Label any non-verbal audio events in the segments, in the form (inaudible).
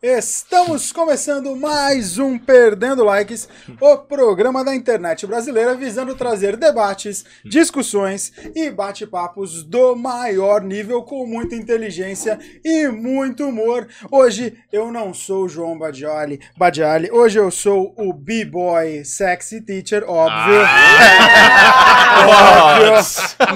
Estamos começando mais um Perdendo Likes, o programa da internet brasileira visando trazer debates, discussões e bate-papos do maior nível com muita inteligência e muito humor. Hoje eu não sou o João Badiali, Badiali hoje eu sou o B-Boy Sexy Teacher, óbvio. óbvio.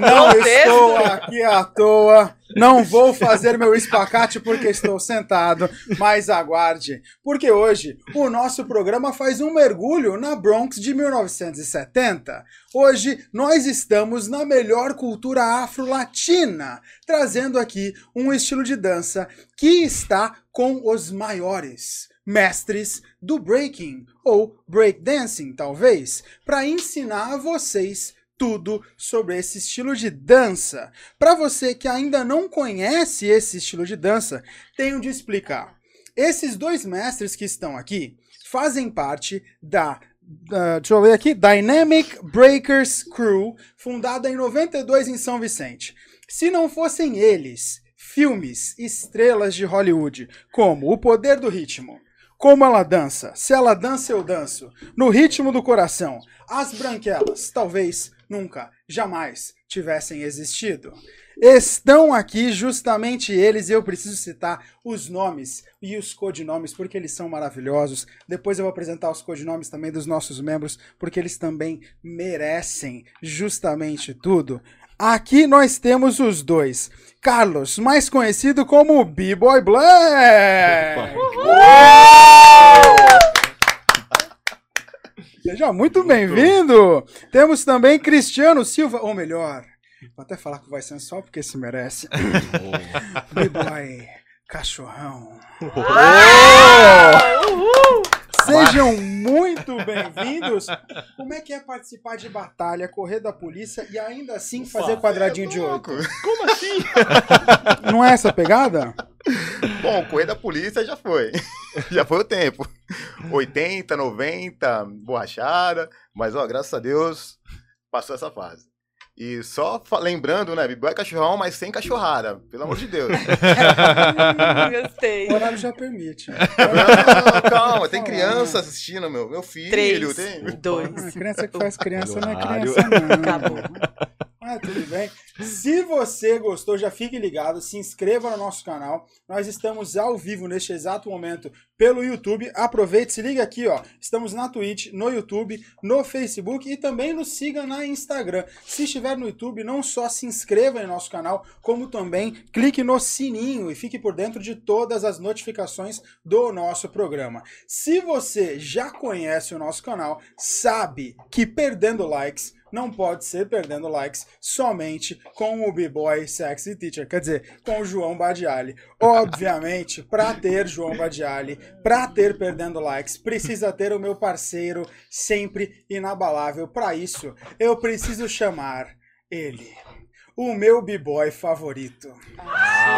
Não estou aqui à toa. Não vou fazer meu espacate porque estou sentado, mas aguarde, porque hoje o nosso programa faz um mergulho na Bronx de 1970. Hoje nós estamos na melhor cultura afro-latina, trazendo aqui um estilo de dança que está com os maiores mestres do breaking ou breakdancing, talvez, para ensinar a vocês tudo sobre esse estilo de dança. Para você que ainda não conhece esse estilo de dança, tenho de explicar. Esses dois mestres que estão aqui fazem parte da Uh, deixa eu ler aqui, Dynamic Breakers Crew, fundada em 92 em São Vicente. Se não fossem eles, filmes, estrelas de Hollywood, como O Poder do Ritmo, Como Ela Dança, Se Ela Dança Eu Danço, No Ritmo do Coração, As Branquelas, talvez nunca, jamais tivessem existido. Estão aqui justamente eles, e eu preciso citar os nomes e os codinomes, porque eles são maravilhosos. Depois eu vou apresentar os codinomes também dos nossos membros, porque eles também merecem justamente tudo. Aqui nós temos os dois. Carlos, mais conhecido como B-Boy Black. Seja muito bem-vindo! Temos também Cristiano Silva, ou melhor, vou até falar que vai ser só porque se merece. (laughs) B-Boy Cachorrão. Sejam muito bem-vindos. Como é que é participar de batalha, correr da polícia e ainda assim fazer quadradinho de oito? Como assim? (laughs) Não é essa a pegada? Bom, correr da polícia já foi. Já foi o tempo. 80, 90, borrachada. Mas, ó, graças a Deus, passou essa fase. E só lembrando, né? Bibu é cachorrão, mas sem cachorrada. Pelo amor de Deus. (laughs) Gostei. O horário já permite. Não, calma, tem criança assistindo, meu. Meu filho. Três, Tem... dois. Criança que faz criança não é criança, não. Acabou. Ah, tudo bem. Se você gostou, já fique ligado, se inscreva no nosso canal. Nós estamos ao vivo neste exato momento pelo YouTube. Aproveite, se liga aqui, ó. Estamos na Twitch, no YouTube, no Facebook e também nos siga na Instagram. Se estiver no YouTube, não só se inscreva em nosso canal, como também clique no sininho e fique por dentro de todas as notificações do nosso programa. Se você já conhece o nosso canal, sabe que perdendo likes não pode ser perdendo likes somente com o B-Boy Sexy Teacher, quer dizer, com o João Badiali. Obviamente, para ter João Badiali, para ter perdendo likes, precisa ter o meu parceiro sempre inabalável. Para isso, eu preciso chamar ele, o meu B-Boy favorito.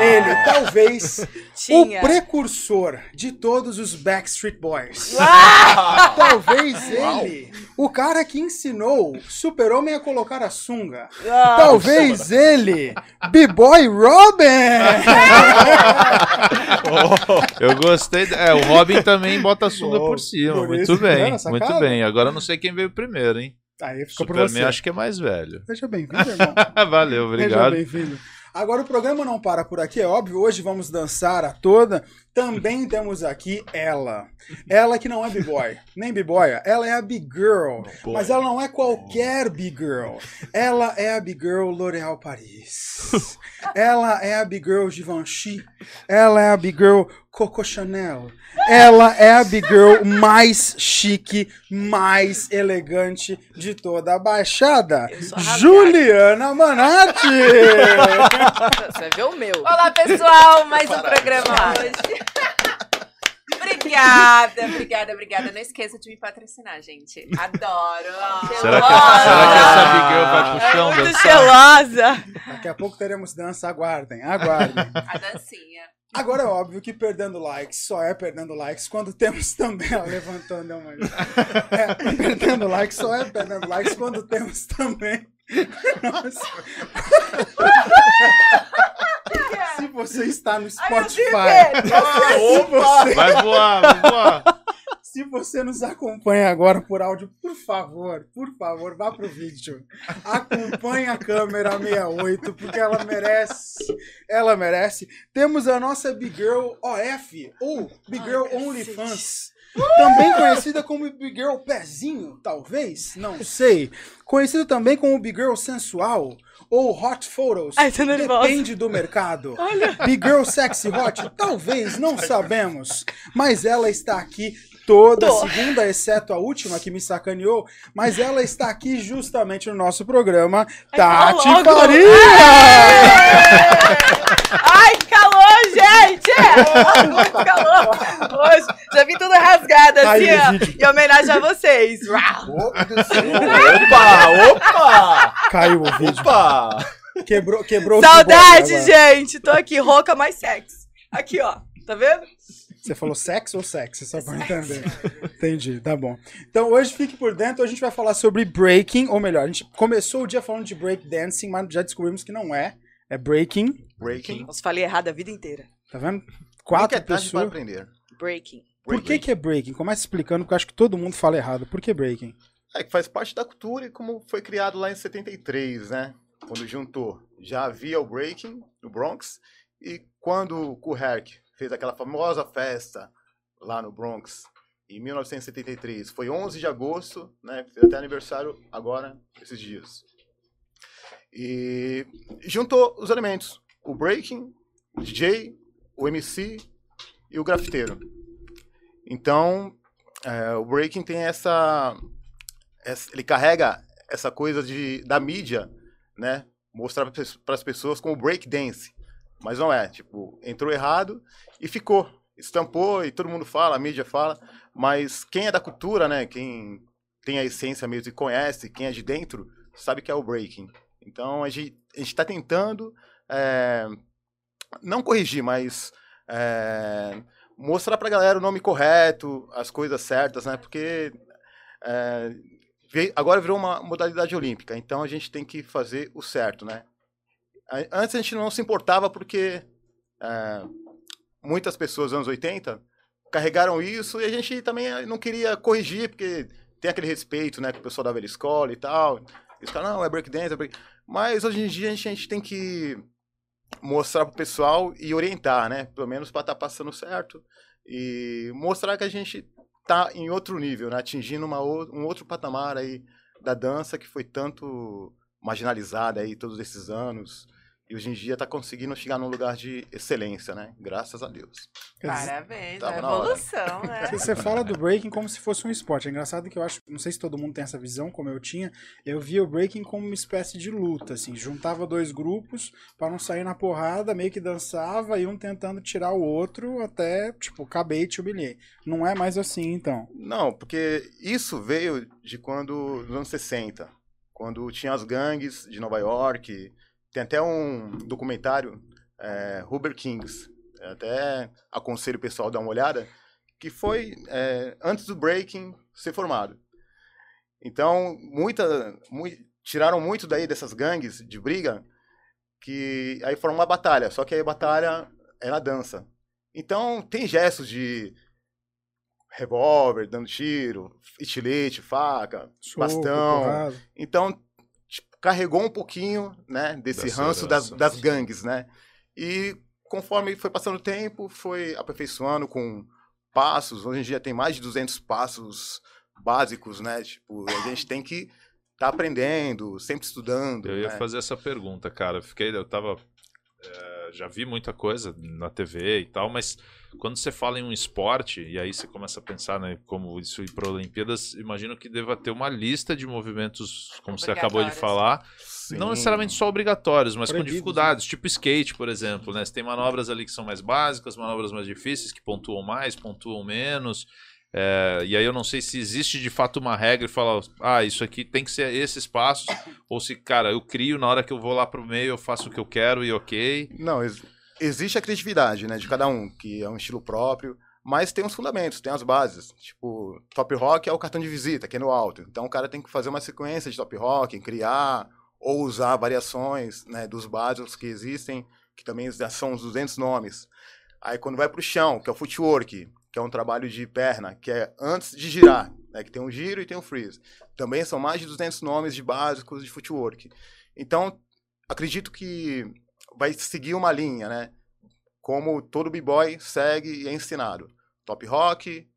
Ele, talvez, Tinha. o precursor de todos os Backstreet Boys. Ah! (laughs) Talvez ele, o cara que ensinou Super-Homem a colocar a sunga. Ah, Talvez ele, B-Boy Robin. (laughs) Eu gostei. É, o Robin também bota a sunga Bom, por cima. por muito bem, muito bem. Agora eu não sei quem veio primeiro, hein? Aí ficou Superman você. acho que é mais velho. Seja bem-vindo, irmão. (laughs) Valeu, Seja obrigado. bem-vindo. Agora o programa não para por aqui, é óbvio. Hoje vamos dançar a toda. Também temos aqui ela. Ela que não é b-boy, nem b-boy, ela é a big girl. Mas ela não é qualquer big girl. Ela é a big girl L'Oréal Paris. Ela é a big girl Givenchy. Ela é a big girl Coco Chanel. Ela é a big girl mais chique, mais elegante de toda a Baixada. Juliana Manati! Você vai ver o meu. Olá, pessoal! Mais um programa hoje. Obrigada, obrigada, obrigada. Não esqueça de me patrocinar, gente. Adoro. Será que, será que essa Big Girl vai pro chão Muito dançar? gelosa. Daqui a pouco teremos dança, aguardem, aguardem. A dancinha. Agora é óbvio que perdendo likes só é perdendo likes quando temos também. Ela levantando a mão. É, perdendo likes só é perdendo likes quando temos também. (laughs) Nossa. Se você está no Spotify, vi, se (laughs) você, Vai voar, vai voar. se você nos acompanha agora por áudio, por favor, por favor, vá pro vídeo. Acompanhe a câmera 68, porque ela merece. Ela merece. Temos a nossa Big Girl OF, ou Big Girl Ai, OnlyFans. Também conhecida como Big Girl Pezinho, talvez, não sei. Conhecido também como Big Girl Sensual ou Hot Photos. Ai. Depende do mercado. Big Girl Sexy Hot, talvez, não sabemos. Mas ela está aqui toda Tô. segunda, exceto a última que me sacaneou. Mas ela está aqui justamente no nosso programa, Ai, Tati. Faria! Que calor! Hoje, já vim toda rasgada, assim, Aí, ó, em homenagem a vocês. Opa, opa, Caiu o vídeo. opa. Quebrou, quebrou o Saudade, agora. gente! Tô aqui, rouca mais sexy. Aqui, ó. Tá vendo? Você falou sexo ou sexy, só pra entender. Entendi, tá bom. Então hoje fique por dentro, a gente vai falar sobre breaking, ou melhor, a gente começou o dia falando de break dancing, mas já descobrimos que não é. É breaking, Breaking. Nossa, falei errado a vida inteira. Tá vendo? (laughs) Nunca Quatro é tarde para pessoas. aprender. Breaking. Por que, que é breaking? Começa explicando, porque eu acho que todo mundo fala errado. Por que breaking? É que faz parte da cultura e como foi criado lá em 73, né? Quando juntou. Já havia o breaking no Bronx e quando o Kool Herc fez aquela famosa festa lá no Bronx em 1973, foi 11 de agosto, né? Fez até aniversário agora esses dias. E juntou os elementos: o breaking, o DJ, o MC e o grafiteiro. Então, é, o breaking tem essa essa- ele carrega essa coisa de, da mídia, né? Mostrar para as pessoas como break dance. Mas não é, tipo, entrou errado e ficou. Estampou e todo mundo fala, a mídia fala, mas quem é da cultura, né? Quem tem a essência mesmo e conhece, quem é de dentro, sabe que é o breaking. Então a gente está tentando é, não corrigir, mas é, mostrar pra galera o nome correto, as coisas certas, né? Porque é, agora virou uma modalidade olímpica, então a gente tem que fazer o certo, né? Antes a gente não se importava porque é, muitas pessoas anos 80 carregaram isso e a gente também não queria corrigir, porque tem aquele respeito, né, com o pessoal da velha escola e tal. Eles falam, não, é breakdance, é break... Mas hoje em dia a gente, a gente tem que mostrar pro pessoal e orientar, né? Pelo menos para estar passando certo e mostrar que a gente tá em outro nível, né? Atingindo uma, um outro patamar aí da dança que foi tanto marginalizada aí todos esses anos e hoje em dia tá conseguindo chegar num lugar de excelência, né? Graças a Deus. Parabéns, Tava a na hora. evolução, né? Você- Você fala do breaking como se fosse um esporte. É engraçado que eu acho, não sei se todo mundo tem essa visão, como eu tinha. Eu via o breaking como uma espécie de luta, assim. Juntava dois grupos para não sair na porrada, meio que dançava e um tentando tirar o outro até, tipo, acabei e te humilhei. Não é mais assim, então. Não, porque isso veio de quando, nos anos 60, quando tinha as gangues de Nova York. Tem até um documentário, é, Rubber Kings, eu até aconselho o pessoal a dar uma olhada, que foi é, antes do breaking ser formado. Então, muita, mui- tiraram muito daí dessas gangues de briga, que aí formou uma batalha, só que aí a batalha é na dança. Então, tem gestos de revólver, dando tiro, estilete, faca, Soco, bastão. porrada. Então, carregou um pouquinho, né, desse Dessa ranço das, das gangues, né? E conforme foi passando o tempo, foi aperfeiçoando com passos. Hoje em dia tem mais de 200 passos básicos, né? Tipo, a gente tem que estar aprendendo, sempre estudando. Eu ia né? fazer essa pergunta, cara. Eu fiquei, eu tava. é, já vi muita coisa na TV e tal, mas quando você fala em um esporte, e aí você começa a pensar, né, como isso ir para Olimpíadas, imagino que deva ter uma lista de movimentos, como você acabou de falar, Sim. não necessariamente só obrigatórios, mas com Proibidos, dificuldades, tipo skate, por exemplo, né? Você tem manobras ali que são mais básicas, manobras mais difíceis, que pontuam mais, pontuam menos. É, e aí eu não sei se existe de fato uma regra e fala, ah, isso aqui tem que ser esses passos, ou se, cara, eu crio, na hora que eu vou lá pro meio, eu faço o que eu quero e ok. Não, ex- existe a criatividade, né, de cada um, que é um estilo próprio, mas tem os fundamentos, tem as bases. Tipo, top rock é o cartão de visita, que é no alto. Então o cara tem que fazer uma sequência de top rock, criar ou usar variações, né, dos básicos que existem que também já são uns 200 nomes. Aí quando vai pro chão, que é o footwork, que é um trabalho de perna, que é antes de girar, né, que tem um giro e tem um freeze. Também são mais de 200 nomes de básicos de footwork. Então, acredito que vai seguir uma linha, né? Como todo b-boy segue e é ensinado. Top rock,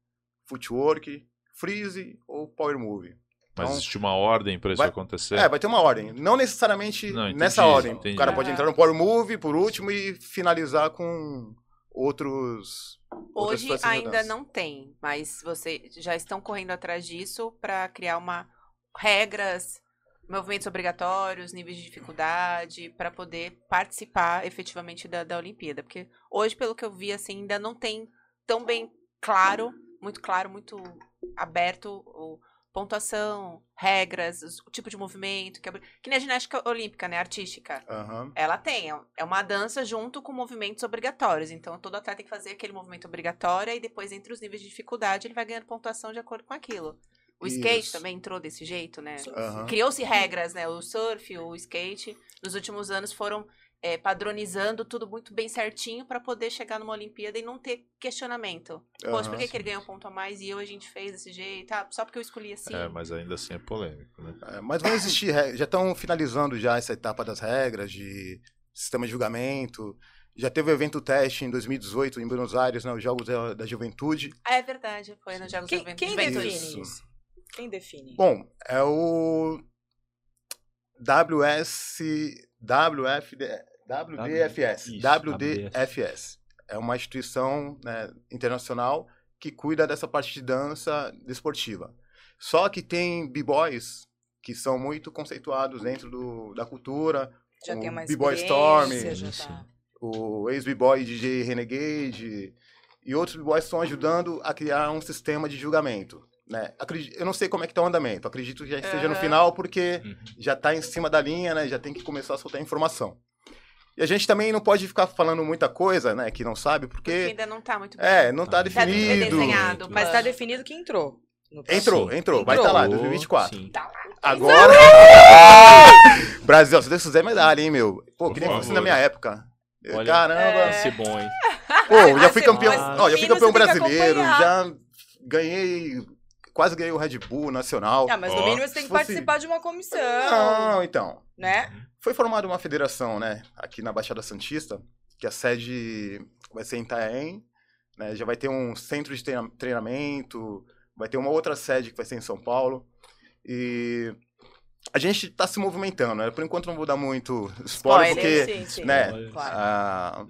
footwork, freeze ou power move. Mas Então, existe uma ordem pra isso vai- acontecer? É, vai ter uma ordem. Não necessariamente Não, entendi, nessa ordem. entendi. O cara pode Ah. entrar no Power Move por último e finalizar com outros. Hoje de ainda não tem, mas vocês já estão correndo atrás disso para criar uma regras, movimentos obrigatórios, níveis de dificuldade, para poder participar efetivamente da, da Olimpíada. Porque hoje, pelo que eu vi, assim, ainda não tem tão bem claro, muito claro, muito aberto o pontuação, regras, o tipo de movimento, que, é, que nem a ginástica olímpica, né, artística. Aham. Ela tem, é- é uma dança junto com movimentos obrigatórios. Então, todo atleta tem que fazer aquele movimento obrigatório e depois, entre os níveis de dificuldade, ele vai ganhando pontuação de acordo com aquilo. O skate Isso. também entrou desse jeito, né? Aham. Criou-se regras, né? O surf, o skate, nos últimos anos foram é, padronizando tudo muito bem certinho para poder chegar numa Olimpíada e não ter questionamento. Poxa, por Aham. que, que ele ganhou um ponto a mais e eu a gente fez desse jeito? Ah, só porque eu escolhi assim. É, mas ainda assim é polêmico, né? É, mas vão existir regras. Já estão finalizando já essa etapa das regras de sistema de julgamento. Já teve o evento teste em 2018 em Buenos Aires, né, os Jogos da, da Juventude. Ah, é verdade, foi nos Jogos Quem, Juventude. quem define Isso. isso? Quem define? Bom, é o WS WFD, WDFS, Isso, WDFS. É uma instituição né, internacional que cuida dessa parte de dança desportiva. Só que tem b-boys que são muito conceituados dentro do, da cultura, Já o tem mais B-Boy Storm, já tá. o ex-b-boy DJ Renegade e outros b-boys estão ajudando a criar um sistema de julgamento. Né? Eu não sei como é que está o andamento, acredito que já esteja no Aham. final, porque Uhum. já está em cima da linha, né? já tem que começar a soltar informação. E a gente também não pode ficar falando muita coisa, né, que não sabe, Porque porque ainda não tá muito bem. é, não está Tá definido. desenhado. Mas tá definido que entrou. no Entrou, próximo. entrou, vai estar lá, Entrou, 2024. sim. Agora. (laughs) Brasil, se Deus quiser medalha, hein, meu? Pô, que Por fosse na minha época. Olha, Caramba! Vai ser bom, hein? Pô, já fui campeão. Ó, já fui campeão brasileiro, já ganhei. Quase ganhei o Red Bull nacional. Ah, mas no mínimo você tem que fosse- participar de uma comissão. Não, então. Né? Foi formada uma federação, né, aqui na Baixada Santista, que a sede vai ser em Itaém, né, já vai ter um centro de treina- treinamento, vai ter uma outra sede que vai ser em São Paulo. E a gente está se movimentando, né? Por enquanto não vou dar muito spoiler, Spoiler, porque sim, sim. né, Claro. ah,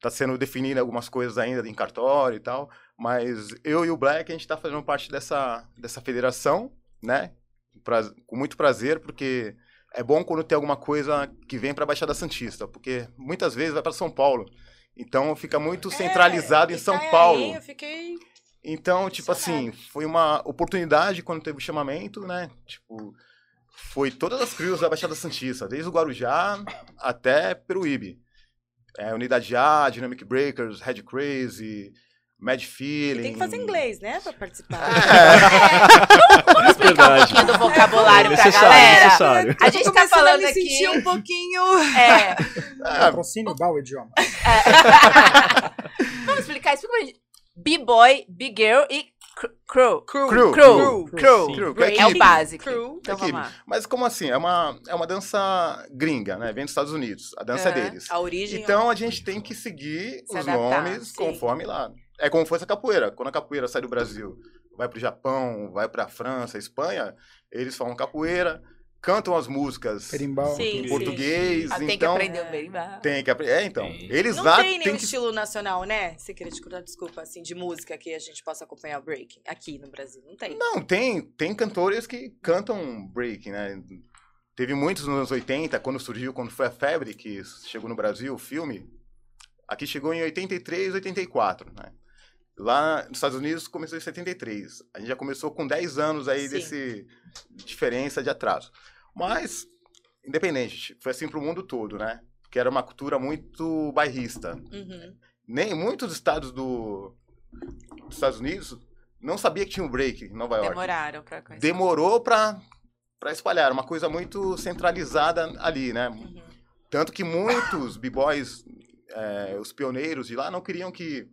tá sendo definido algumas coisas ainda em cartório e tal, mas eu e o Black a gente tá fazendo parte dessa, dessa federação, né? Pra- com muito prazer, porque é bom quando tem alguma coisa que vem para Baixada Santista, porque muitas vezes vai para São Paulo. Então fica muito centralizado É, em São Itaém, Paulo. Eu fiquei. Então, tipo assim, foi uma oportunidade quando teve o chamamento, né? Tipo, foi todas as crios da Baixada Santista, desde o Guarujá até Peruíbe. É, Unidade A, Dynamic Breakers, Head Crazy, Mad E Feeling. tem que fazer inglês, né? Pra participar. (laughs) Vamos explicar um Verdade. pouquinho do vocabulário pra necessário, galera. necessário. A gente tá a falando me aqui. um pouquinho. É, (laughs) Patrocínio Bal Idioma. (laughs) vamos explicar isso pra gente. B-boy, big girl e crew. Crew. Crew. Crew. Crew. Crew. Crew, É o básico. Crew. Então vamos lá. Mas como assim? É uma, é uma dança gringa, né? Vem dos Estados Unidos. A dança é Aham. deles. A origem. Então a gente tem que seguir Se os adaptar, nomes sim. conforme lá. É como fosse a capoeira. Quando a capoeira sai do Brasil, vai pro Japão, vai pra França, Espanha, eles falam capoeira, cantam as músicas Berimbau. Sim, em sim. português, Ah, tem que então aprender o berimbau. tem que aprender. É, então, Tem. eles Não lá tem nenhum que estilo nacional, né? Você queria te cortar, desculpa, assim, de música que a gente possa acompanhar o break aqui no Brasil. Não tem. Não, tem, tem cantores que cantam break, né? Teve muitos nos anos 80, quando surgiu, quando foi a febre que chegou no Brasil, o filme. Aqui chegou em 83, 84, né? Lá nos Estados Unidos começou em 73. A gente já começou com 10 anos aí Sim. desse diferença de atraso. Mas, independente, foi assim pro mundo todo, né? Que era uma cultura muito bairrista Uhum. nem muitos estados do, dos Estados Unidos não sabia que tinha um break em Nova York. Demoraram conhecer. Demorou pra, pra espalhar, uma coisa muito centralizada ali, né? Uhum. Tanto que muitos b-boys, é, os pioneiros de lá, não queriam que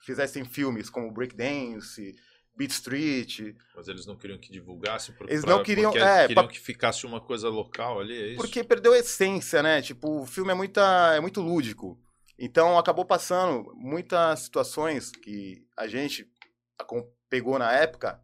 fizessem filmes como Breakdance, Beat Street, Mas eles não queriam que divulgasse porque, Eles não queriam- é, queriam pra- que ficasse uma coisa local ali, é porque perdeu a essência, né? Tipo, o filme é, muita, é muito lúdico. Então acabou passando muitas situações que a gente pegou na época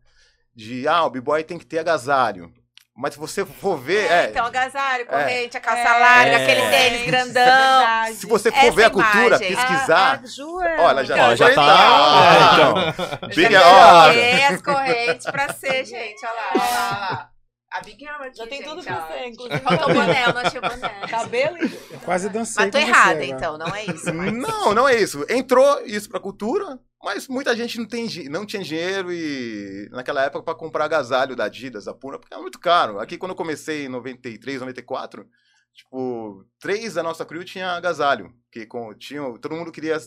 de, ah, o b-boy tem que ter agasalho. Mas se você for ver, é, Então, agasalho, corrente, a calça É. larga, É. aquele tênis grandão. Verdade. se você for essa ver a cultura, imagem. pesquisar, A, a Ju é... Olha, já, Ó, já tá. Ah, É, então. Big- Já ó, coloquei as correntes pra ser, gente. Olha lá, olha lá, olha lá. A Big aqui, Já tem gente, tudo pra ser, inclusive. Faltou o boné, eu não achei o boné. Cabelo e... Quase dancei Mas tô com você errada, agora. então, não é isso. Mas... Não, não é isso. Entrou isso pra cultura, mas muita gente não, tem, não tinha dinheiro e naquela época pra comprar agasalho da Adidas, da Puma, porque era muito caro. Aqui quando eu comecei em 93, 94, tipo, três da nossa crew tinha agasalho, que com, tinha, todo mundo queria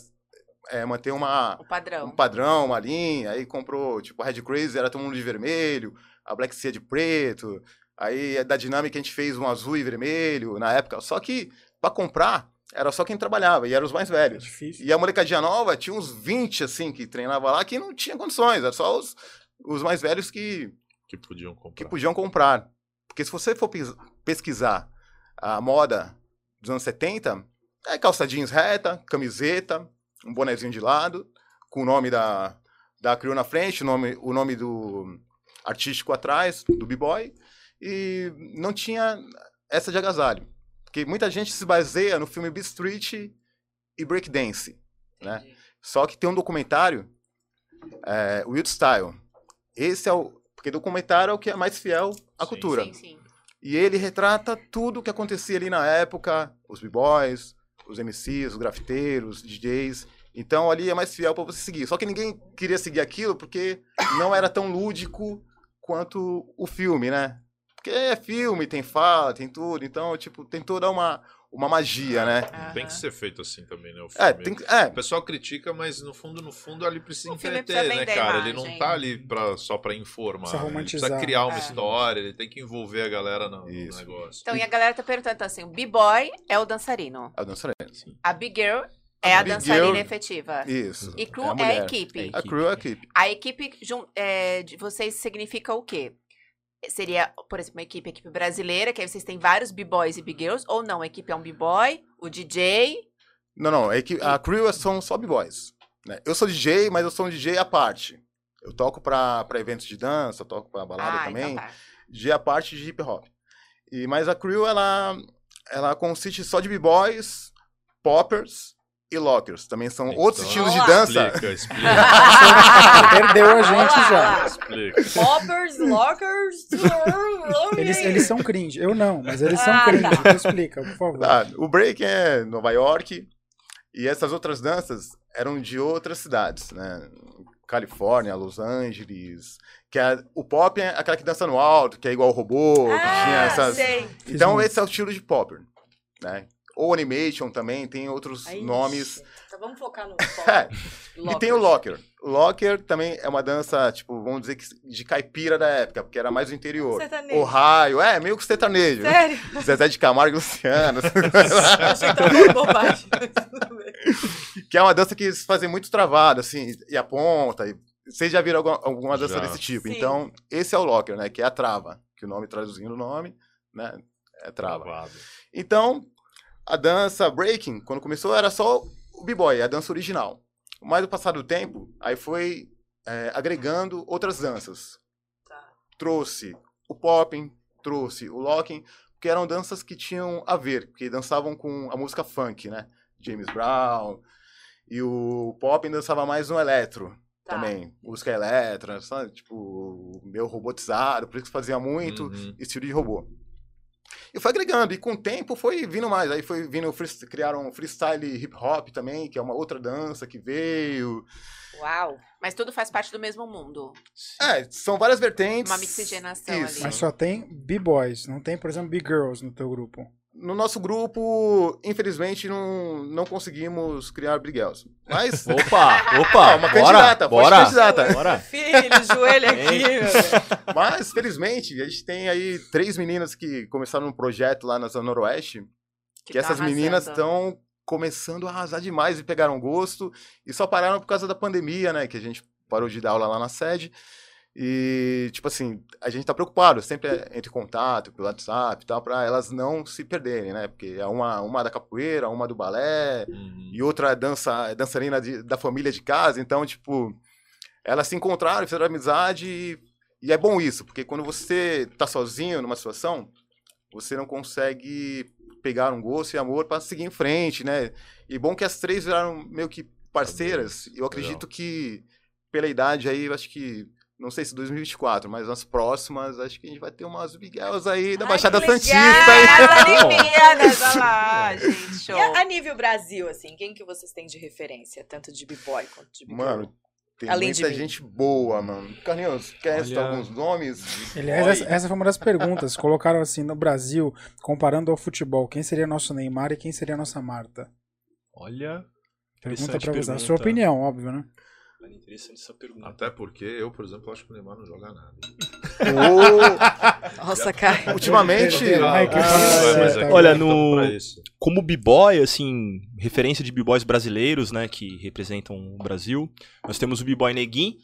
é, manter uma, O padrão. um padrão, uma linha, aí comprou, tipo, a Red Crazy era todo mundo de vermelho, a Black Sea de preto, aí da Dynamic a gente fez um azul e vermelho na época, só que pra comprar era só quem trabalhava, e eram os mais É velhos. difícil. E a molecadinha nova tinha uns 20, assim, que treinava lá, que não tinha condições, era só os, os mais velhos que, Que podiam que comprar. podiam comprar. Porque se você for pes- pesquisar a moda dos anos 70, é calça jeans reta, camiseta, um bonezinho de lado, com o nome da, da crew na frente, o nome, o nome do artístico atrás, do b-boy, e não tinha essa de agasalho. Porque muita gente se baseia no filme Beat Street e Breakdance, né? Só que tem um documentário, é, Wild Style. Esse é o... Porque documentário é o que é mais fiel à Sim. cultura. Sim, sim. E ele retrata tudo o que acontecia ali na época, os b-boys, os MCs, os grafiteiros, DJs. Então ali é mais fiel para você seguir. Só que ninguém queria seguir aquilo porque não era tão lúdico quanto o filme, né? Porque é filme, tem fala, tem tudo. Então, tipo, tem toda uma, uma magia, né? Tem que ser feito assim também, né? O É, filme. tem que. É, O pessoal critica, mas no fundo, no fundo, ali precisa O entreter, né, cara? Ele não tá ali pra, só pra informar. Precisa Ele precisa criar uma É. história, ele tem que envolver a galera no, no negócio. Então, e a galera tá perguntando então, assim: o B-boy é o dançarino. a dançarina. A Big Girl é a dançarina Girl- efetiva. Isso. E crew é é a a, mulher. equipe. A crew é a equipe. A equipe é, de vocês significa o quê? Seria, por exemplo, uma equipe, a equipe brasileira, que aí vocês têm vários b-boys e b-girls, ou não, a equipe é um b-boy, o DJ. Não, não. É que a crew são só b-boys. Né? Eu sou DJ, mas eu sou um DJ à parte. Eu toco pra, pra eventos de dança, toco pra balada ah, também. então tá. DJ à parte de hip hop. E, mas a crew, ela, ela consiste só de b-boys, poppers e lockers. Também são Então, outros estilos de dança. Explica, (laughs) explica, Perdeu a gente Olá, já. explica. Poppers, lockers... (laughs) Eles, eles são cringe. Eu não, mas eles são Ah, cringe. tá. Então explica, por favor. Tá, o break é Nova York e essas outras danças eram de outras cidades, né? Califórnia, Los Angeles, que é, o pop é aquela que dança no alto, que é igual o robô, que tinha Ah, essas... sei. Então esse é o estilo de popper, né? Ou animation também, tem outros Aí, nomes. Então vamos focar no. (laughs) E tem o locker. Locker também é uma dança, tipo, vamos dizer que de caipira da época, porque era mais do interior. Sertanejo. Ohio, é, meio que sertanejo. Sério? (laughs) Zezé de Camargo e Luciano. (laughs) Achei que tava falando bobagem. que é uma dança que eles fazem muito travado, assim, e a ponta. E... Vocês já viram alguma, alguma dança Já. desse tipo. Sim. Então, esse é o locker, né? Que é a trava. Que o nome, traduzindo o nome, né? É trava. Travado. Então, a dança breaking, quando começou, era só o b-boy, a dança original. Mas, no passar do tempo, aí foi é, agregando outras danças. Tá. Trouxe o popping, trouxe o locking, porque eram danças que tinham a ver, que dançavam com a música funk, né? James Brown. E o popping dançava mais no eletro Tá. também. Música elétrica, sabe? Tipo, meio robotizado, por isso que fazia muito Uhum. estilo de robô. E foi agregando, e com o tempo foi vindo mais. Aí foi vindo, free- criaram freestyle hip hop também, que é uma outra dança que veio. Uau. Mas tudo faz parte do mesmo mundo. É, são várias vertentes. Uma mixigenação Isso. ali. Mas só tem B-boys, não tem, por exemplo, B-girls no teu grupo. No nosso grupo, infelizmente, não, não conseguimos criar Briguels. Mas. (laughs) Opa, opa, É uma bora, candidata, forte bora, candidata. bora. (laughs) Filho, joelho aqui, meu Deus. (laughs) Mas, felizmente, a gente tem aí três meninas que começaram um projeto lá na Zona Noroeste, que, Que tá essas meninas arrasando. estão começando a arrasar demais e pegaram gosto e só pararam por causa da pandemia, né? Que a gente parou de dar aula lá na sede. E, tipo assim, a gente tá preocupado, sempre entre em contato pelo WhatsApp e tal, pra elas não se perderem, né? Porque é uma, uma da capoeira, uma do balé, Uhum. e outra é dança, é dançarina de- da família de casa. Então, tipo, elas se encontraram, fizeram amizade e, e é bom isso, porque quando você tá sozinho numa situação, você não consegue pegar um gosto e amor para seguir em frente, né? E bom que as três viraram meio que parceiras. Eu acredito que pela idade aí, eu acho que não sei se 2024, mas nas próximas, acho que a gente vai ter umas Miguels aí da Ai, Baixada Santista legal, aí. As Olimpíadas, olha lá, gente, show. E a, nível Brasil, assim, quem que vocês têm de referência, tanto de b-boy quanto de b-girl? Mano, tem Além muita gente boa, mano. Carlinhos, quer Olha- citar alguns nomes? Aliás, essa, essa foi uma das perguntas. Colocaram assim, no Brasil, comparando ao futebol, quem seria nosso Neymar e quem seria nossa Marta? Olha. Pergunta pra você. A sua opinião, óbvio, né? Interessante essa pergunta. Até porque eu, por exemplo, acho que o Neymar não joga nada. Nossa, cara. ultimamente, Ah, maravilha. mas aqui Olha, no-. Como b-boy, assim, referência de b-boys brasileiros, né, que representam o Brasil, nós temos o b-boy Neguin,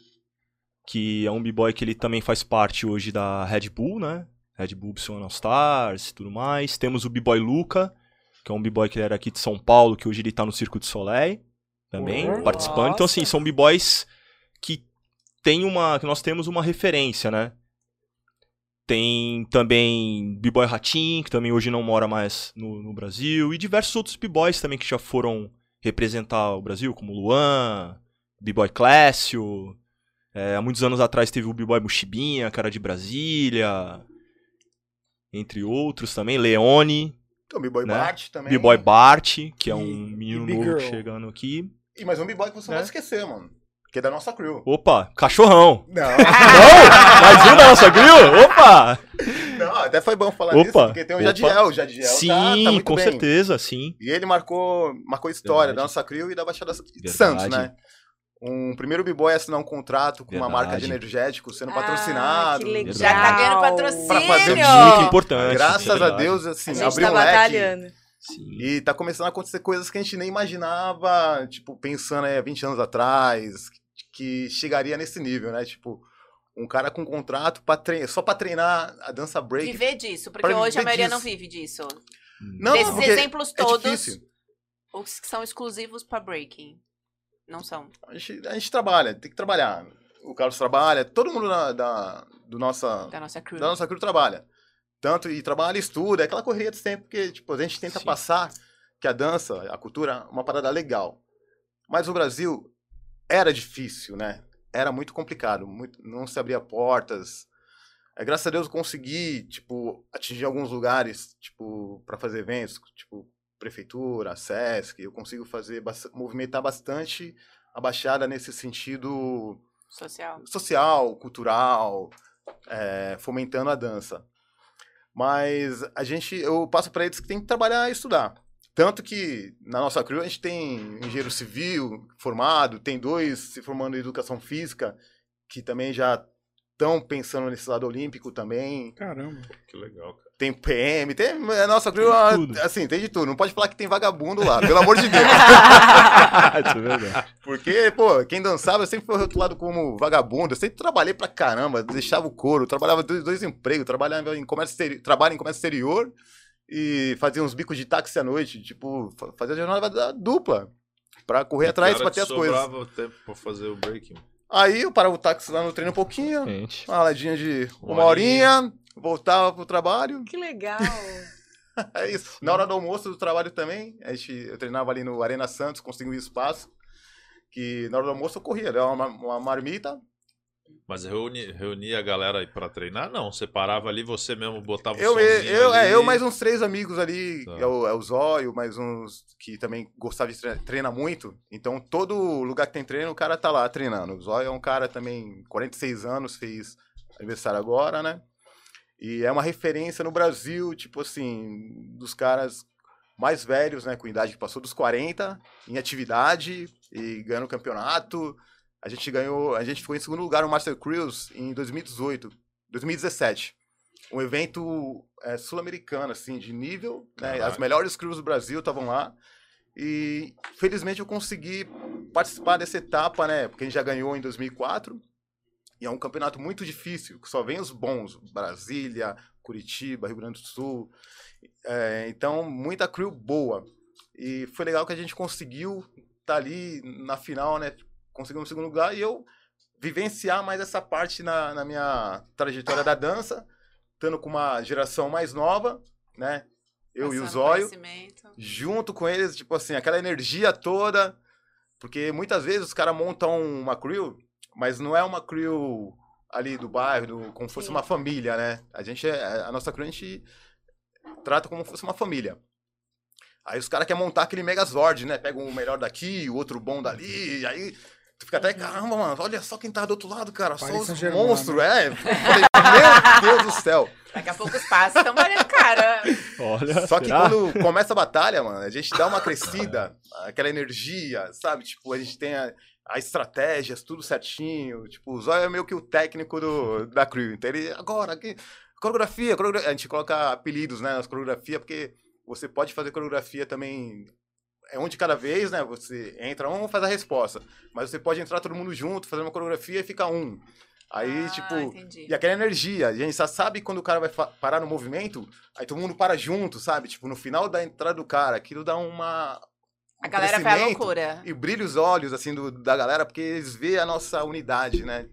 que é um b-boy que ele também faz parte hoje da Red Bull, né? Red Bull Psycho All Stars e tudo mais. Temos o b-boy Luca, que é um b-boy que ele era aqui de São Paulo, que hoje ele tá no Circo de Soleil, também, Nossa. participando. Então, assim, são b-boys que tem uma, que nós temos uma referência, né? Tem também B-Boy Ratim, que também hoje não mora mais no, no Brasil, e diversos outros B-Boys também que já foram representar o Brasil, como Luan, B-Boy Clécio. É, há muitos anos atrás teve o B-Boy Buchibinha, que era de Brasília, entre outros também. Leone, o B-Boy né? Bart também. B-Boy Bart, que é E- um menino e novo Girl. chegando aqui. E mais um B-Boy que você não Né? vai esquecer, mano. Que é da nossa crew. Opa, cachorrão! Não, (laughs) Não! Mais um da nossa grill? Opa! não, até foi bom falar Opa, disso, porque tem o opa. Jadiel. O Jadiel Sim, tá, tá muito com bem. certeza, sim. E ele marcou, marcou história Verdade. da nossa crew e da Baixada de Verdade. Santos, né? Um primeiro B-Boy a assinar um contrato com uma Verdade. marca de energético sendo Ah, patrocinado. que legal. Já tá ganhando patrocínio. Pra fazer Muito importante. Graças isso é a. Deus, assim, A gente abriu tá um leque. Sim. E tá começando a acontecer coisas que a gente nem imaginava, tipo, pensando aí há 20 anos atrás, que chegaria nesse nível, né? Tipo, um cara com contrato pra treinar, só pra treinar a dança break. Viver disso, porque hoje a maioria disso. não vive disso. Não, Desses porque exemplos é todos, difícil. os que são exclusivos pra breaking. Não são. A gente, a gente trabalha, tem que trabalhar. O Carlos trabalha, todo mundo da, da, do nossa, Da nossa crew. da nossa crew trabalha. Tanto e trabalha estuda, é aquela correria de sempre, porque tipo, a gente tenta Sim. passar que a dança, a cultura, é uma parada legal. Mas o Brasil era difícil, né? Era muito complicado, muito, não se abria portas. É, graças a Deus eu consegui, tipo, atingir alguns lugares, tipo, para fazer eventos, tipo, prefeitura, SESC, eu consigo fazer, movimentar bastante a Baixada nesse sentido Social. social, cultural, é, fomentando a dança. Mas a gente, eu passo para eles que tem que trabalhar e estudar. Tanto que na nossa crew a gente tem engenheiro civil formado, tem dois se formando em educação física, que também já estão pensando nesse lado olímpico também. Caramba. Que legal, cara. Tem PM, tem. A nossa Tem tudo. assim, tem de tudo. Não pode falar que tem vagabundo lá, pelo amor de Deus. (laughs) É verdade. Porque, pô, quem dançava sempre foi rotulado como vagabundo. Eu sempre trabalhei pra caramba, deixava o couro, trabalhava dois, dois empregos, trabalhava em comércio exterior, trabalho em comércio exterior e fazia uns bicos de táxi à noite, tipo, fa- fazia jornada dupla pra correr atrás Que pra ter as coisas. sobrava tempo pra fazer o breaking. Aí eu parava o táxi lá no treino um pouquinho, Gente. uma raladinha de uma Uma horinha, voltava pro trabalho. Que legal. (laughs) É isso. Na hora do almoço do trabalho também, a gente, eu treinava ali no Arena Santos, consegui um espaço. Que na hora do almoço eu corria, dava uma, uma marmita, Mas reuni, reunia a galera aí pra treinar? Não, você parava ali, você mesmo botava o Eu, somzinho eu, é, ali. eu mais uns três amigos ali, Tá. é, o, é o Zóio, mais uns que também gostava de treinar, treina muito. Então, todo lugar que tem treino, o cara tá lá treinando. O Zóio é um cara também, 46 anos, fez aniversário agora, né? E é uma referência no Brasil, tipo assim, dos caras mais velhos, né, com idade que passou dos 40, em atividade e ganhando campeonato. A gente ganhou, a gente ficou em segundo lugar no Master Cruise em 2018, 2017. um evento é, sul-americano, assim, de nível. Né? As melhores crews do Brasil estavam lá. E felizmente eu consegui participar dessa etapa, né? Porque a gente já ganhou em 2004. E é um campeonato muito difícil, que só vem os bons. Brasília, Curitiba, Rio Grande do Sul. É, então, muita crew boa. E foi legal que a gente conseguiu estar ali na final, né? Conseguimos o segundo lugar e eu vivenciar mais essa parte na, na minha trajetória da dança, estando com uma geração mais nova, né? Eu e o Passando Zóio, junto com eles, tipo assim, aquela energia toda. Porque muitas vezes os caras montam uma crew, mas não é uma crew ali do bairro, do- como se fosse Sim. uma família, né? A gente é, a nossa crew a gente trata como se fosse uma família. Aí os caras querem montar aquele Megazord, né? Pega o melhor daqui, o outro bom dali, e aí tu fica até, caramba, mano, olha só quem tá do outro lado, cara, só Paris os monstros, é. Eu Falei, meu Deus do céu. Daqui a pouco os passos estão valendo cara. Olha, Só que será? quando começa a batalha, mano, a gente dá uma crescida, aquela energia, sabe? Tipo, a gente tem a, a estratégias, tudo certinho. Tipo, o Zóio é meio que o técnico do, da crew. Então ele, agora, aqui, coreografia, coreografia. A gente coloca apelidos, né, nas coreografias, porque você pode fazer coreografia também. É um de cada vez, né? Você entra um, faz a resposta. Mas você pode entrar todo mundo junto, fazer uma coreografia e fica um. Aí, Ah, tipo, entendi. e aquela energia, a gente só sabe quando o cara vai parar no movimento, aí todo mundo para junto, sabe? Tipo, no final da entrada do cara, aquilo dá uma. A galera vai à loucura. E brilha os olhos, assim, do- da galera, porque eles veem a nossa unidade, né?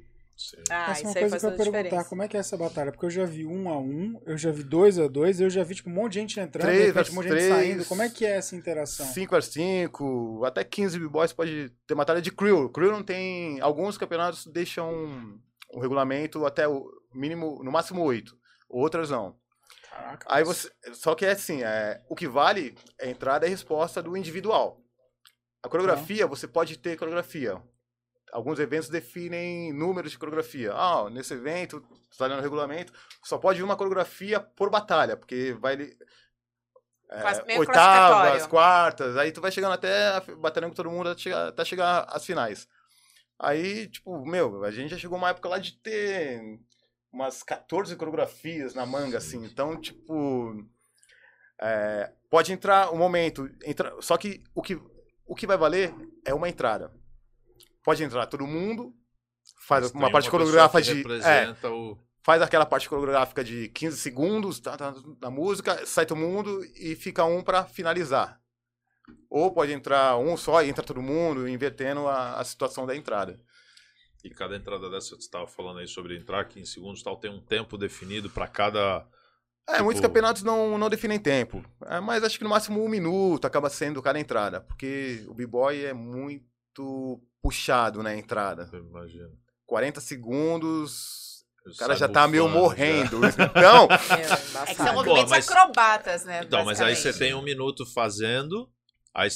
Ah, Essa é uma isso aí coisa que eu a perguntar, diferença. como é que é essa batalha? Porque eu já vi um a um, eu já vi dois a dois, eu já vi tipo um monte de gente entrando, Três repente um monte de gente saindo. três. Como é que é essa interação? 5 x 5 até 15 b-boys pode ter batalha de crew. Crew não tem. Alguns campeonatos deixam o regulamento até o mínimo, no máximo 8. Outras não. Caraca. Aí você. Só que é assim, é, o que vale é a entrada e a resposta do individual. A coreografia, você pode ter coreografia. Alguns eventos definem números de coreografia. Ah, nesse evento, está no regulamento, só pode uma coreografia por batalha, porque vai. é, oitavas, quartas, aí tu vai chegando até batalhando com todo mundo até chegar, até chegar às finais. Aí, tipo, meu, a gente já chegou uma época lá de ter umas 14 coreografias na manga, assim. Então, tipo. é, pode entrar um momento. Entra, só que o, que o que vai valer é uma entrada. Pode entrar todo mundo, faz Mas uma parte pessoa coreográfica de. É, o... faz aquela parte coreográfica de 15 segundos tá, tá, na música, sai todo mundo e fica um pra finalizar. Ou pode entrar um só e entra todo mundo, invertendo a, a situação da entrada. E cada entrada dessa, você estava falando aí sobre entrar 15 segundos e tal, tem um tempo definido para cada. É, Tipo- muitos campeonatos não, não definem tempo. É, mas acho que no máximo um minuto acaba sendo cada entrada. Porque o b-boy é muito puxado na entrada. Eu imagino. 40 segundos, o cara já tá meio morrendo. Então, Meu, (laughs) É que são movimentos mas- acrobatas, né? Então, mas aí você tem um minuto fazendo, aí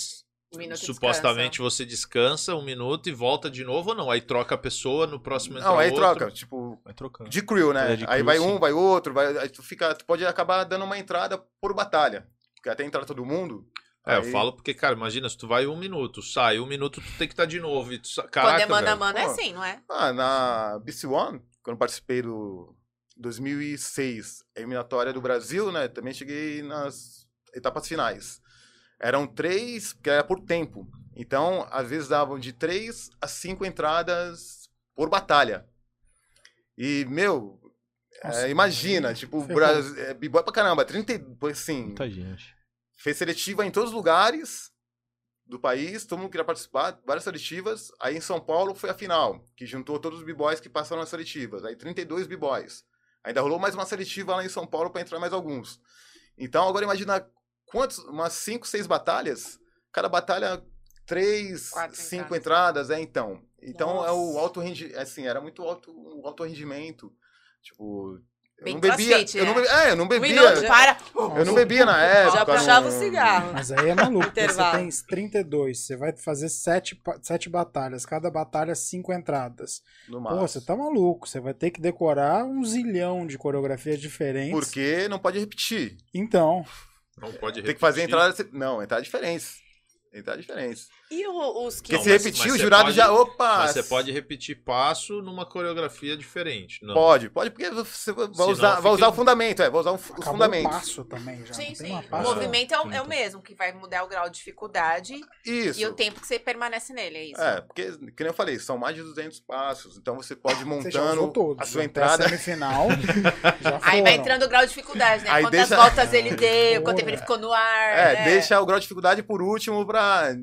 Um supostamente você descansa um minuto e volta de novo ou não? Aí troca a pessoa, no próximo entra não, aí outro. troca. Tipo, Vai trocando. de crew, né? É, de aí crew, vai sim. um, vai outro, vai, aí tu, fica, tu pode acabar dando uma entrada por batalha. Porque até entrar todo mundo. É, eu aí- falo porque, cara, imagina, se tu vai um minuto, sai um minuto, tu tem que estar de novo. E tu... sa- Quando Caraca, é mano a mano é assim, não é? Ah, na BC One, quando eu participei do 2006, eliminatória do Brasil, né? Também cheguei nas etapas finais. Eram três, que era por tempo. Então, às vezes davam de três a cinco entradas por batalha. E, meu, Nossa, é, imagina, tipo. Brasil, é, b-boy pra caramba, 30, e- assim, Muita gente. fez seletiva em todos os lugares do país, todo mundo queria participar, várias seletivas. Aí em São Paulo foi a final, que juntou todos os b-boys que passaram nas seletivas. Aí 32 b-boys. Ainda rolou mais uma seletiva lá em São Paulo para entrar mais alguns. Então agora imagina quantos, umas 5, 6 batalhas, cada batalha três, Quatro cinco entradas. entradas, é então. Então é o Nossa. alto rendimento, assim, era muito alto, um alto rendimento. Tipo, eu Bem não bebia, crossfit, eu não né? bebia, é, eu não Um bebia. minuto, para. Eu não bebia na época. Já puxava o não- cigarro. Mas aí é maluco, porque você tem 32, você vai fazer 7, pa- sete batalhas, cada batalha 5 entradas. No Pô, máximo. você tá maluco, você vai ter que decorar um zilhão de coreografias diferentes. Porque não pode repetir. Então, Não pode Tem que fazer repetir. entrada. Não, entrada diferente. Entrada diferente. E o- os que. Porque Não, se repetir, mas o jurado pode- já. Opa! Mas você pode repetir passo numa coreografia diferente. Não. Pode, pode, porque você vai Senão usar, vai fica- usar o fundamento, é, vai usar o- os Acabou fundamentos. passo também já. Sim, sim. uma O movimento é o, é o mesmo, que vai mudar o grau de dificuldade Isso. e o tempo que você permanece nele, é isso. É, porque, que nem eu falei, são mais de 200 passos. Então você pode ir (laughs) montando todos. a sua até entrada. semifinal. (laughs) já Aí vai entrando o grau de dificuldade, né? Aí Quantas deixa- voltas ele deu, quanto tempo ele ficou no ar. É, né? deixa o grau de dificuldade por último pra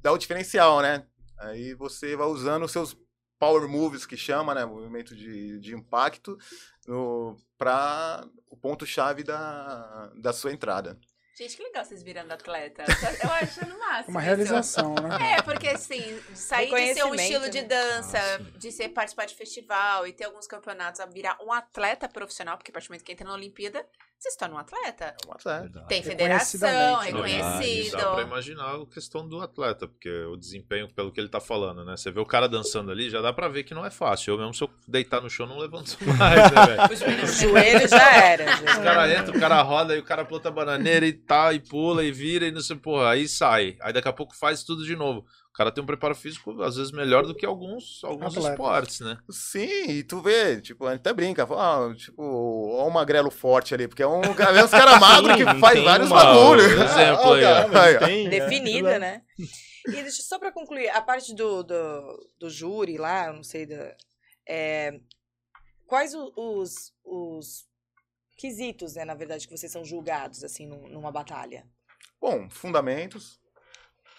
dar o diferencial, né? Aí você vai usando os seus power moves, que chama, né? Movimento de, de impacto, no, pra o ponto-chave da, da sua entrada. Gente, que legal vocês virando atleta. Eu acho no máximo. Uma isso. realização, né? É, porque assim, sair de ser um estilo de né? dança, Ah, de ser participar de festival e ter alguns campeonatos, a virar um atleta profissional, porque a partir do momento que entra na Olimpíada, você se torna um atleta. É um atleta. Tem federação, Não, e reconhecido. Dá pra imaginar a questão do atleta, porque o desempenho, pelo que ele tá falando, né? Você vê o cara dançando ali, já dá pra ver que não é fácil. Eu mesmo, se eu deitar no chão, não levanto (laughs) mais, né, velho? Os meninos- O joelho já era. (laughs) O cara entra, o cara roda, aí o cara planta a bananeira e tá, e pula, e vira, e não sei, porra, aí sai. Aí daqui a pouco faz tudo de novo. O cara tem um preparo físico, às vezes, melhor do que alguns, alguns Atletas. esportes, né? Sim, e tu vê, tipo, a gente até brinca, fala, ah, tipo, ó o magrelo forte ali, porque é um, é uns caras (laughs) magros que faz vários uma- bagulhos. um (laughs) exemplo aí, ó. Aí, ó. Tem, Definida, né? E deixa só pra concluir, a parte do, do, do júri lá, eu não sei, da, é, quais o- os, os quesitos, né, na verdade, que vocês são julgados, assim, num- numa batalha? Bom, fundamentos.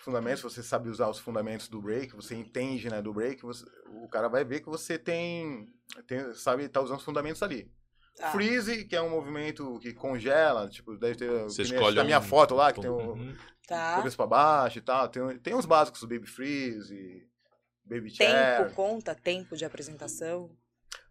Fundamentos, você sabe usar os fundamentos do break, você entende, né, do break, você- o cara vai ver que você tem, tem sabe estar usando os fundamentos ali. Tá. Freeze, que é um movimento que congela, tipo, deve ter Você escolhe da minha um- foto lá, que tem o Uhum. Tá. cabeça pra baixo e tal, tem, tem uns básicos, o Baby Freeze, Baby Chair. Tempo, conta, tempo de apresentação.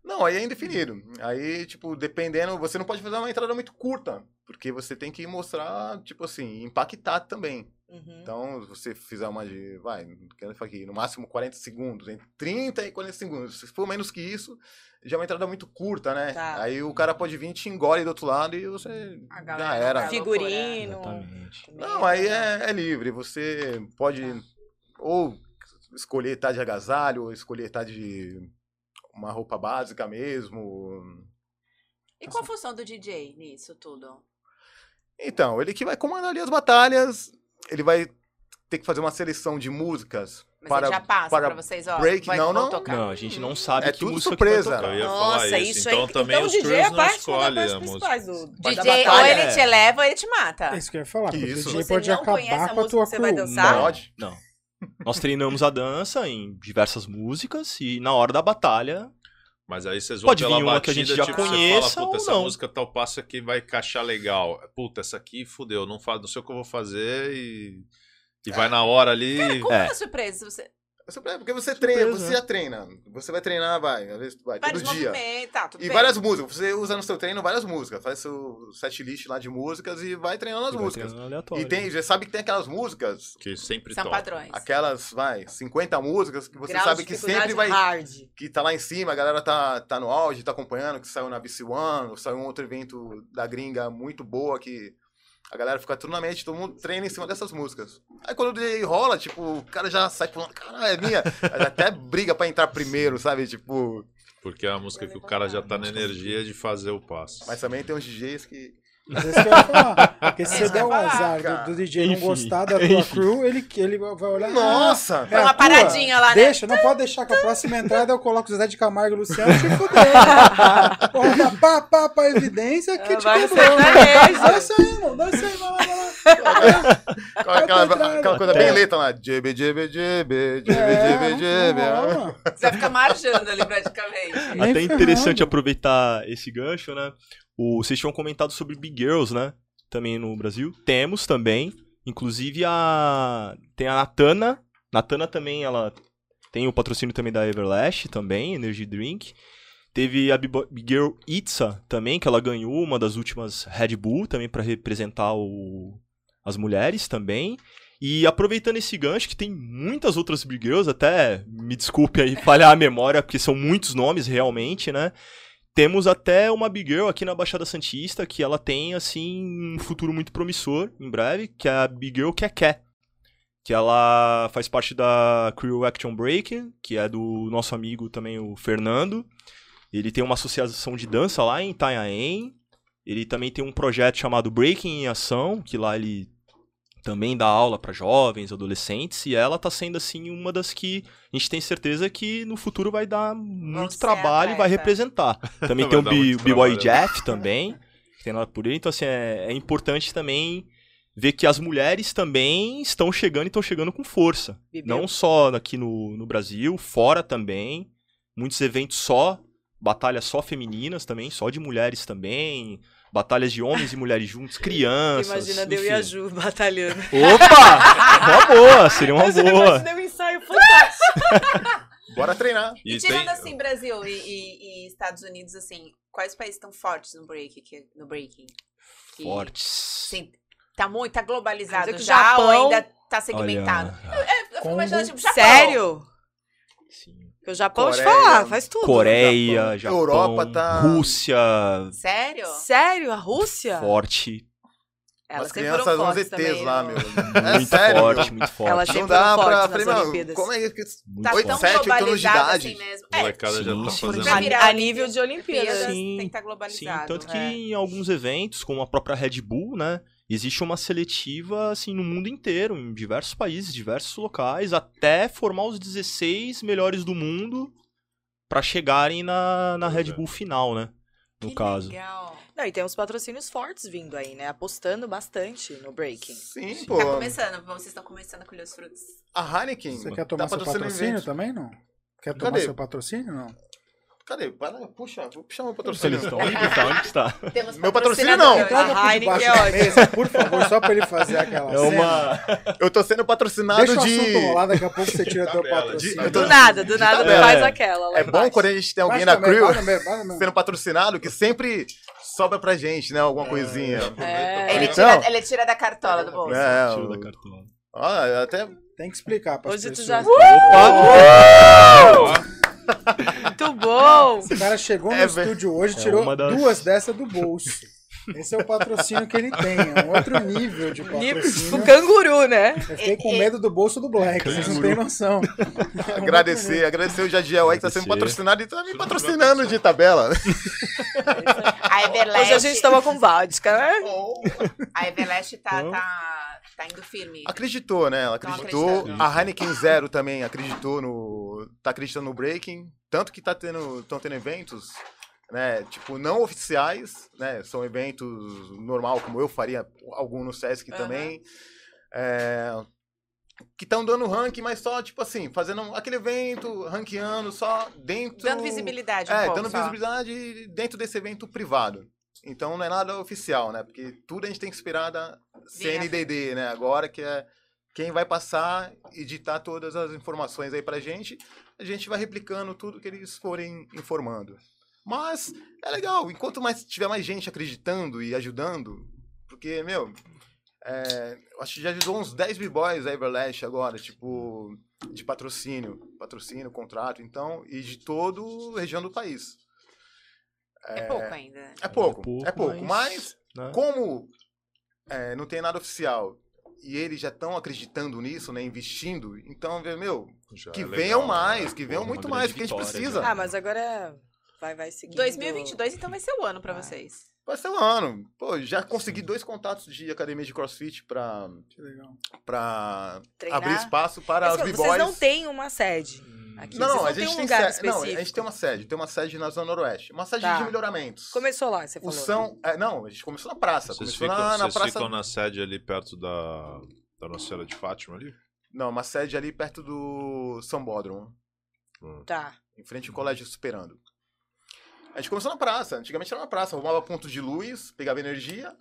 Não, aí é indefinido. Aí, tipo, dependendo, você não pode fazer uma entrada muito curta, porque você tem que mostrar, tipo assim, impactar também. Uhum. Então, se você fizer uma de, vai, quero falar aqui, no máximo 40 segundos, entre 30 e 40 segundos. Se for menos que isso, já é uma entrada muito curta, né? Tá. Aí o cara pode vir, te engole do outro lado e você A já era. Figurino. Exatamente. Não, aí né? é, é livre. Você pode Tá. ou escolher estar de agasalho, ou escolher estar de uma roupa básica mesmo. E qual a função do DJ nisso tudo? Então, ele que vai comandar ali as batalhas, ele vai ter que fazer uma seleção de músicas Mas para ele já passa para pra vocês, ó. break, vai, não, não. tocar. Não, a gente não sabe É que tudo música surpresa. que vai Eu tocar. ia Nossa, isso, isso. aí. Então também então, os o DJ é parte, partes a principais música. do, da DJ, ou ele te leva ou ele te mata. É isso que eu ia falar. porque Isso. O DJ Você pode acabar com a música tua que você vai dançar? Pode. Não. Nós treinamos a dança em diversas músicas e na hora da batalha Mas aí vocês vão Pode pela vir uma que batida, a gente já tipo, você conheça fala, puta, ou essa não. música tal passo aqui vai encaixar legal. Puta, essa aqui fudeu, não, faz, não sei o que eu vou fazer e, e vai na hora ali. Cara, como É. é a surpresa? Você... Você- Porque você treina, Surpresa, você né? já treina. Você vai treinar, vai, às vezes vai, todo Vários dia. movimentos, tá, tudo E bem. várias músicas. Você usa no seu treino várias músicas. Faz seu set list lá de músicas e vai treinando as vai músicas. treinando. E tem, já sabe que tem aquelas músicas, Que sempre São toca. padrões. aquelas, vai, 50 músicas que você Grau sabe que sempre vai. hard. Que tá lá em cima, a galera tá, tá no auge, tá acompanhando, que saiu na BC One, ou saiu um outro evento da gringa muito boa que. A galera fica tudo na mente, todo mundo treina em cima dessas músicas. Aí quando o DJ rola, tipo, o cara já sai falando, caralho, é minha. Até briga pra entrar primeiro, sabe? Tipo. Porque é a música que o cara já tá na energia de fazer o passo. Mas também tem uns DJs que. Mas é isso que eu ia falar. Porque se É você der o azar do, do DJ não Enfim. gostar da tua Enfim. crew, ele, ele vai olhar. Nossa! Foi uma paradinha lá, né? Deixa, não pode deixar que a próxima entrada eu coloco o Zé de Camargo e Luciano e te fudeu. (laughs) Porra, dá pá, pá, pá, evidência que Ah, te vai quebrou. sertanejo. Dá isso aí, irmão. Dá isso aí, vai lá, vai lá. Aquela, aquela coisa bem letra lá. Jebe, jebe, jebe, jebe, jebe, jebe. É, não. Você vai ficar marjando ali praticamente. Até interessante aproveitar esse gancho, né? O, vocês tinham comentado sobre Big Girls, né? Também no Brasil. Temos também. Inclusive a. Tem a Natana. Natana também, ela tem o patrocínio também da Everlast, também, Energy Drink. Teve a Big Girl Itza também, que ela ganhou uma das últimas Red Bull também para representar o, as mulheres também. E aproveitando esse gancho, que tem muitas outras Big Girls, até me desculpe aí (laughs) falhar a memória, porque são muitos nomes realmente, né? Temos até uma Big Girl aqui na Baixada Santista, que ela tem, assim, um futuro muito promissor, em breve, que é a Big Girl Keké. que ela faz parte da Crew Action Breaking, que é do nosso amigo também, o Fernando. Ele tem uma associação de dança lá em Itanhaém. Ele também tem um projeto chamado Breaking em Ação, que lá ele também dá aula para jovens, adolescentes, e ela tá sendo assim uma das que a gente tem certeza que no futuro vai dar muito ser trabalho e vai representar. (laughs) Também Vai tem o B-Boy trabalho. Jeff também, que tem lá por ele, então assim, é, é importante também ver que as mulheres também estão chegando e estão chegando com força. Bebeu. Não só aqui no, no Brasil, fora também. Muitos eventos só, batalhas só femininas também, só de mulheres também. Batalhas de homens e mulheres juntos, crianças. Imagina eu e a enfim. Ju batalhando. Opa! Uma boa, (laughs) seria uma eu boa. imaginei um ensaio fantástico. (laughs) Bora treinar. E, E tirando tem- assim, Brasil e, e- e Estados Unidos, assim, quais países estão fortes no break, que- no breaking? Que, Fortes. Assim, tá muito, tá globalizado o já ou Japão- ainda tá segmentado? Olha, Eu fico imaginando, tipo, Japão. Sério? Sim. Porque o Japão, te Coreia. falar, faz tudo. Coreia, Japão, Europa tá- Rússia, Sério? Sério? A Rússia? forte. Elas As crianças, fortes ETs lá, no- meu. (laughs) É Muito sério, forte, meu. muito forte. Elas Não sempre dá foram pra. fortes Falei, meu, Olimpíadas. como é que. Tá Oito, tão forte. sete, oito anos de globalizado idade. assim mesmo. A molecada já sim, tá sim. fazendo. A, virar a nível de Olimpíadas. Sim, tem que estar Sim, globalizado. tanto que é. em alguns eventos, como a própria Red Bull, né, existe uma seletiva assim no mundo inteiro, em diversos países, diversos locais, até formar os 16 melhores do mundo pra chegarem na, na Red é. Bull final, né, no Que caso. legal. Não, e tem uns patrocínios fortes vindo aí, né? Apostando bastante no breaking. Sim, pô. Tá começando, vocês estão começando a colher os frutos. A Heineken. Você quer tomar tá seu patrocínio eventos. também, não? Quer tomar Cadê? seu patrocínio, não? Cadê? Para, puxa, vou puxar meu Eles patrocínio. estão onde que tá? Onde que está? (laughs) Temos Meu patrocínio não. A por Heineken é mesa, por favor, só pra ele fazer (laughs) aquela É uma Eu tô sendo patrocinado Deixa o de. assunto rolar, daqui a pouco você tira teu patrocínio. de- Do nada, do nada tabela. faz É. aquela. É bom quando a gente tem alguém Baixa na crew sendo patrocinado que sempre sobra pra gente, né? Alguma coisinha. É. Ele, Então- tira, ele tira da cartola do bolso. É, tiro da cartola. ó, até Tem que explicar para Hoje tu pessoas. já. Ó, Muito bom! O cara chegou no É, estúdio hoje e É tirou das- duas dessas do bolso. Esse é o patrocínio que ele tem, é um outro nível de patrocínio. O canguru, né? Eu fiquei com medo do bolso do Black, vocês não têm noção. É (laughs) um agradecer, agradecer o Jadiel aí que tá sendo patrocinado e tá me patrocinando de tabela. (laughs) A Everlast, Hoje a gente tava com vodka, né? a Everlast tá, tá, tá indo firme. Acreditou, né? Ela acreditou. A Heineken Zero também acreditou no. tá acreditando no breaking. Tanto que tá tendo. estão tendo eventos, né? Tipo, não oficiais, né? São eventos normal, como eu faria algum no Sesc Aham. também. É, que estão dando ranking, mas só, tipo assim, fazendo aquele evento, ranqueando só dentro. Dando visibilidade um É, pouco dando só. visibilidade dentro desse evento privado. Então não é nada oficial, né? Porque tudo a gente tem que esperar da CNDD, né? Agora que é quem vai passar e ditar todas as informações aí pra gente, a gente vai replicando tudo que eles forem informando. Mas é legal, enquanto mais tiver mais gente acreditando e ajudando, porque, meu, é, acho que já ajudou uns 10 b-boys a Everlast agora, tipo, de patrocínio, patrocínio, contrato, então, e de toda a região do país. É pouco ainda. É pouco, pouco, é pouco, mas né? como é, não tem nada oficial e eles já estão acreditando nisso, né, investindo, então, meu, já que é venham legal, mais, né? que venham Pô, muito mais, porque a gente precisa. Ah, mas agora vai, vai seguindo. 2022, então vai ser o ano pra Ah. vocês. Vai ser um ano. Pô, já consegui dois contatos de academia de crossfit pra, Que legal. pra Treinar. abrir espaço para Mas, as vocês b-boys. não têm uma sede. Aqui. Não, não, não a gente um tem lugar sede. Não, a gente tem uma sede, tem uma sede na Zona Noroeste. Uma sede Tá. de melhoramentos. Começou lá, você O falou. São. é, não, a gente começou na praça. Vocês, começou ficam, na, na vocês praça. ficam na sede ali perto da, da Nossa Senhora de Fátima ali? Não, uma sede ali perto do São Bódromo. Tá. Em frente ao colégio Superando. A gente começou na praça. Antigamente era na praça. Arrumava ponto de luz, pegava energia,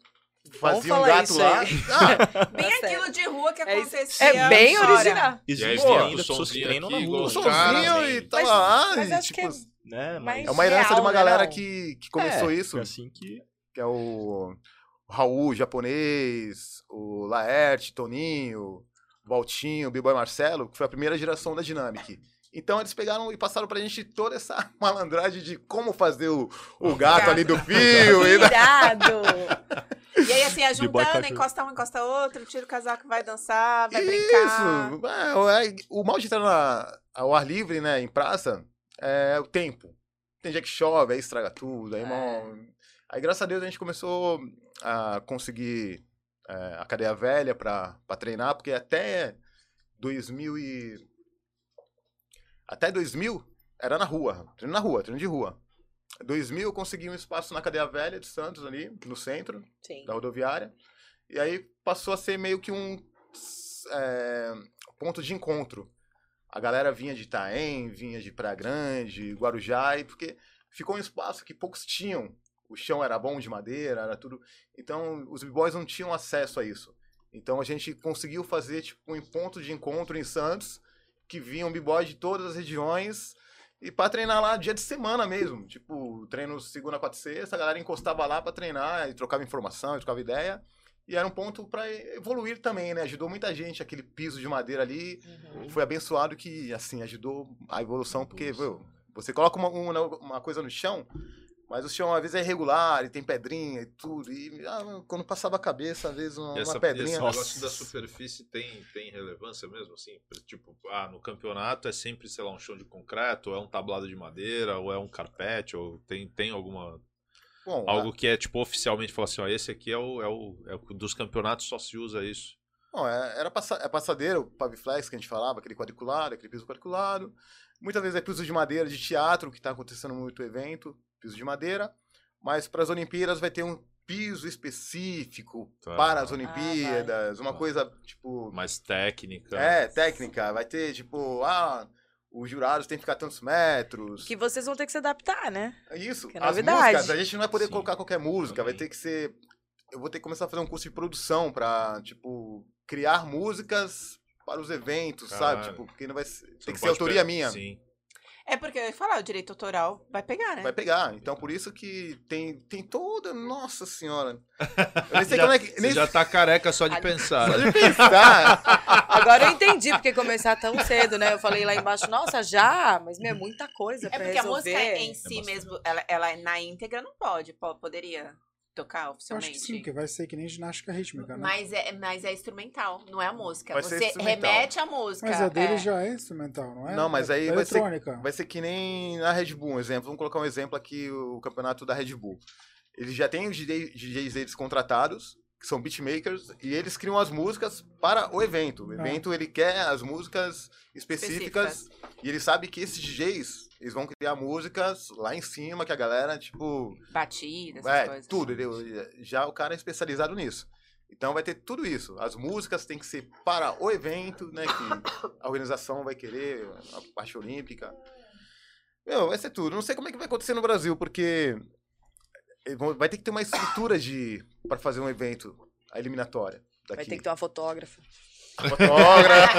fazia um gato isso lá. (laughs) Ah, Bem Tá aquilo de rua que É, acontecia. é bem fora. original. E o ainda pessoas que treinam na rua. somzinho caras, e tá Mas- lá. mas e, acho tipo, que é Né, mais é uma herança real, de uma né, galera que, que começou É, isso. é assim que que é o, o Raul japonês, o Laerte, Toninho, Valtinho, B-Boy Marcelo, que foi a primeira geração da Dynamic. Então eles pegaram e passaram pra gente toda essa (laughs) malandragem de como fazer o, o gato ali do fio. Irado! (laughs) E aí, assim, (laughs) é juntando, encosta um, encosta outro, tira o casaco, vai dançar, vai brincar. Isso. É, é, o mal de estar na- ao ar livre, né, em praça, é o tempo. Tem dia que chove, aí estraga tudo. Aí, É. mó- aí graças a Deus, a gente começou a conseguir é, a cadeia velha pra, pra treinar, porque até 2000 e... Até 2000 era na rua, treino na rua, treino de rua. 2000 eu consegui um espaço na cadeia velha de Santos ali, no centro, Sim. da rodoviária. E aí passou a ser meio que um é, ponto de encontro. A galera vinha de Itaém, vinha de Praia Grande, Guarujá, e porque ficou um espaço que poucos tinham. O chão era bom de madeira, era tudo. Então os b-boys não tinham acesso a isso. Então a gente conseguiu fazer tipo um ponto de encontro em Santos, que vinham b-boys de todas as regiões e para treinar lá dia de semana mesmo. Tipo, treino segunda, quarta e sexta, a galera encostava lá para treinar e trocava informação, e trocava ideia. E era um ponto para evoluir também, né? Ajudou muita gente aquele piso de madeira ali. Uhum. Foi abençoado que, assim, ajudou a evolução, porque, viu, você coloca uma, uma, uma coisa no chão, mas o chão às vezes é irregular e tem pedrinha e tudo. E ah, quando passava a cabeça, às vezes uma, E essa, uma pedrinha. esse negócio da (laughs) superfície tem, tem relevância mesmo, assim? Tipo, ah, no campeonato é sempre, sei lá, um chão de concreto, ou é um tablado de madeira, ou é um carpete, ou tem, tem alguma. Bom, Algo que é, tipo, oficialmente falar assim, ó, esse aqui é o, é o, é o dos campeonatos só se usa isso. Bom, é- era passa, é passadeira, o paviflex que a gente falava, aquele quadriculado, aquele piso quadriculado. Muitas vezes é piso de madeira de teatro, que está acontecendo muito evento, piso de madeira. Mas para as Olimpíadas vai ter um piso específico Tá. para as Ah, Olimpíadas, uma Tá. coisa tipo. Mais técnica. É, técnica. Vai ter tipo, ah, os jurados têm que ficar tantos metros. Que vocês vão ter que se adaptar, né? É Isso, Que as novidade. músicas, a gente não vai poder Sim, colocar qualquer música, vai também. ter que ser. Eu vou ter que começar a fazer um curso de produção pra, tipo, criar músicas para os eventos, sabe? Caralho. Tipo, porque não vai ser. Você Tem não que ser autoria pegar- minha. Sim. É porque eu ia falar, o direito autoral vai pegar, né? Vai pegar. Então, por isso que tem, tem toda. Nossa senhora. (laughs) Eu nem sei Já- como é que. Você Nem já tá careca só de pensar. só de pensar. (laughs) Agora eu entendi porque começar tão cedo, né? Eu falei lá embaixo, nossa, já? Mas, meu, é muita coisa É pra porque a resolver. música em si bastante. mesmo, ela, ela na íntegra não pode, po- poderia tocar Eu acho oficialmente. que sim, que vai ser que nem ginástica rítmica, né? Mas é, mas é instrumental, não é a música. Vai ser Você instrumental. remete à música. Mas a dele é. já é instrumental, não é? Não, mas É aí vai ser- eletrônica. Vai ser que nem na Red Bull, um exemplo. Vamos colocar um exemplo aqui, o campeonato da Red Bull. Eles já têm os DJ DJs deles contratados, que são beatmakers, e eles criam as músicas para o evento. O Ah. evento, ele quer as músicas específicas, e ele sabe que esses DJs, eles vão criar músicas lá em cima, que a galera, tipo... Batidas, essas É, coisas. tudo, entendeu? Já o cara é especializado nisso. Então vai ter tudo isso. As músicas têm que ser para o evento, né? Que a organização vai querer, a parte olímpica. Meu, vai ser tudo. Não sei como é que vai acontecer no Brasil, porque vão- vai ter que ter uma estrutura de para fazer um evento, a eliminatória. Daqui. Vai ter que ter uma fotógrafa. Fotógrafo.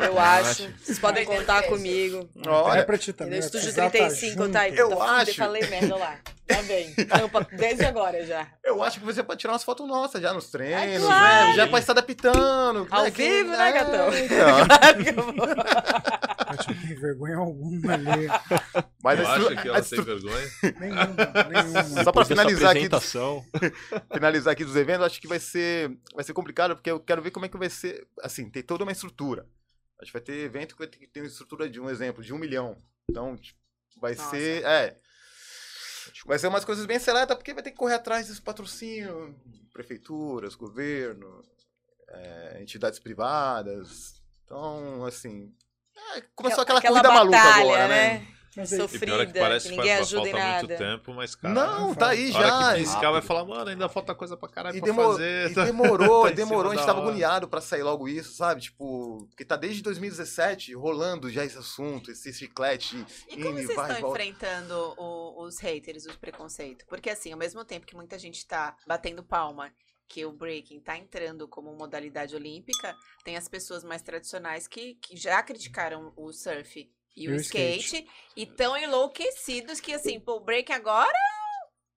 (laughs) Eu acho. Vocês podem contar comigo. Olha, é pra ti No também. vai Estúdio precisar tá 35, tá aí. Eu Puta, acho. Falei merda lá. Tá bem. Tampa Desde agora já. eu acho que você pode tirar umas fotos nossas já nos treinos, claro. né? Já pode estar adaptando. Ao né? Que- vivo, né, é, gatão? então. (laughs) Eu vou. Eu não tenho vergonha alguma ali. Mas Eu acho que ela tem vergonha. Nenhuma, nenhuma. Só pra finalizar aqui, (laughs) finalizar aqui dos eventos, acho que vai ser, vai ser complicado, porque eu quero ver como é que vai ser. Assim, tem toda uma estrutura. A gente vai ter evento que vai ter que ter uma estrutura de um exemplo, de um milhão. Então, tipo, vai Nossa. ser. É. Vai ser umas coisas bem seletas, porque vai ter que correr atrás desse patrocínio, prefeituras, governo, é, entidades privadas. Então, assim. é, começou aquela, corrida maluca agora, né? Mas aí, E pior é Sofrida, que parece que que ninguém vai, ajuda em falta nada. muito tempo, mas, cara... Não, tá aí A hora já. que piscar vai falar, mano, ainda falta coisa pra caralho E, pra demor- fazer. e (laughs) demorou, Tá em demorou, a gente tava hora. agoniado pra sair logo isso, sabe? Tipo, porque tá desde 2017 rolando já esse assunto, esse chiclete. E como vocês vai estão volta. enfrentando o- os haters, os preconceitos? Porque assim, ao mesmo tempo que muita gente tá batendo palma que o breaking tá entrando como modalidade olímpica, tem as pessoas mais tradicionais que, que já criticaram o surf e o, skate, skate. e tão enlouquecidos que assim, pô, o break agora,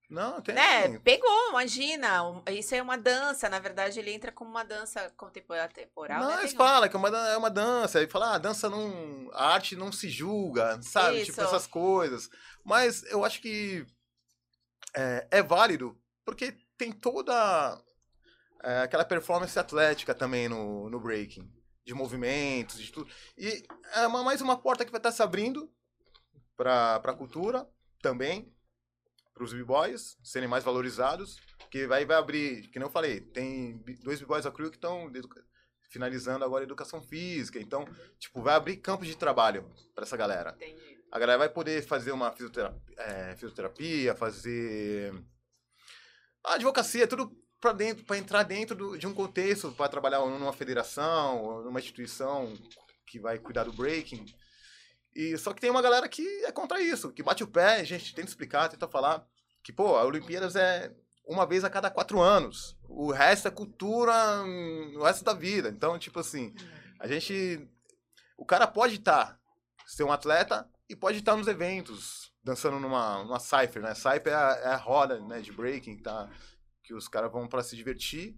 Não, tem. né, pegou, imagina, isso é uma dança, na verdade ele entra como uma dança contemporânea, Não, né? eles falam que é uma, é uma dança. E fala, ah, a dança não. A arte não se julga, sabe? Tipo, Isso. essas coisas. Mas eu acho que é, é válido, porque tem toda é, aquela performance atlética também no, no breaking. De movimentos, de tudo. E é uma- mais uma porta que vai estar se abrindo para a cultura também, para os b-boys serem mais valorizados. Que vai, vai abrir, que nem eu falei, tem dois b-boys da crew que estão finalizando agora a educação física. Então, tipo, vai abrir campos de trabalho para essa galera. Entendi. A galera vai poder fazer uma fisioterapia, é, fisioterapia fazer a advocacia, tudo para dentro, para entrar dentro do- de um contexto, para trabalhar numa federação, numa instituição que vai cuidar do breaking. E só que tem uma galera que é contra isso, que bate o pé, a gente tenta explicar, tenta falar que, pô, a Olimpíadas é uma vez a cada quatro anos. O resto é cultura, hum, o resto da vida. Então, tipo assim, a gente. O cara pode estar, ser um atleta, e pode estar nos eventos, dançando numa, numa cypher, né? Cypher é a, é a roda né, de breaking, tá? Que os caras vão para se divertir.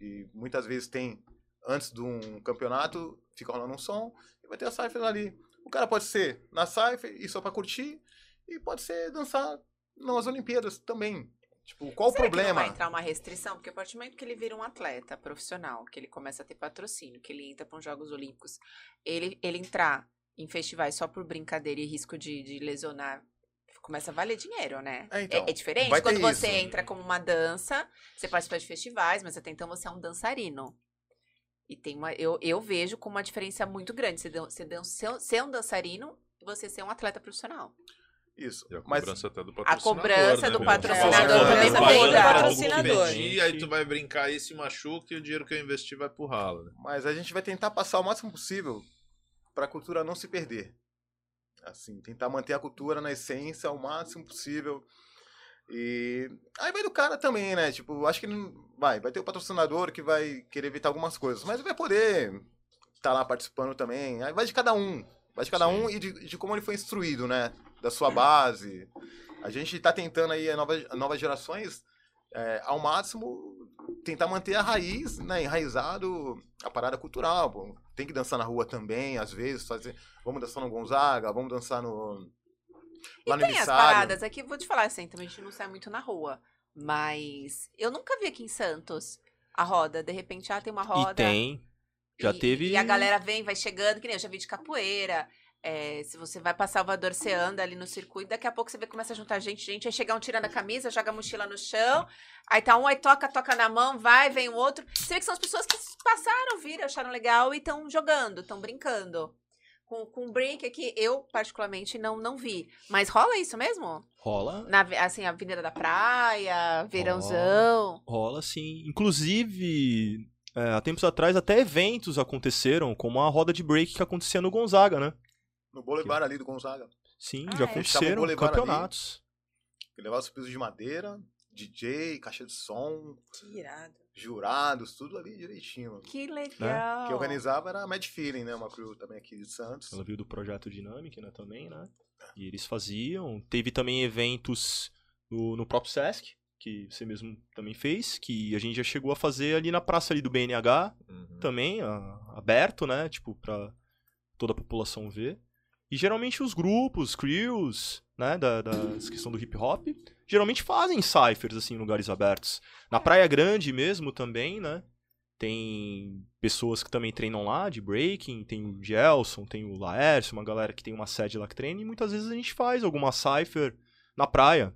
E muitas vezes tem, antes de um campeonato, fica rolando um som, e vai ter a cypher ali. O cara pode ser na cypher e só para curtir, e pode ser dançar nas Olimpíadas também. Tipo, qual Será o que não problema? vai entrar uma restrição? Porque a partir do momento que ele vira um atleta profissional, que ele começa a ter patrocínio, que ele entra para os Jogos Olímpicos, ele, ele entrar em festivais só por brincadeira e risco de, de lesionar, começa a valer dinheiro, né? É, então, é, é diferente vai ter quando você isso. entra como uma dança, você participa de festivais, mas até então você é um dançarino. E tem uma. Eu, eu vejo com uma diferença muito grande. Você, você dan- ser, ser um dançarino e você ser um atleta profissional. Isso. E a Mas cobrança até do patrocinador. cobrança né, do patrocinador também pagar dar. pra Patrocinador. competir, Aí tu vai brincar aí, se machuca e o dinheiro que eu investi vai pro ralo. Né? Mas a gente vai tentar passar o máximo possível para a cultura não se perder. Assim, tentar manter a cultura na essência o máximo possível. E aí vai do cara também, né? Tipo, acho que não- vai, vai ter o patrocinador que vai querer evitar algumas coisas, mas vai poder estar lá participando também. Aí vai de cada um, vai de cada Sim. um e de, de como ele foi instruído, né? Da sua base. A gente tá tentando aí, as novas, as novas gerações, é, ao máximo, tentar manter a raiz, né? Enraizado a parada cultural. pô. Tem que dançar na rua também, às vezes, fazer. Vamos dançar no Gonzaga, vamos dançar no. E Lá no tem as emissário. paradas, aqui vou te falar assim, também a gente não sai muito na rua. Mas eu nunca vi aqui em Santos a roda. De repente, ah, tem uma roda. E tem. Já e, teve. E a galera vem, vai chegando, que nem eu já vi de capoeira. É, se você vai pra Salvador, você anda ali no circuito, daqui a pouco você vê começa a juntar gente, gente, aí chega um tirando a camisa, joga a mochila no chão, aí tá um, aí toca, toca na mão, vai, vem o outro. Você vê que são as pessoas que passaram, viram, acharam legal e estão jogando, estão brincando. Com, com break aqui, eu particularmente não, não vi. Mas rola isso mesmo? Rola. Na, assim, Avenida da Praia, verãozão. Rola sim. Inclusive, é, há tempos atrás até eventos aconteceram, como a roda de break que acontecia no Gonzaga, né? No Boulevard ali do Gonzaga. Sim, Ah, já é? Ali. campeonatos. Que levava os pisos de madeira, DJ, caixa de som, Que irado. jurados, tudo ali direitinho. Que legal. Quem organizava era a Mad Feeling, né? Uma crew também aqui de Santos. Ela veio do projeto Dynamic, né, também, né? E eles faziam. Teve também eventos no, no próprio Sesc, que você mesmo também fez, que a gente já chegou a fazer ali na praça ali do BNH, Uhum. também, a- aberto, né? Tipo, pra toda a população ver. E geralmente os grupos, crews, né, da, da questão do hip hop, geralmente fazem cyphers, assim, em lugares abertos. Na Praia Grande mesmo também, né? Tem pessoas que também treinam lá, de breaking, tem o Gelson, tem o Laércio, uma galera que tem uma sede lá que treina, e muitas vezes a gente faz alguma cypher na praia,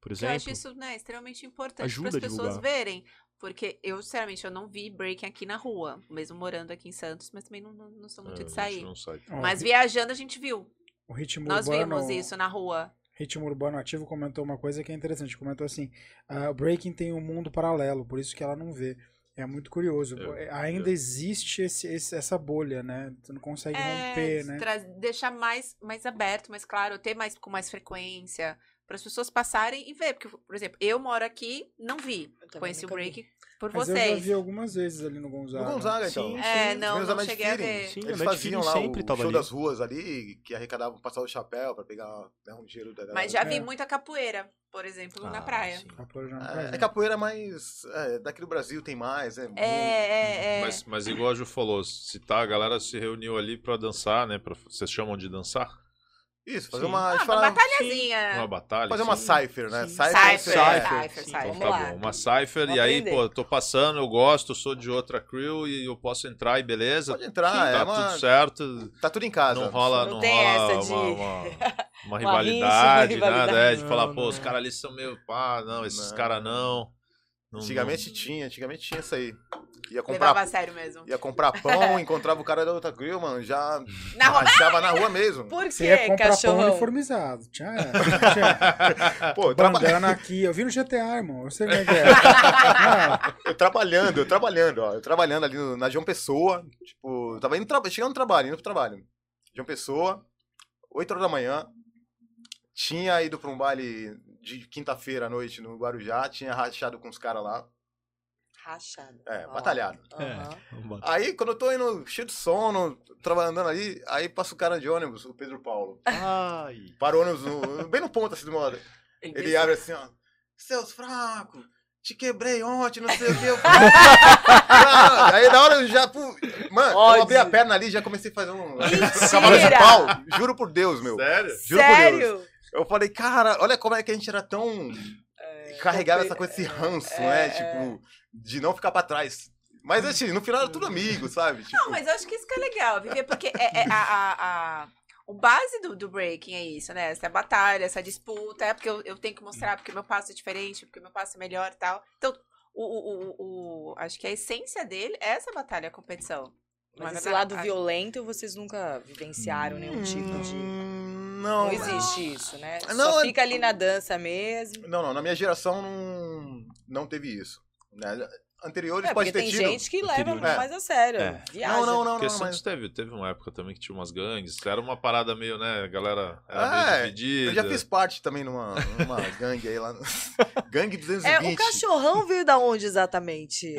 por Eu exemplo. acho isso né, extremamente importante para as pessoas verem. Porque eu, sinceramente, eu não vi breaking aqui na rua, mesmo morando aqui em Santos, mas também não, não, não sou muito É, de sair. não Mas viajando a gente viu. o ritmo Nós urbano, vimos isso na rua. Ritmo Urbano Ativo comentou uma coisa que é interessante. Comentou assim: ah, o Breaking tem um mundo paralelo, por isso que ela não vê. É muito curioso. Eu- É, Ainda eu- existe esse- esse- essa bolha, né? Você não consegue É, romper, né? deixar mais, mais aberto, mais claro, ter mais com mais frequência, para as pessoas passarem e ver. Porque, por exemplo, eu moro aqui, não vi. Conheci o nunca vi. break por Mas eu já vocês. vi algumas vezes ali no Gonzaga. No Gonzaga, então. Sim, É, sim. não, Menos não Mad cheguei a ver. Sim, Eles faziam lá sempre o show ali. das ruas ali, que arrecadavam passar o chapéu pra pegar né, um dinheiro da galera. Mas já vi É. muita capoeira, por exemplo, na Ah, praia. sim. Capoeira não É, é né? capoeira, mas é, daqui do Brasil tem mais, é, muito- É, é, é. Mas, mas igual a Ju falou, se tá, a galera se reuniu ali pra dançar, né? Pra, vocês chamam de dançar? Isso, fazer Sim. uma. a Ah, gente uma batalhazinha. Uma batalha. Fazer uma sim. cipher, né? Sim. Cipher. Cypher, é- Cypher, Então Cypher. Vamos Tá lá. bom, uma cipher, Vamos e aí, aprender. pô, tô passando, eu gosto, sou de outra crew e eu posso entrar e beleza. Pode entrar, tá é uma- tudo certo. Tá tudo em casa. Não rola, Não não, tem rola essa de- uma, (laughs) uma, uma Uma rivalidade, uma (laughs) nada, é, de falar, Não, pô, não. os caras ali são meio pá, não, esses Não. caras não. Não- Antigamente não- tinha, antigamente tinha isso aí. Ia comprar, Levava a sério mesmo. ia comprar (laughs) pão, encontrava o cara da outra grill, mano, já Na rua. rachava na rua mesmo. Por Você ia que, comprar pão uniformizado. Tinha, (laughs) tinha Pô, eu, traba- bandana aqui. Eu vi no GTA, irmão. Eu sei como é que é. (laughs) Ah, eu trabalhando, eu trabalhando, ó. Eu trabalhando ali no- na João Pessoa. Tipo, eu tava indo tra... chegando no trabalho, indo pro trabalho. João Pessoa, 8 horas da manhã. Tinha ido pra um baile de quinta-feira à noite no Guarujá, tinha rachado com os caras lá. Rachado. É, Ó. batalhado. Vamos Aí, quando eu tô indo cheio de sono, trabalhando ali, aí passa o cara de ônibus, o Pedro Paulo. Ai. (laughs) Para o ônibus no- bem no ponto assim do modo. Ele abre assim, ó. Seus fracos, te quebrei ontem, não sei o que. Eu (laughs) "Ah", aí na hora eu já. pu- Mano, Ódio. eu abri a perna ali e já comecei a fazer um. Mentira! cavalo de pau. Juro por Deus, meu. Sério? Juro por Deus. Eu falei, cara, olha como é que a gente era tão. carregado compre- essa coisa, esse ranço, é, né? é. Tipo, de não ficar pra trás. Mas assim, no final era tudo amigo, sabe? Tipo, Não, mas eu acho que isso que é legal, viver, porque é, é a, a, a- o base do, do breaking é isso, né? Essa batalha, essa disputa, é porque eu, eu tenho que mostrar porque o meu passo é diferente, porque o meu passo é melhor e tal. Então, o, o, o, o- acho que a essência dele é essa batalha, a competição. Mas Não é esse lado verdade? violento vocês nunca vivenciaram nenhum tipo de. Não não, existe isso, né? Não, Só é- fica ali na dança mesmo. Não, não, na minha geração não, não teve isso. Né? Anteriores É, pode ter tem tido. gente que leva Anterior. É. mais a sério. É. Viaja. Não, não, não, Porque não, Santos mas teve, teve uma época também que tinha umas gangues, era uma parada meio, né, a galera era É, meio dividida. eu já fiz parte também numa, numa (laughs) gangue aí lá. No... (laughs) gangue 220. É, o cachorrão veio da onde exatamente?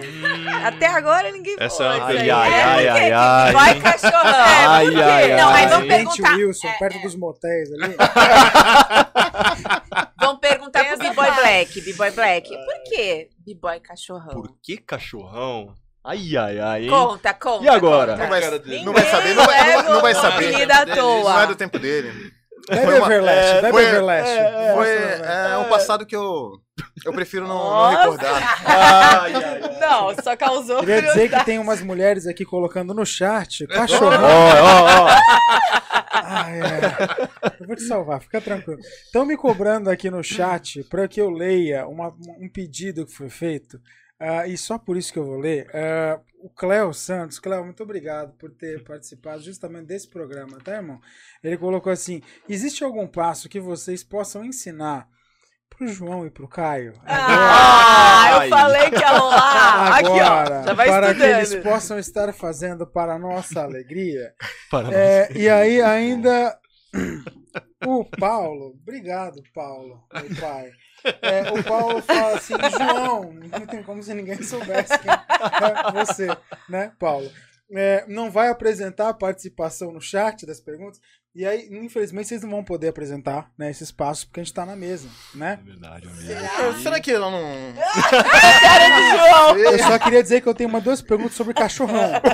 Até agora ninguém Essa falou é uma aí. Ai, ai, É, ai, quê? ai, ai. Vai cachorrão! Ai, por quê? ai, Não, ai. aí vamos perguntar. Wilson, é, perto é, dos motéis ali. (laughs) Vamos perguntar Tem pro essa B-Boy fase. Black. B-Boy Black. Por que B-Boy cachorrão? Por que cachorrão? Ai, ai, ai. hein? Conta, conta. E agora? conta. Não vai, não vai saber, não vai, não vai- não vai Leva o saber. apelido à Não toa. é do tempo dele. Bebe Foi uma- Everlast, é, bebe foi- Everlast. é, Foi velho. é, um passado que eu, eu prefiro não, não recordar. Ai, ai, ai. Não, só causou Queria dizer que tem umas mulheres aqui colocando no chat, cachorrão. Ó, ó, ó. Ah, é. Eu vou te salvar, fica tranquilo. Estão me cobrando aqui no chat para que eu leia uma- um pedido que foi feito. ah, e só por isso que eu vou ler. Ah, o Cléo Santos, Cléo, muito obrigado por ter participado justamente desse programa, tá, irmão? Ele colocou assim: existe algum passo que vocês possam ensinar pro João e pro Caio? Ah, eu falei que ia rolar. Aqui, Agora, ó. Já vai para que eles estudando. possam estar fazendo para a nossa alegria. Para É, e aí ainda o Paulo, obrigado Paulo, meu pai. É, o Paulo fala assim, João, não tem como se ninguém soubesse quem é você, né, Paulo? É, não vai apresentar a participação no chat das perguntas. E aí, infelizmente, vocês não vão poder apresentar né, esses passos porque a gente tá na mesa, né? É verdade, É, Será que ela não. Eu só queria dizer que eu tenho uma duas perguntas sobre cachorrão. (laughs)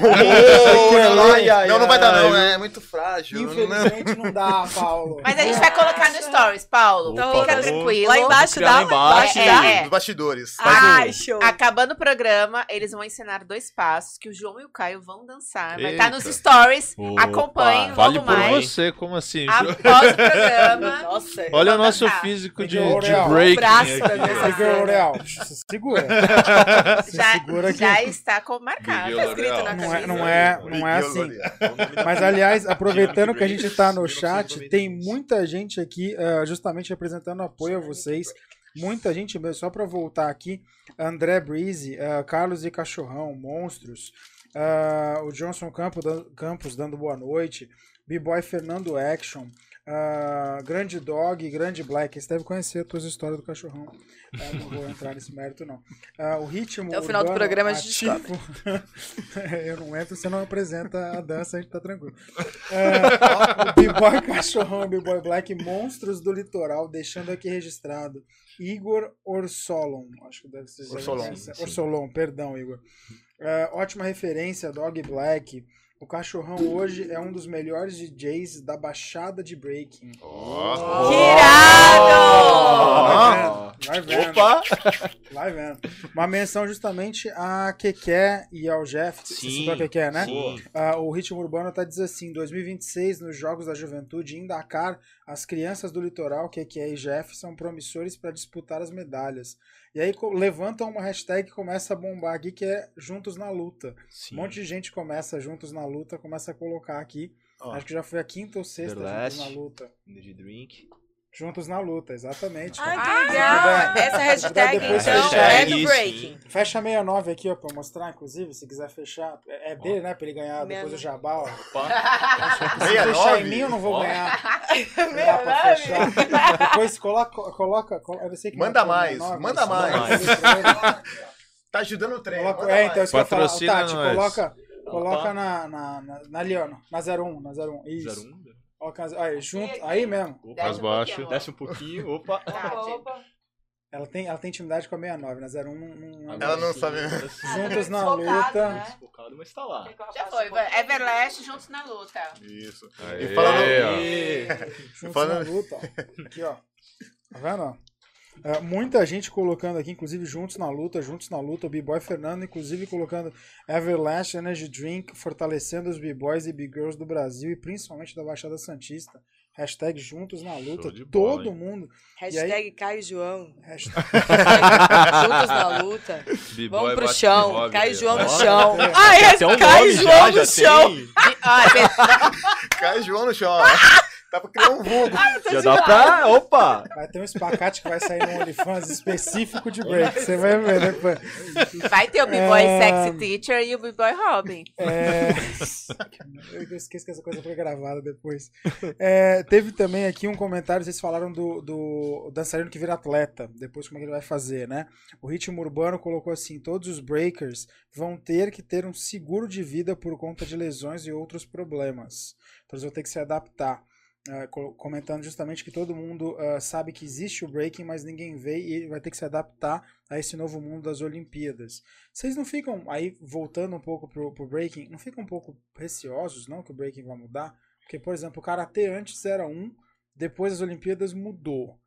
Ai, não, não vai dar, não. É muito frágil. Não, Infelizmente não dá, Paulo. Mas a gente vai colocar no Stories, Paulo. Opa, Fica vamos- tranquilo. Lá embaixo dá. lá embaixo. É, é. Dos bastidores. Show. Acabando o programa, eles vão ensinar dois passos que o João e o Caio vão dançar. Vai estar nos Eita. stories. Opa, Acompanhem Vale logo por mais. você, como assim? Após o programa. (laughs) Nossa. Olha o nosso dançar. físico de, de se segura. (laughs) Se Já, segura aqui. já está com marcado. Tá escrito na Não camisa. é, não é, não é assim. Mas, aliás, aproveitando que a gente está no chat, tem muita gente aqui ah, justamente representando apoio a vocês. Muita gente mesmo. Só para voltar aqui, André Breeze, ah, Carlos e Cachorrão, Monstros, ah, o Johnson Campos, Campos dando boa noite, B-Boy Fernando Action, ah, Grande Dog, Grande Black. Você deve conhecer as tuas histórias do cachorrão. Ah, não vou (laughs) entrar nesse mérito, não. Ah, o ritmo. Até o final do programa a gente ativo. (laughs) Eu não entro, você não apresenta a dança, a gente tá tranquilo. O B-Boy Cachorrão, B-Boy Black, Monstros do Litoral, deixando aqui registrado. Igor Orsolon, acho que deve ser. Orsolon. Orsolon, perdão, Igor. Ótima referência, Dog Black. O Cachorrão hoje é um dos melhores DJs da Baixada de Breaking. Ó. Que irado! Vai vendo. Opa! Vai vendo. Uma menção justamente a Keké e ao Jeff. Você Sim, citou a Keké, né? sim. Ah, o Ritmo Urbano tá diz assim: 2026, nos Jogos da Juventude em Dakar, as crianças do litoral, Keké e Jeff, são promissores para disputar as medalhas. E aí levantam uma hashtag que começa a bombar aqui, que é Juntos na Luta. Sim. Um monte de gente começa Juntos na Luta, começa a colocar aqui. Ó, Acho que já foi a quinta ou sexta Juntos na Luta. Energy Drink. Juntos na Luta, exatamente. Ai, Ah, que legal! Essa hashtag, então, fechar é do isso, breaking. Fecha 69 aqui, ó, pra mostrar, inclusive, se quiser fechar. É é dele, né? Pra ele ganhar depois o jabá, ó. Opa! Se deixar em mim, eu não vou ganhar. (laughs) Dá pra fechar. Depois coloca, coloca, coloca sei que Manda mais, 69, manda mais. coloca- (laughs) Tá ajudando o trem. Coloca, manda é, então, isso que eu Patrocina Tati, nós. coloca, coloca na, na, na, na ali, ó, na 01, na 01. Isso. 01. Coloca, aí, junto, aí mesmo. Opa. Mais baixo. pouquinho, Desce um pouquinho. Opa! (laughs) Tati. Ela tem, ela tem intimidade com a 69, na 01 não, não, Ela não sabe. Juntos na luta. né? Desfocado, mas tá lá. Já foi. Everlast juntos na luta. Isso. Aê, E falando- ó. Juntos Falando- na luta, ó. Aqui, ó. Tá vendo, ó? É, muita gente colocando aqui, inclusive juntos na luta, juntos na luta, o B-Boy Fernando, inclusive colocando Everlast Energy Drink, fortalecendo os B-Boys e B-Girls do Brasil e principalmente da Baixada Santista. Hashtag juntos na luta, de bola, todo hein? mundo. Hashtag Caio João. Hashtag... (laughs) (laughs) Juntos na luta. Vamos pro chão. B-boy, Caio aí, João no chão. É. Um (laughs) Caio João no chão. tem. Ah, pe- Cai João no chão. Ó. (laughs) Dá pra criar um vulgo. Já dá pra. Opa! Vai ter um espacate que vai sair no OnlyFans específico de break. Você vai ver depois. vai ter o B-Boy É. Sexy Teacher e o B-Boy Robin. É... (laughs) Eu esqueço que essa coisa foi gravada depois. É, teve também aqui um comentário, vocês falaram do, do dançarino que vira atleta, depois como é que ele vai fazer, né? O Ritmo Urbano colocou assim, todos os breakers vão ter que ter um seguro de vida por conta de lesões e outros problemas. Então eles vão ter que se adaptar. É, co- comentando justamente que todo mundo ah, sabe que existe o breaking, mas ninguém vê e vai ter que se adaptar a esse novo mundo das Olimpíadas. Vocês não ficam, aí voltando um pouco pro, pro breaking, não ficam um pouco receosos, não, que o breaking vai mudar? Porque, por exemplo, o karatê antes era um, depois das Olimpíadas mudou.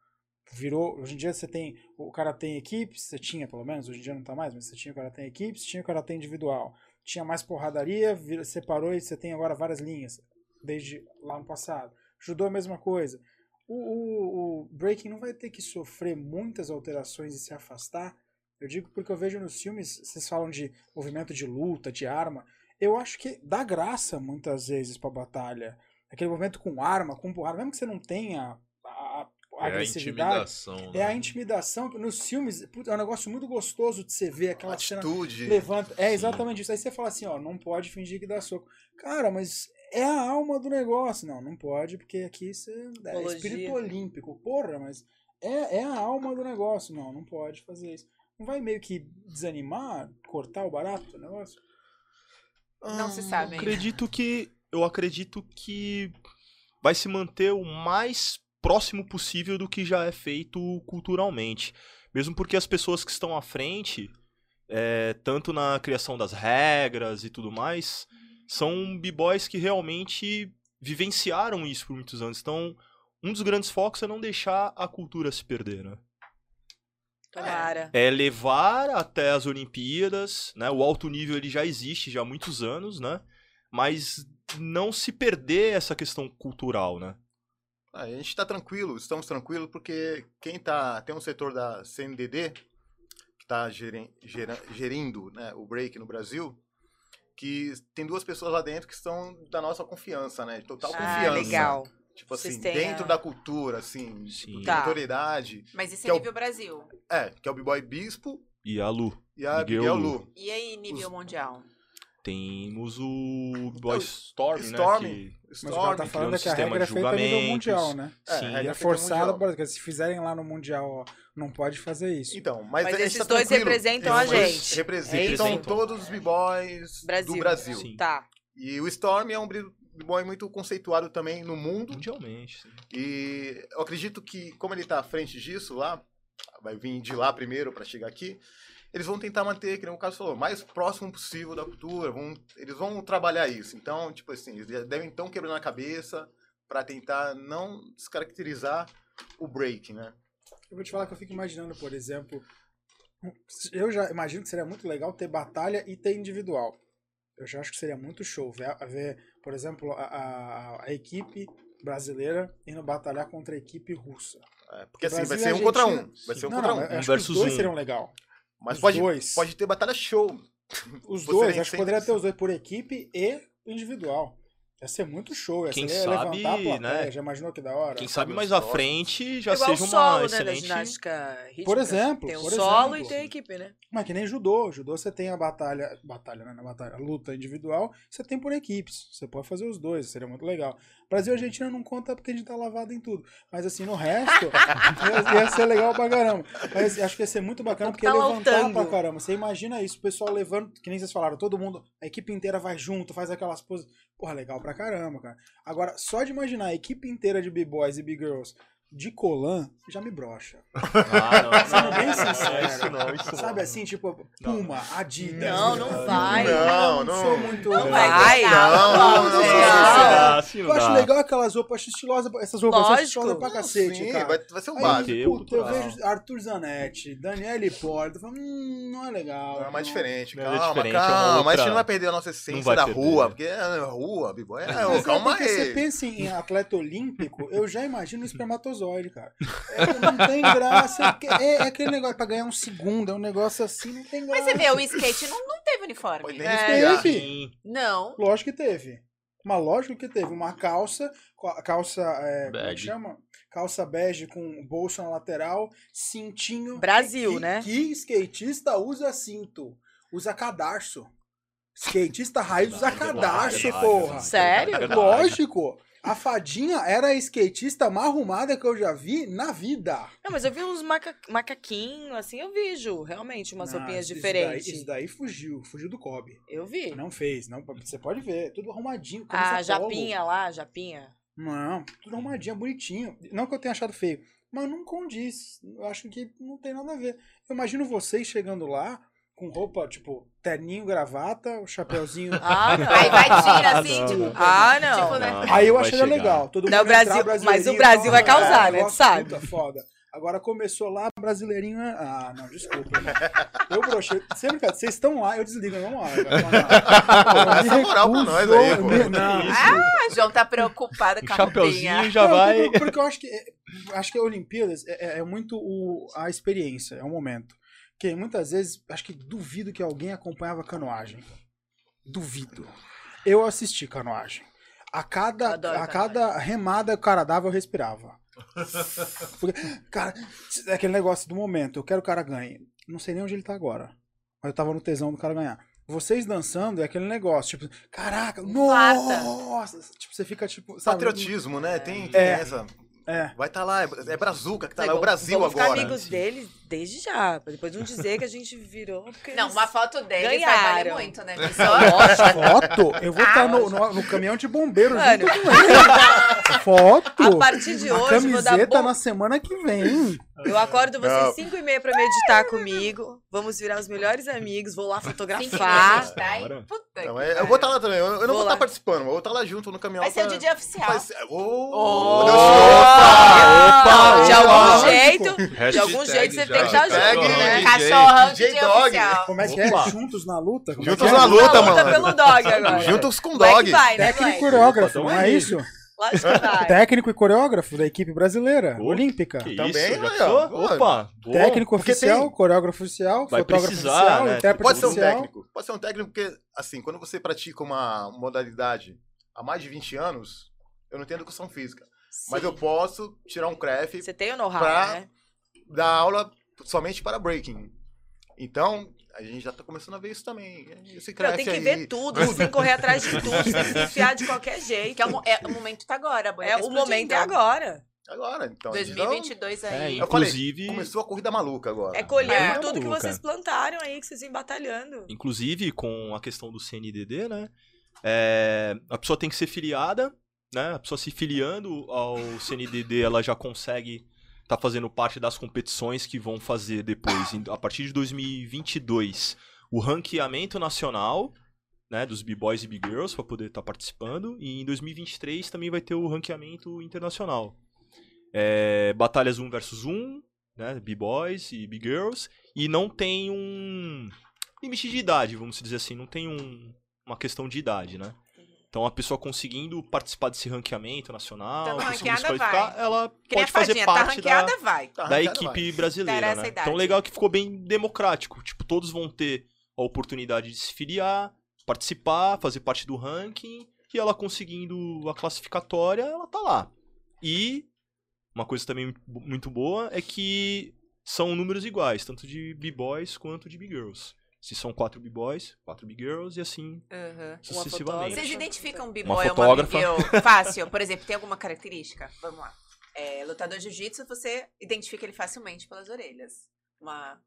Virou, hoje em dia você tem o karatê em equipes, você tinha pelo menos, hoje em dia não tá mais, mas você tinha o karatê em equipes, tinha o karatê individual. Tinha mais porradaria, vira- separou e você tem agora várias linhas, desde lá no passado. Judô a mesma coisa. O, o, o breaking não vai ter que sofrer muitas alterações e se afastar. Eu digo porque eu vejo nos filmes, vocês falam de movimento de luta, de arma. Eu acho que dá graça muitas vezes pra batalha. Aquele movimento com arma, com porrada, mesmo que você não tenha a, a- É a intimidação. É a né? intimidação nos filmes é um negócio muito gostoso de você ver aquela cena Atitude. levanta. É Sim. exatamente isso. Aí você fala assim, ó, não pode fingir que dá soco. Cara, mas é a alma do negócio. Não, não pode, porque aqui você é Apologia. espírito olímpico. Porra, mas é, é a alma do negócio. Não, não pode fazer isso. Não vai meio que desanimar, cortar o barato do negócio? Não se sabe ainda. Acredito que. Eu acredito que vai se manter o mais próximo possível do que já é feito culturalmente. Mesmo porque as pessoas que estão à frente, é, tanto na criação das regras e tudo mais, são b-boys que realmente vivenciaram isso por muitos anos. Então, um dos grandes focos é não deixar a cultura se perder, né? Tomara. é levar até as Olimpíadas, né? O alto nível ele já existe já há muitos anos, né? Mas não se perder essa questão cultural, né? Ah, a gente tá tranquilo, estamos tranquilos, porque quem tá. Tem um setor da CNDD que está gerindo né, o break no Brasil, que tem duas pessoas lá dentro que são da nossa confiança, né? De total Ah, confiança. legal. Tipo assim, dentro a- da cultura, assim, Sim. tipo, de Tá. autoridade. Mas isso é é o- nível Brasil. É, que é o B-Boy Bispo E a Lu. e a Miguel Miguel Lu. Lu. E aí, nível Os- mundial? Temos o Boy Storm, Storm. né? Que... Mas o tá Storm. falando criou é que a sistema regra é feita a nível mundial, né? É, Sim. a E é feita forçada, mundial. por exemplo, se fizerem lá no Mundial, ó, não pode fazer isso. Então, mas, Mas a gente esses tá dois representam a Esses dois gente. Representam É isso? todos os b-boys do Brasil. Sim. Tá. E o Storm é um b-boy muito conceituado também no mundo. Mundialmente. sim. E eu acredito que, como ele tá à frente disso lá, vai vir de lá primeiro para chegar aqui, eles vão tentar manter, que nem o Carlos falou, mais próximo possível da cultura. Vão, eles vão trabalhar isso. Então, tipo assim, eles devem estar quebrando a cabeça para tentar não descaracterizar o break, né? Eu vou te falar que eu fico imaginando, por exemplo, eu já imagino que seria muito legal ter batalha e ter individual. Eu já acho que seria muito show ver, ver por exemplo, a, a, a equipe brasileira indo batalhar contra a equipe russa. É, porque assim, vai ser um contra um. Vai ser um não, contra não, um. acho versus que os dois um. seriam legal. Mas os pode, dois. pode ter batalha show. Os Você dois, acho que poderia ter os dois por equipe e individual. Ia ser muito show, ia Quem ser sabe, levantar a plateia, né? já imaginou que da hora? Quem sabe mais à frente já Igual seja o uma solo, né, da excelente. ginástica rítmica. Por exemplo, Tem o por solo exemplo. e tem a equipe, né? Mas que nem judô. Judô você tem a batalha, batalha, né? Na batalha, a luta individual, você tem por equipes. Você pode fazer os dois, seria muito legal. Brasil e Argentina não conta porque a gente tá lavado em tudo. Mas assim, no resto, ia, (laughs) (laughs) ia ser legal pra caramba. Mas acho que ia ser muito bacana porque ia Tá lá o levantar pra caramba. Você imagina isso, o pessoal levando, que nem vocês falaram, todo mundo, a equipe inteira vai junto, faz aquelas poses. Porra, legal pra caramba, cara. Agora, só de imaginar a equipe inteira de B-Boys e B-Girls de Colan, já me brocha. (laughs) Ah, não, Sendo bem não, sincero. Isso não, isso não. Sabe assim, tipo, Puma, Adidas. Não, não vai. Não, Eu não. sou muito. Não eu vai. Não, Não, não, não, não. Não acho legal aquelas roupas estilosas, essas roupas são Lógico. estilosas pra cacete, Sim, cara. vai, vai ser um Aí, básico. Ter o puta, eu vejo Arthur Zanetti, Daniele Porto, eu falo, hum, não é legal. Não, é mais não. diferente. Não, é Calma, diferente, é uma calma. Mas a gente não vai perder a nossa Não essência vai da rua. Porque é rua, bibo. É, é calma porque Você aí. pensa em atleta olímpico, eu já imagino um espermatozoide, cara. É, não tem graça. porque É, é aquele negócio pra ganhar um segundo, é um negócio assim, não tem graça. Mas você vê, o skate não, não teve uniforme. Nem É, teve. Sim. Não. Lógico que teve. Mas lógico que teve. Uma calça, calça, é, como é chama? Calça bege com bolso na lateral, cintinho. Brasil, que, né? Que skatista usa cinto? Usa cadarço. Skatista raiz usa cadarço, porra. Sério? Verdade. Lógico. A fadinha era a skatista mais arrumada que eu já vi na vida. Não, mas eu vi uns maca... macaquinhos, assim, eu vejo, realmente, umas Não, roupinhas isso diferentes. Daí, isso daí fugiu, fugiu do Kobe. Eu vi. Não fez, não, você pode ver, tudo arrumadinho. Ah, Japinha lá, Japinha. Não, tudo arrumadinho, bonitinho. Não que eu tenha achado feio, mas não condiz. Eu acho que não tem nada a ver. Eu imagino vocês chegando lá com roupa, tipo, terninho, gravata, o chapeuzinho. Ah, não. Aí vai tira assim, Não, tipo. não. Ah, não. Tipo, né? Não, Aí eu achei legal. Todo mundo Não, o entrar, Brasil- mas o Brasil vai tal, causar, é, né? Tu sabe. Puta, foda. Agora começou lá, brasileirinho. é- Ah, não, desculpa. irmão. Eu brochei. Sem brincadeira, Vocês estão lá, eu desligo, não lá. essa moral pra nós aí, pô. Não, Ah, João tá preocupado com a chapeuzinho já Não, vai. Porque, porque eu acho que é, acho que a Olimpíadas é, é- é muito o- a experiência, é o momento. Que muitas vezes acho que duvido que alguém acompanhava canoagem. Duvido. Eu assisti canoagem. A cada, a cada remada que o cara dava, eu respirava. (laughs) Porque, cara, é aquele negócio do momento. Eu quero que o cara ganhe. Não sei nem onde ele tá agora. Mas eu tava no tesão do cara ganhar. Vocês dançando é aquele negócio, tipo, caraca, Infarta. nossa! Tipo, você fica tipo. Sabe, Patriotismo, né? Tem, tem É. essa. É. Vai estar lá, é é Brazuca que tá Sei, lá, é o Brasil vamos agora. ficar amigos deles desde já. Pra depois não dizer que a gente virou. Porque Não, uma foto deles vai valer Ganharam. muito, né? (laughs) Só- Foto? Eu vou Ah, estar no, no, no caminhão de bombeiro Mano. junto com ele. Foto? A partir de A hoje, vou dar camiseta bom... na semana que vem. Eu acordo vocês Não. 5 e meia pra meditar comigo. Vamos virar os melhores amigos. Vou lá fotografar. tá? Não, é- eu vou estar lá também. Eu, eu não Vou vou estar lá. participando, eu vou estar lá junto no caminhão. Vai ser o pra- dia oficial. Vai ser- Ô, Oh! Deus Não, de opa, algum lógico. jeito, de Hashtag algum jeito você. Tem que estar Hashtag junto, né? DJ. Cachorrão de DJ dia Dog. oficial. Como é que Opa. é? Juntos na luta? Como é Juntos que é? na luta, luta mano. pelo dog (laughs) agora. Juntos com Vai que dog. vai, né, Técnico e coreógrafo, não é isso? Lógico que vai. Técnico e coreógrafo da equipe brasileira, Ô, olímpica. Que Também, isso? Já. Opa! Técnico Porque oficial, tem- coreógrafo oficial, Vai fotógrafo precisar, oficial, né? intérprete Pode ser um oficial. técnico. Pode ser um técnico porque, assim, quando você pratica uma modalidade há mais de 20 anos, eu não tenho educação física. Mas Sim. eu posso tirar um CREF Você tem o know-how, pra- né? dar aula somente para breaking. Então, a gente já tá começando a ver isso também. Esse Não, CREF tem que aí, ver tudo, você tem que correr atrás de tudo, você tem que se enfiar de qualquer jeito. Que é o, é, o momento tá agora. bolha É, tá o momento é agora. Agora, então. a gente 2022 É, aí. Eu falei, inclusive, Começou a corrida maluca agora. É colher É, tudo que vocês plantaram aí, que vocês vêm batalhando. inclusive com a questão do CNDD, né? é, a pessoa tem que ser filiada, né? A pessoa se filiando ao CNDD, ela já consegue tá fazendo parte das competições que vão fazer depois, a partir de 2022, o ranqueamento nacional, né, dos B-boys e B-girls para poder estar participando, e em 2023 também vai ter o ranqueamento internacional. É, batalhas 1 versus 1, né, B-boys e B-girls, e não tem um limite de idade, vamos dizer assim, não tem um- uma questão de idade, né? Então a pessoa conseguindo participar desse ranqueamento nacional, Então, conseguindo se qualificar, vai. ela Que pode fazer fadinha, tá parte da, ranqueada, vai. Tá, da equipe vai. brasileira, né? Então legal que ficou bem democrático. Tipo, todos vão ter a oportunidade de se filiar, participar, fazer parte do ranking, e ela conseguindo a classificatória, ela tá lá. E uma coisa também muito boa é que são números iguais, tanto de B-boys quanto de B-girls. Se são quatro B-boys, quatro B-girls e assim Uhum. sucessivamente. Vocês identificam um Uma b-boy ou uma fotógrafa. b-girl fácil? Por exemplo, tem alguma característica? Vamos lá. É, lutador de jiu-jitsu, você identifica ele facilmente pelas orelhas. Uma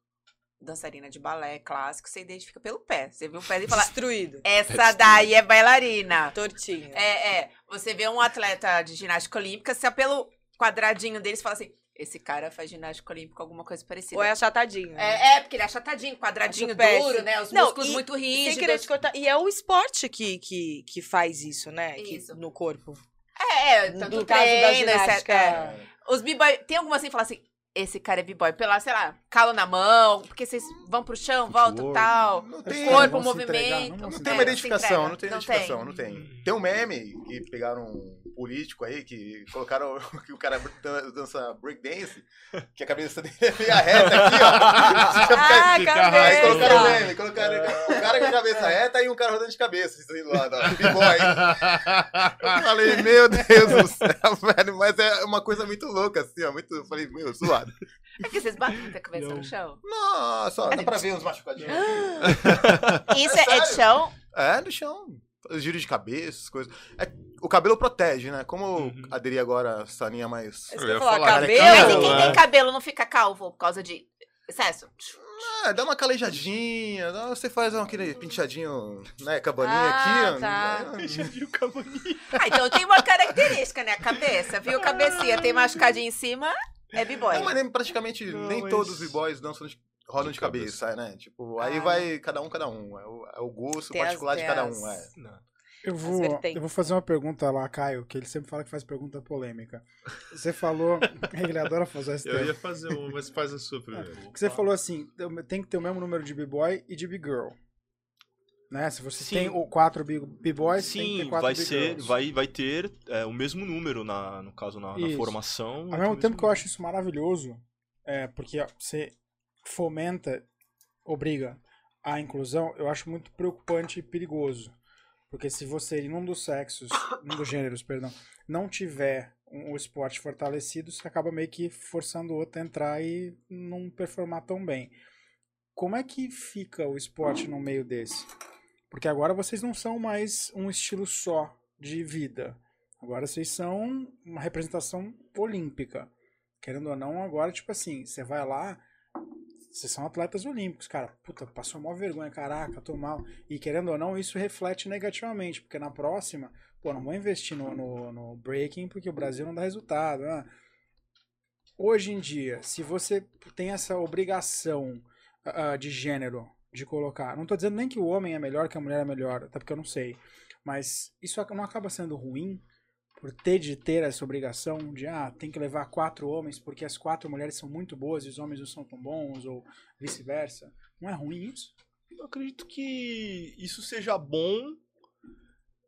dançarina de balé clássico, você identifica pelo pé. Você viu o pé e fala, Destruído. essa daí é bailarina. Tortinho. É, é. Você vê um atleta de ginástica olímpica, você pelo quadradinho deles fala assim, esse cara faz ginástica olímtica, alguma coisa parecida. Ou é achatadinho. né? É, é, porque ele é achatadinho, quadradinho duro, né? Os Não, músculos e muito Sem rígidos. querer te cortar. E é o esporte que, que, que faz isso, né? Que- Isso. no corpo. É, é, tanto no caso da treino, ginástica. etc. É. Os b-boy, tem alguma assim que fala assim, esse cara é b-boy, pela, sei lá, calo na mão, porque vocês vão pro chão, voltam e tal. Não tem, corpo, movimento. entregar, não não se tem É, uma identificação, não tem Não identificação, tem. não tem. Tem um meme que pegaram um político aí que colocaram (laughs) que o cara dan- dança breakdance, que a cabeça dele é meio reta aqui, ó. (laughs) Ah, Fica cabeça. Aí colocaram o meme, colocaram o cara com a cabeça reta e um cara rodando de cabeça, assim, lá, da B-boy. Eu falei, meu Deus do céu, (laughs) velho, mas é uma coisa muito louca, assim, ó, muito, eu falei, meu, suado. É porque vocês batem muita cabeça Não. no chão. Nossa, ó, dá pra ver uns machucadinhos. (laughs) Isso É é, é de chão? É, no chão. Giro de cabeça, essas coisas. É, o cabelo protege, né? Como Uhum. aderir agora essa linha mais. Eu que ia falar, falar, cabelo. Mas e quem é. tem cabelo não fica calvo por causa de excesso? É, dá uma calejadinha, dá- você faz aquele penteadinho, né? Cabaninha Ah, aqui, tá. É, Ah, então tem uma característica, né? A cabeça, viu? Cabecinha, tem machucadinho em cima, é b-boy. Não, mas nem, praticamente Não, nem mas- todos os b-boys dançam de, rodam De de cabeça, né? Tipo, aí Ah. vai cada um, cada um. É o, é o gosto Tem as- particular de tem cada as- um, é. Eu As vou, eu vou fazer uma pergunta lá, Caio, que ele sempre fala que faz pergunta polêmica. Você falou. (laughs) ele adora fazer esse Eu ia fazer uma, mas faz a sua primeiro. Que você falou assim: tem que ter o mesmo número de b-boy e de b-girl. Né? Se você Sim. tem o quatro b-boys, Sim, quatro vai ser, vai, vai ter é, o mesmo número na, no caso na, na formação. Ao ter mesmo tempo que eu acho isso maravilhoso, é, porque ó, você fomenta, obriga a inclusão, eu acho muito preocupante e perigoso. Porque se você, em um dos sexos, (coughs) um dos gêneros, perdão, não tiver um, esporte fortalecido, você acaba meio que forçando o outro a entrar e não performar tão bem. Como é que fica o esporte no meio desse? Porque agora vocês não são mais um estilo só de vida. Agora vocês são uma representação olímpica. Querendo ou não, agora, tipo assim, você vai lá, vocês são atletas olímpicos, cara. Puta, passou uma vergonha, caraca, tô mal. E querendo ou não, isso reflete negativamente, porque na próxima, pô, não vou investir no, no, no breaking porque o Brasil não dá resultado. ah. Hoje em dia, se você tem essa obrigação ah, de gênero de colocar, não tô dizendo nem que o homem é melhor que a mulher é melhor, até porque eu não sei, mas isso não acaba sendo ruim por ter de ter essa obrigação de ah, tem que levar quatro homens porque as quatro mulheres são muito boas e os homens não são tão bons ou vice-versa. Não é ruim isso? Eu acredito que isso seja bom,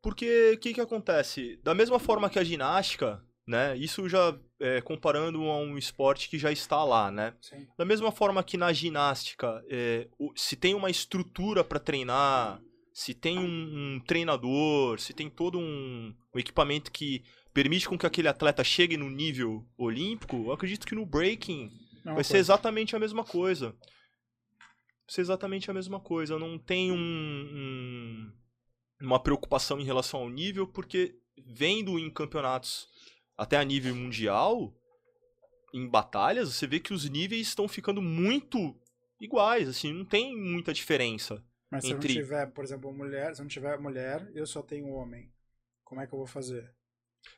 porque o que, que acontece? Da mesma forma que a ginástica, né? Isso já é, comparando a um esporte que já está lá, né? Sim. Da mesma forma que na ginástica, é, se tem uma estrutura para treinar, se tem um, um treinador, se tem todo um, um equipamento que permite com que aquele atleta chegue no nível olímpico, eu acredito que no breaking Não é vai ser coisa. exatamente a mesma coisa. Vai ser exatamente a mesma coisa. Não tem um, um- uma preocupação em relação ao nível, porque vendo em campeonatos até a nível mundial, em batalhas, você vê que os níveis estão ficando muito iguais, assim, não tem muita diferença. Mas se entre- eu não tiver, por exemplo, mulher, se eu não tiver mulher, eu só tenho homem. Como é que eu vou fazer?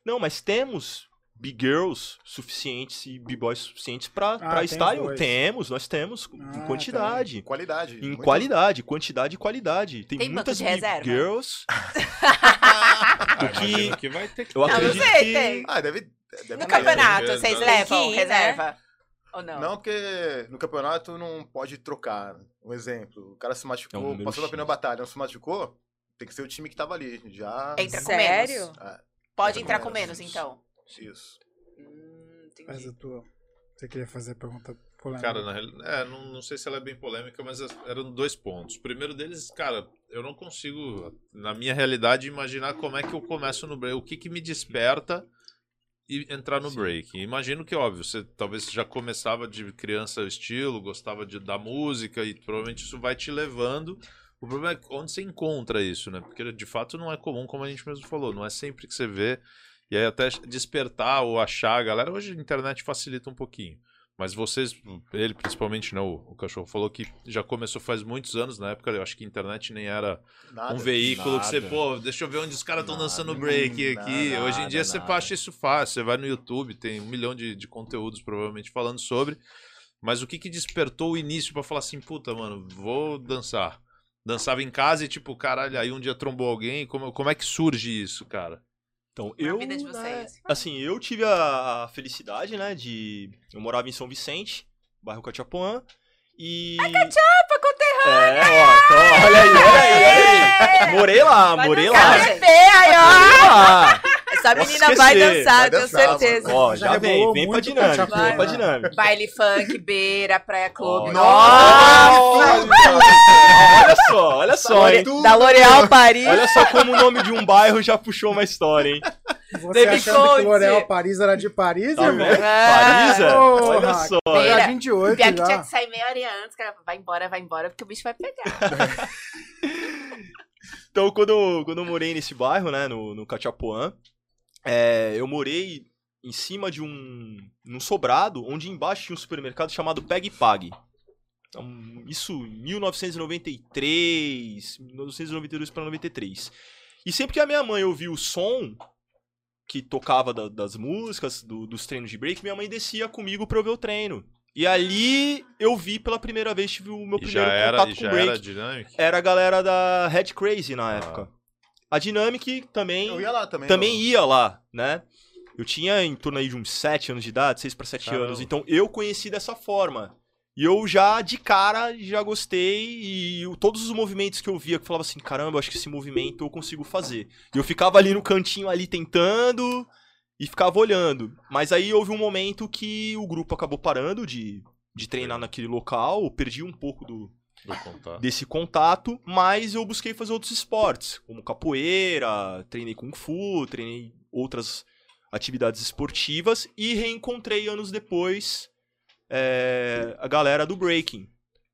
Não, mas temos big girls suficientes e b-boys suficientes pra, Ah, pra tem estar. dois. Temos, nós temos, Ah, em quantidade. Qualidade. Em muito- qualidade, quantidade e qualidade. Tem, Tem muitas big reserva? girls. (laughs) (laughs) Ah, que- que vai ter que Eu ter. Não, não acredito sei, que- tem. Ah, deve. deve No campeonato, Tem vocês levam ir, né? reserva? Ou não? Não, porque no campeonato não pode trocar. Um exemplo, o cara se É machucou, número passou da primeira batalha, não se machucou, tem que ser o time que tava ali. Já. Entra com Sério? menos. Ah, Pode Entra entrar com menos, então. Isso. Hum. Mas a tua. Você queria fazer a pergunta polêmica? Cara, na real, é, não, não sei se ela é bem polêmica, mas as- eram dois pontos. O primeiro deles, cara, eu não consigo, na minha realidade, imaginar como é que eu começo no break. O que, que me desperta e entrar no break. Imagino que, óbvio, você talvez já começava de criança o estilo, gostava de, da música e provavelmente isso vai te levando. O problema é onde você encontra isso, né? Porque de fato não é comum, como a gente mesmo falou, não é sempre que você vê. E aí até despertar ou achar a galera. Hoje a internet facilita um pouquinho. Mas vocês, ele principalmente, né? O, cachorro falou que já começou faz muitos anos, na época eu acho que a internet nem era Nada. um veículo que você, nada. pô, deixa eu ver onde os caras estão Nada, dançando break nada, aqui. Hoje em dia nada, você nada. acha isso fácil, você vai no YouTube, tem um milhão de, de conteúdos provavelmente falando sobre. Mas o que que despertou o início pra falar assim, puta, mano, vou dançar? Dançava em casa e tipo, caralho, aí um dia trombou alguém, como, como é que surge isso, cara? Então, Na eu. vida de né, vocês. assim, eu tive a felicidade, né, de. Eu morava em São Vicente, bairro Cachapuã. E. Ai, Cachapa, conterrânea! É, ó, então, olha aí, olha aí, olha aí. Morei lá, morei lá. né? Morei lá. Essa Posso menina vai esquecer, dançar, vai tenho dançar, certeza. mano. Ó, Já já vem, rebolou vem pra muito dinâmica, vem pra dinâmica. Baile funk, beira, praia clube. Nossa! Olha só, olha só, hein? Da L'Oréal Paris. Olha só como o nome de um bairro já puxou uma história, hein? Você Baby achando Conte. que L'Oréal Paris era de Paris, Tá irmão? vendo? Ah, Parisa? porra, Olha só. Beira. Já 28 Pior que tinha já. que sair meia hora antes, cara. Vai embora, vai embora, porque o bicho vai pegar. (laughs) Então, quando, eu- quando eu morei nesse bairro, né, no, no Cachapuã, é, eu morei em cima de um num sobrado, onde embaixo tinha um supermercado chamado Peg Pag. Então, isso em 1993, 1992 para 93. E sempre que a minha mãe ouvia o som que tocava da- das músicas, do- dos treinos de break, minha mãe descia comigo pra eu ver o treino. E ali eu vi pela primeira vez, tive o meu primeiro já era, contato com já break era era a galera da Red Crazy na Ah. época. A Dynamic também, Eu ia lá também. também ia lá, né? Eu tinha em torno aí de uns 7 anos de idade, 6 para 7 Caramba. anos. Então eu conheci dessa forma. E eu já, de cara, já gostei. E o- todos os movimentos que eu via, que eu falava assim, caramba, eu acho que esse movimento eu consigo fazer. E eu ficava ali no cantinho, ali tentando, e ficava olhando. Mas aí houve um momento que o grupo acabou parando de, de treinar naquele local. Eu perdi um pouco do, Contar. desse contato, mas eu busquei fazer outros esportes, como capoeira, treinei kung fu, treinei outras atividades esportivas e reencontrei anos depois é, a galera do breaking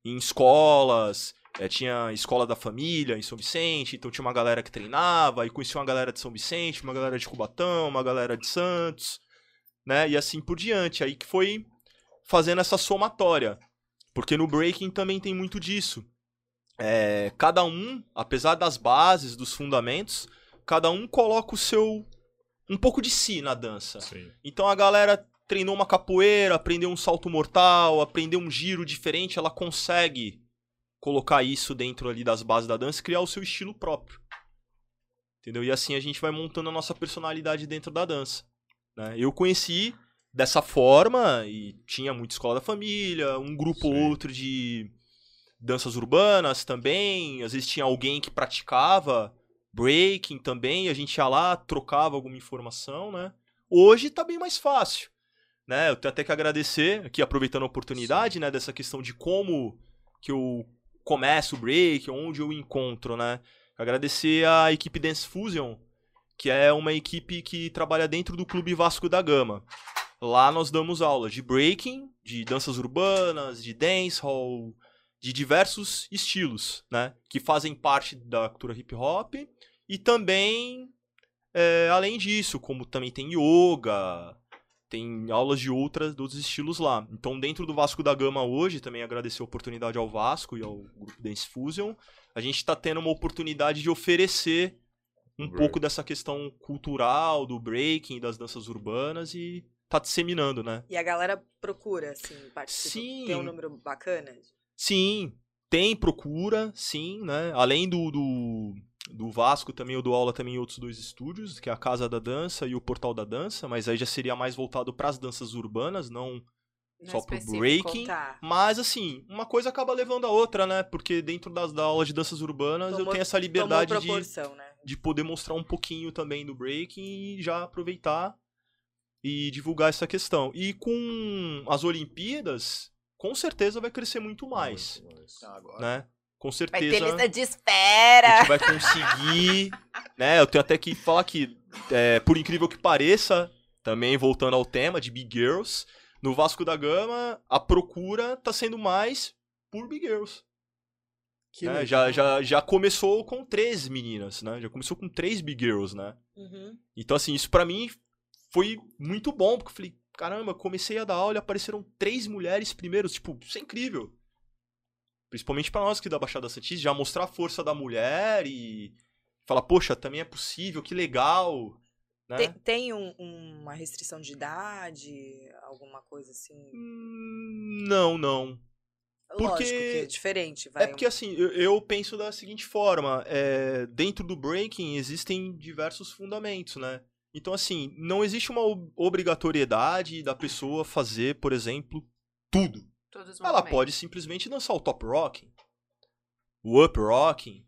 em escolas. é, tinha escola da família em São Vicente, então tinha uma galera que treinava, e conheci uma galera de São Vicente, uma galera de Cubatão, uma galera de Santos, né? E assim por diante. Aí que foi fazendo essa somatória. Porque no breaking também tem muito disso. É, cada um, apesar das bases, dos fundamentos, cada um coloca o seu. um pouco de si na dança. Sim. Então a galera treinou uma capoeira, aprendeu um salto mortal, aprendeu um giro diferente, ela consegue colocar isso dentro ali das bases da dança e criar o seu estilo próprio. Entendeu? E assim a gente vai montando a nossa personalidade dentro da dança. né? Eu conheci dessa forma e tinha muita escola da família, um grupo ou Sim. outro de danças urbanas também, às vezes tinha alguém que praticava breaking também, a gente ia lá, trocava alguma informação, né? Hoje tá bem mais fácil, né? Eu tenho até que agradecer aqui aproveitando a oportunidade, né, dessa questão de como que eu começo o break, onde eu encontro, né? Agradecer a equipe Dance Fusion, que é uma equipe que trabalha dentro do Clube Vasco da Gama. Lá nós damos aulas de breaking, de danças urbanas, de dancehall, de diversos estilos, né? Que fazem parte da cultura hip hop e também, é, além disso, como também tem yoga, tem aulas de outras, outros estilos lá. Então, dentro do Vasco da Gama hoje, também agradecer a oportunidade ao Vasco e ao grupo Dance Fusion, a gente está tendo uma oportunidade de oferecer um Break. pouco dessa questão cultural, do breaking, das danças urbanas e tá disseminando, né? E a galera procura, assim, participa. Sim. Tem um número bacana. Sim, tem procura, sim, né? Além do, do, do Vasco, também eu dou aula também em outros dois estúdios, que é a Casa da Dança e o Portal da Dança, mas aí já seria mais voltado para as danças urbanas, não Não só pro breaking. Tá. Mas assim, uma coisa acaba levando a outra, né? Porque dentro das da aula de danças urbanas eu Tomou- tenho essa liberdade de, né? de poder mostrar um pouquinho também do breaking e já aproveitar e divulgar essa questão. E com as Olimpíadas, com certeza vai crescer muito mais, Muito mais. Ah, agora. né? Com Vai certeza ter lista de a espera. gente vai conseguir, né? Eu tenho até que falar que, é, por incrível que pareça, também voltando ao tema de Big Girls, no Vasco da Gama a procura tá sendo mais por Big Girls. Que né? Já, já, já começou com três meninas, né? Já começou com três Big Girls, né? Uhum. Então, assim, isso pra mim foi muito bom, porque eu falei, caramba, comecei a dar aula e apareceram três mulheres primeiros, tipo, isso é incrível. Principalmente pra nós que da Baixada Santista, já mostrar a força da mulher e falar, poxa, também é possível, que legal, né? Tem, tem um- uma restrição de idade, alguma coisa assim? Hum, Não, não. Porque- Lógico que é diferente, vai. É porque assim, eu, eu penso da seguinte forma, é, dentro do breaking existem diversos fundamentos, né? Então assim, não existe uma ob- obrigatoriedade da pessoa fazer, por exemplo, tudo. Ela pode simplesmente dançar o top rocking, o up rocking,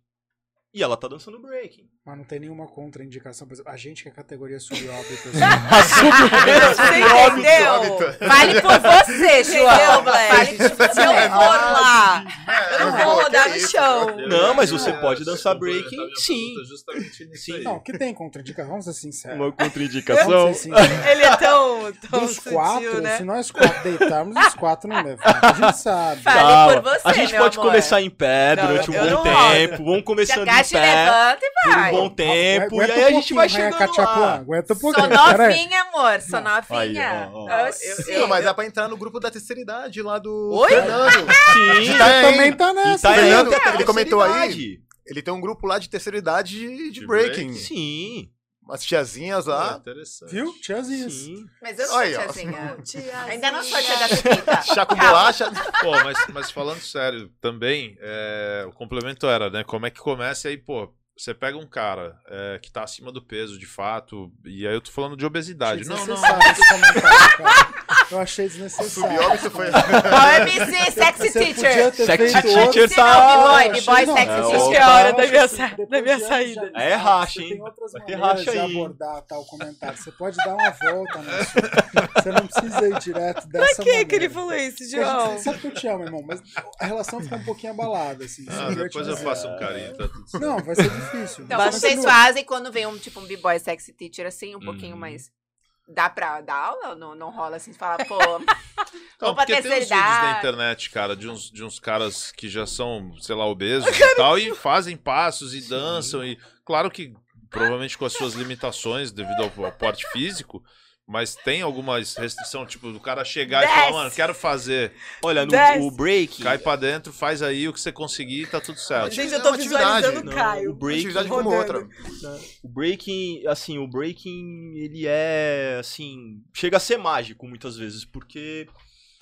e ela tá dançando breaking. Mas não tem nenhuma contraindicação. Por exemplo, a gente que é categoria subóbito. (laughs) Você entendeu? Vale por você, João. Vale Black? por Se eu você. for lá, eu não vou rodar no chão. Não, mas você pode dançar breaking, sim. Sim. Não, que tem contraindicação, vamos ser sinceros. Uma contraindicação. Ele é tão, tão Dos sutil, quatro, né? se nós quatro deitarmos, os quatro não levam. A gente sabe. Fale Calma, por você, a gente pode começar em pé durante um bom tempo. Vamos começando em agacha, pé levanta e vai. Bom tempo. Aguenta e aí um a gente vai chegando Catiapuã, lá. Aguenta um Sou pouquinho. aí. novinha, amor. Sou novinha. Aí, ó, ó. Eu Eu- sei. Não, mas dá pra entrar no grupo da terceira idade lá do Oi? Fernando. (laughs) Sim, Tá também tá nessa. tá né? Fernando, ele comentou aí. Ele tem um grupo lá de terceira idade de, de breaking. breaking? Sim, Umas tiazinhas lá. interessante. Viu? Tiazinhas. sim. Mas eu não sou Aí, ó. tiazinha. (laughs) Ainda não sou tia da Pepita. (laughs) Chá com bolacha. Pô, mas, mas falando sério, também, é, o complemento era, né? Como é que começa e aí, pô, você pega um cara é, que tá acima do peso, de fato, e aí eu tô falando de obesidade. Não, não, cara. Eu achei desnecessário. Subióbito foi. OMC, sexy Você teacher. Sexy teacher tá- não, b-boy, b-boy, sexy É, teacher. ó. Que hora da minha, da saída. É racha, hein? Tem outras Vai ter maneiras racha de aí, abordar tal comentário. Você pode dar uma volta nisso. Você não precisa ir direto dessa Pra que que ele falou isso, João? sabe que eu te amo, irmão, mas a relação ficou um pouquinho abalada, assim. Ah, isso depois eu faço um carinho, tá tudo certo. Não, vai ser difícil. Então, vocês fazem quando vem um tipo um b-boy sexy teacher assim, um pouquinho Uhum. mais. Dá pra dar aula ou não, não rola assim? Você fala, pô. (laughs) Não, porque tem uns vídeos na internet, cara, de uns, de uns caras que já são, sei lá, obesos (laughs) e tal, e fazem passos e dançam. E claro que provavelmente com as suas limitações devido ao, ao porte físico, mas tem algumas restrição, tipo, do cara chegar e falar, Desce. mano, quero fazer. Olha, no Desce. o break, Cai pra dentro, faz aí o que você conseguir, tá tudo certo. Gente, É eu tô atividade. visualizando o Caio. o break Atividade como outra. o breaking, assim, o breaking, ele é, assim, chega a ser mágico muitas vezes, porque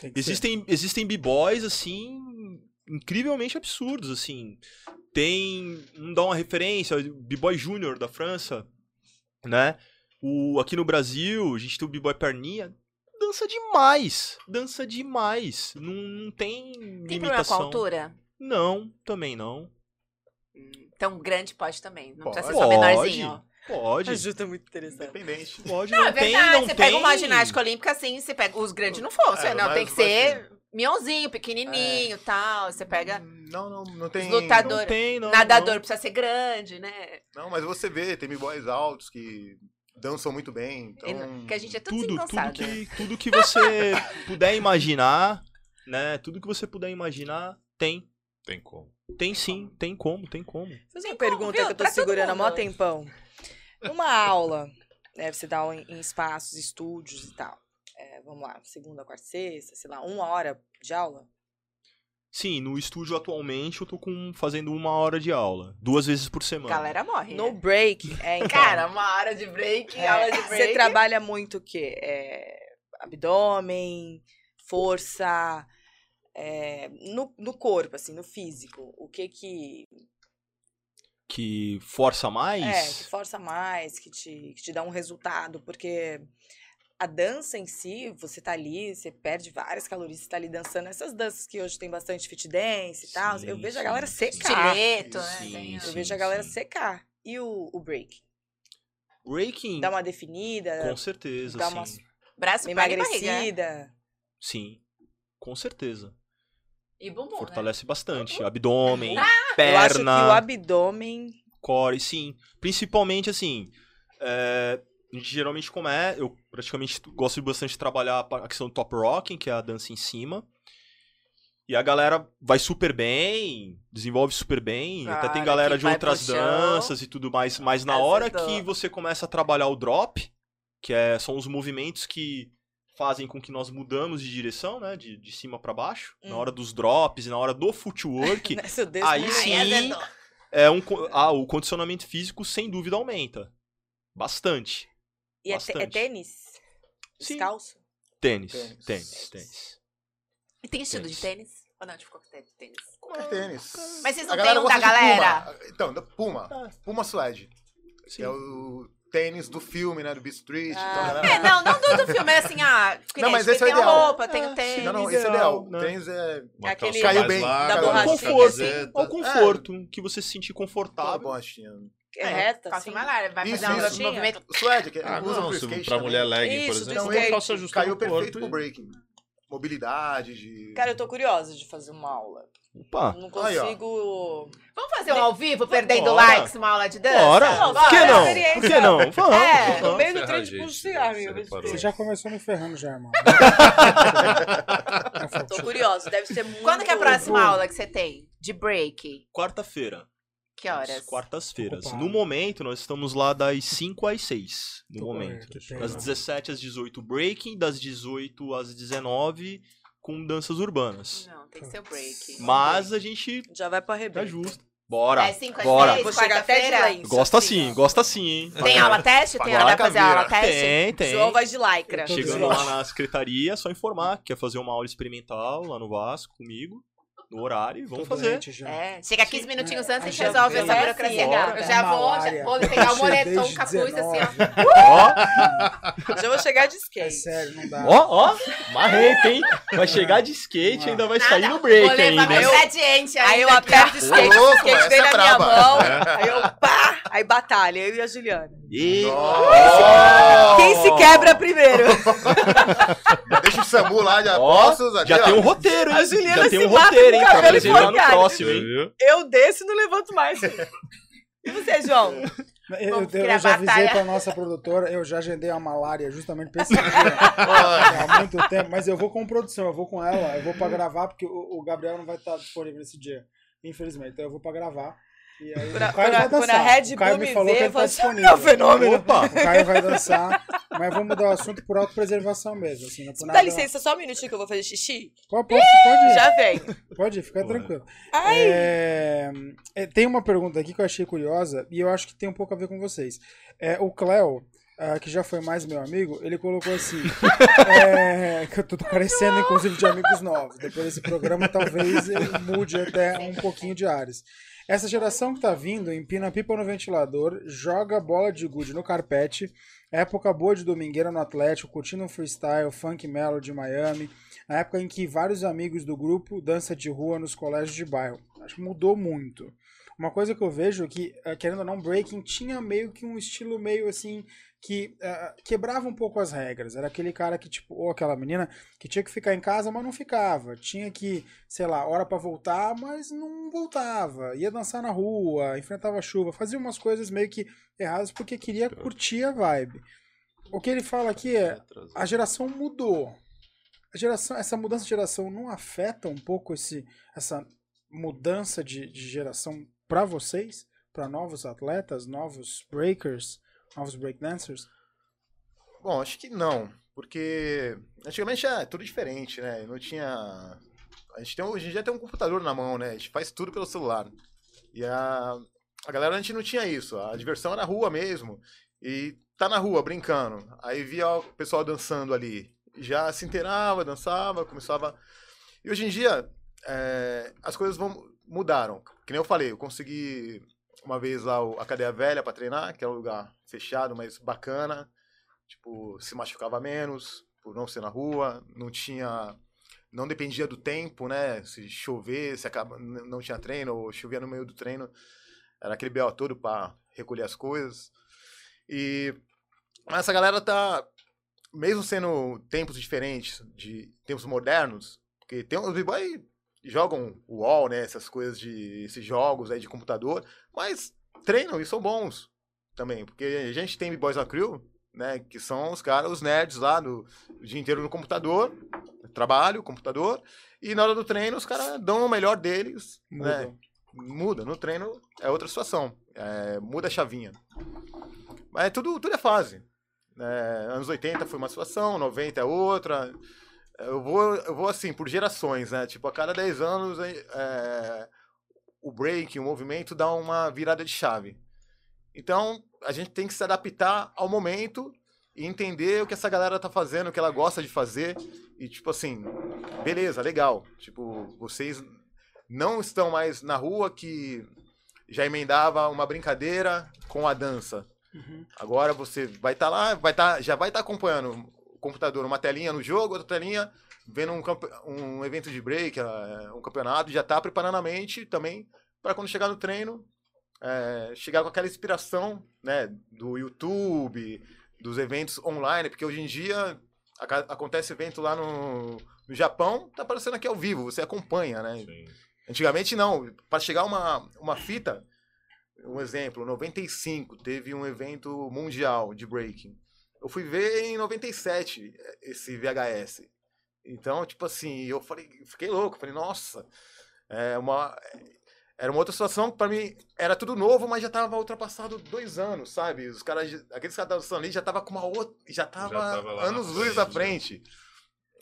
ser. existem, existem b-boys, assim, incrivelmente absurdos, assim. Tem, não dá uma referência, o b-boy júnior da França, né? O, aqui no Brasil, a gente tem o b-boy perninha, dança demais, dança demais, não, não tem Tem problema com a limitação. altura? Não, também não. Então, grande pode também. Não precisa ser Pode. só menorzinho. Pode, A Ju tá muito interessante. Independente. pode, Não, não, é tem, verdade. não você tem. pega uma ginástica olímpica assim, você pega. Os grandes não foram. É, não, tem que ser mionzinho, pequenininho e tal. Você pega. Não, não, não tem. Os lutadores- Não tem, não. nadador não. precisa ser grande, né? Não, mas você vê, tem b-boys altos que dançam muito bem. E Então... não- Que a gente é tudo, Tudo, tudo que, tudo que você (laughs) puder imaginar, né? Tudo que você puder imaginar, tem. Tem como. Tem sim, tem como, tem como. Fazer uma pergunta viu? que eu tô Pra segurando há mó tempão. Uma aula, né, você dá em, em espaços, estúdios e tal. É, vamos lá, segunda, quarta, sexta, sei lá, uma hora de aula? Sim, no estúdio atualmente eu tô com, fazendo uma hora de aula. Duas vezes por semana. Galera morre. No né? break, é, então, Cara, uma hora de break, é, aula de break. Você trabalha muito o quê? É, abdômen, força, é, no, no corpo, assim, no físico. O que que Que força mais. É, que força mais, que te, que te dá um resultado, porque a dança em si, você tá ali, você perde várias calorias, você tá ali dançando essas danças que hoje tem bastante fit dance e tal. Eu Sim, vejo a sim, galera sim. secar. Estileto, né? Sim, Eu sim. vejo a galera secar. E o, o break? Breaking, Dá uma definida, com certeza, dá sim. uma Braço, uma perna barriga. emagrecida. Sim, com certeza. E bumbum, né? Fortalece bastante. Abdômen, Eu acho que o perna, abdômen. core, sim. Principalmente assim. é, a gente geralmente começa. Eu praticamente gosto bastante de trabalhar a questão do top rocking, que é a dança em cima. E a galera vai super bem, desenvolve super bem. até tem galera de outras chão. danças e tudo mais. Mas na hora Acertou. que você começa a trabalhar o drop, que é, são os movimentos que fazem com que nós mudamos de direção, né? De, de cima para baixo. Na Hum. hora dos drops e na hora do footwork. (laughs) Aí nem sim. é um, ah, o condicionamento físico sem dúvida aumenta. Bastante. E é, é tênis? Sim. Descalço? Tênis, Tênis. tênis, tênis. E tem estilo de Tênis. tênis? Ou não, tipo, qualquer tênis? Qualquer tênis. Mas vocês não têm um da galera? Puma. Então, da Puma. Puma Suede. Sim. Que é o tênis do filme, né? Do Beat Street. Ah. Então. É, não, não do, do filme, é assim, ah, que Não, mas tipo, esse é o ideal. roupa, tem o tênis. Não, não, Tênis esse é é ideal. né? Tênis é... Uma Aquele- Caiu bem. larga, Da borrachinha. conforto, ao conforto, que você se sentir Tá confortável. bom, Astinha. É reta, calça assim? mais larga, vai Isso, fazer um movimento. Suede, que Ah, usa não, skate pra também. mulher legging, Isso, por exemplo, skate. uma calça ajustada Caiu perfeito e- pro breaking. Mobilidade, de... Cara, eu tô curiosa de fazer uma aula. Opa, Não Aí, consigo. Vamos fazer um ao vivo, perdendo Bora. likes, uma aula de dança? bora. Não, Por que não? Por que não? Vamos. É, No meio do trem, um gente, cigarro. você já começou me ferrando já, irmão. Tô curiosa, deve ser muito. Quando que é a próxima aula que você tem? De break? Quarta-feira. Que horas? Às Quartas-feiras. No momento, nós estamos lá das 5 às 6. No Tô momento. pena. Das 17 às 18, breaking. Das 18 às 19, com danças urbanas. Não, tem que ser o break. Mas a gente Já vai pra tá arrebento. justo. Bora. É 5 às Bora. 6, Vou chegar até de quarta-feira? lenço. Gosta assim, sim, gosta sim, hein? Tem aula teste? Tem pra fazer aula teste? Tem, tem. João vai de lycra. Chegando lá na secretaria, é só informar que quer fazer uma aula experimental lá no Vasco comigo, no horário, e vamos Tô fazer. É, chega 15 minutinhos antes e resolve essa burocracia. Eu já vou, já vou pegar o moletom, o capuz, assim, ó. 19. Ó, Já vou chegar de É skate. sério, não dá. ó, ó, marreta, hein? Vai chegar de skate e ainda vai sair Nada, no break ainda. Aí eu aperto o skate, o skate vem é na minha mão, aí eu pá, aí batalha, eu e a Juliana. E... Nossa! Quem se quebra primeiro? Deixa o Samu lá, já Ó, posso. Já tem um roteiro, hein? A Juliana Já tem se um roteiro, hein? cabelo apresentar no próximo, hein? Eu desço e não levanto mais. (laughs) E você, João? Eu, eu, eu já avisei pra nossa produtora, eu já agendei a malária justamente pra esse (laughs) dia. há muito tempo, mas eu vou com produção, eu vou com ela, eu vou pra gravar, porque o, o Gabriel não vai estar disponível nesse dia, infelizmente. Então eu vou pra gravar. E aí, Caio vai dançar. quando a Red o Caio Bull me falou vê, que ele tá disponível. (laughs) "É um fenômeno." Opa! O Caio vai dançar, mas vamos mudar o assunto por autopreservação mesmo. Assim, não por Dá nada- licença só um minutinho que eu vou fazer xixi? Pode, pode, pode ir. Já vem. Pode ir, fica tranquilo. Ai, É, é, tem uma pergunta aqui que eu achei curiosa e eu acho que tem um pouco a ver com vocês. É, o Cléo, ah, que já foi mais meu amigo, ele colocou assim: (laughs) é, que eu tô carecendo, inclusive, de amigos novos. Depois desse programa, talvez ele mude até um pouquinho de áreas. Essa geração que tá vindo empina a pipa no ventilador, joga bola de gude no carpete, época boa de domingueira no Atlético, curtindo um freestyle, funk melody de Miami, na época em que vários amigos do grupo dança de rua nos colégios de bairro. Acho que mudou muito. Uma coisa que eu vejo é que, eh, querendo ou não, breaking tinha meio que um estilo meio assim que eh, quebrava um pouco as regras. Era aquele cara que, tipo, ou aquela menina que tinha que ficar em casa, mas não ficava. Tinha que, sei lá, hora pra voltar, mas não voltava. Ia dançar na rua, enfrentava a chuva, fazia umas coisas meio que erradas porque queria curtir a vibe. O que ele fala aqui é: a geração mudou. A geração, essa mudança de geração não afeta um pouco esse, essa mudança de, de geração para vocês, para novos atletas, novos breakers, novos breakdancers? Bom, acho que não. Porque antigamente era tudo diferente, né? Não tinha. a gente tem, hoje em dia tem um computador na mão, né? A gente faz tudo pelo celular. E a, a galera, a gente não tinha isso. A diversão era rua mesmo. E tá na rua brincando. Aí via o pessoal dançando ali. Já se inteirava, dançava, começava. E hoje em dia, é, as coisas vão, mudaram. Que nem eu falei, eu consegui uma vez lá a cadeia velha para treinar, que é um lugar fechado, mas bacana. Tipo, se machucava menos por não ser na rua, não tinha não dependia do tempo, né? Se chover, se acaba, não tinha treino, ou chovia no meio do treino, era aquele BO todo para recolher as coisas. E essa galera tá, mesmo sendo tempos diferentes, de tempos modernos, porque tem os b-boy jogam o UOL, né? Essas coisas de. esses jogos aí de computador, mas treinam e são bons também. Porque a gente tem B-Boys na Crew, né? Que são os caras, os nerds lá do, do dia inteiro no computador, trabalho, computador, e na hora do treino os caras dão o melhor deles, Muda. né? Muda. No treino é outra situação. É, muda a chavinha. Mas tudo, tudo é fase. É, anos 80 foi uma situação, 90 é outra. Eu vou, eu vou assim, por gerações, né? Tipo, a cada 10 anos é, o break, o movimento dá uma virada de chave. Então, a gente tem que se adaptar ao momento e entender o que essa galera tá fazendo, o que ela gosta de fazer. E, tipo assim, beleza, legal. Tipo, vocês não estão mais na rua que já emendava uma brincadeira com a dança. Uhum. Agora você vai estar lá, vai tá, já vai estar acompanhando o computador, uma telinha no jogo, outra telinha vendo um, um evento de break, eh, um campeonato, já está preparando a mente também para quando chegar no treino, eh, chegar com aquela inspiração né, do YouTube, dos eventos online, porque hoje em dia aca- acontece evento lá no, no Japão, tá aparecendo aqui ao vivo, você acompanha, né? Antigamente não. Para chegar uma, uma fita, um exemplo, 95 teve um evento mundial de breaking. Eu fui ver em 97 esse VHS. Então, tipo assim, eu falei, fiquei louco, falei, nossa, é uma era uma outra situação que pra mim era tudo novo, mas já tava ultrapassado dois anos, sabe? Os caras, aqueles caras dançando ali já tava com uma outra, já tava, tava lá na anos luz frente, à né? frente.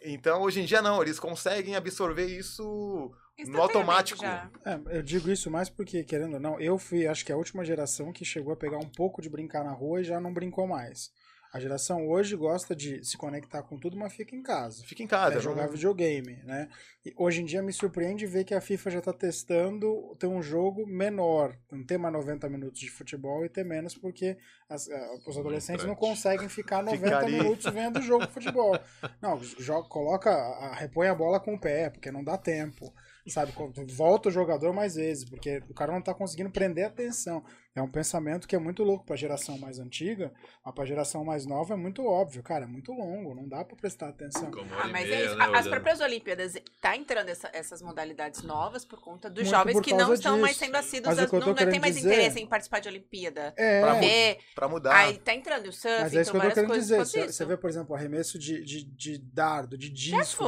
Então, hoje em dia não, eles conseguem absorver isso no automático. já. É, eu digo isso mais porque, querendo ou não, eu fui, acho que a última geração que chegou a pegar um pouco de brincar na rua e já não brincou mais. A geração hoje gosta de se conectar com tudo, mas fica em casa. Fica em casa. é jogar não- videogame, né? E hoje em dia me surpreende ver que a FIFA já tá testando ter um jogo menor, não ter mais 90 minutos de futebol e ter menos porque as- os adolescentes não conseguem ficar 90 Ficar ali. minutos vendo o jogo de futebol. Não, joga, coloca, a- repõe a bola com o pé, porque não dá tempo. Sabe, volta o jogador mais vezes, porque o cara não tá conseguindo prender a atenção. É um pensamento que é muito louco pra geração mais antiga, mas pra geração mais nova é muito óbvio. Cara, é muito longo, não dá pra prestar atenção. Ah, mas meia, é isso. né, As olhando. próprias Olimpíadas tá entrando essa- essas modalidades novas por conta dos Muito jovens que não estão mais sendo assíduos, não, não tem mais dizer- interesse em participar de Olimpíada. É, Pra Ver, Pra mudar. aí tá entrando o surf, Mas é isso que eu tô várias querendo coisas dizer. por Você, você vê, por exemplo, arremesso de, de, de dardo, de disco,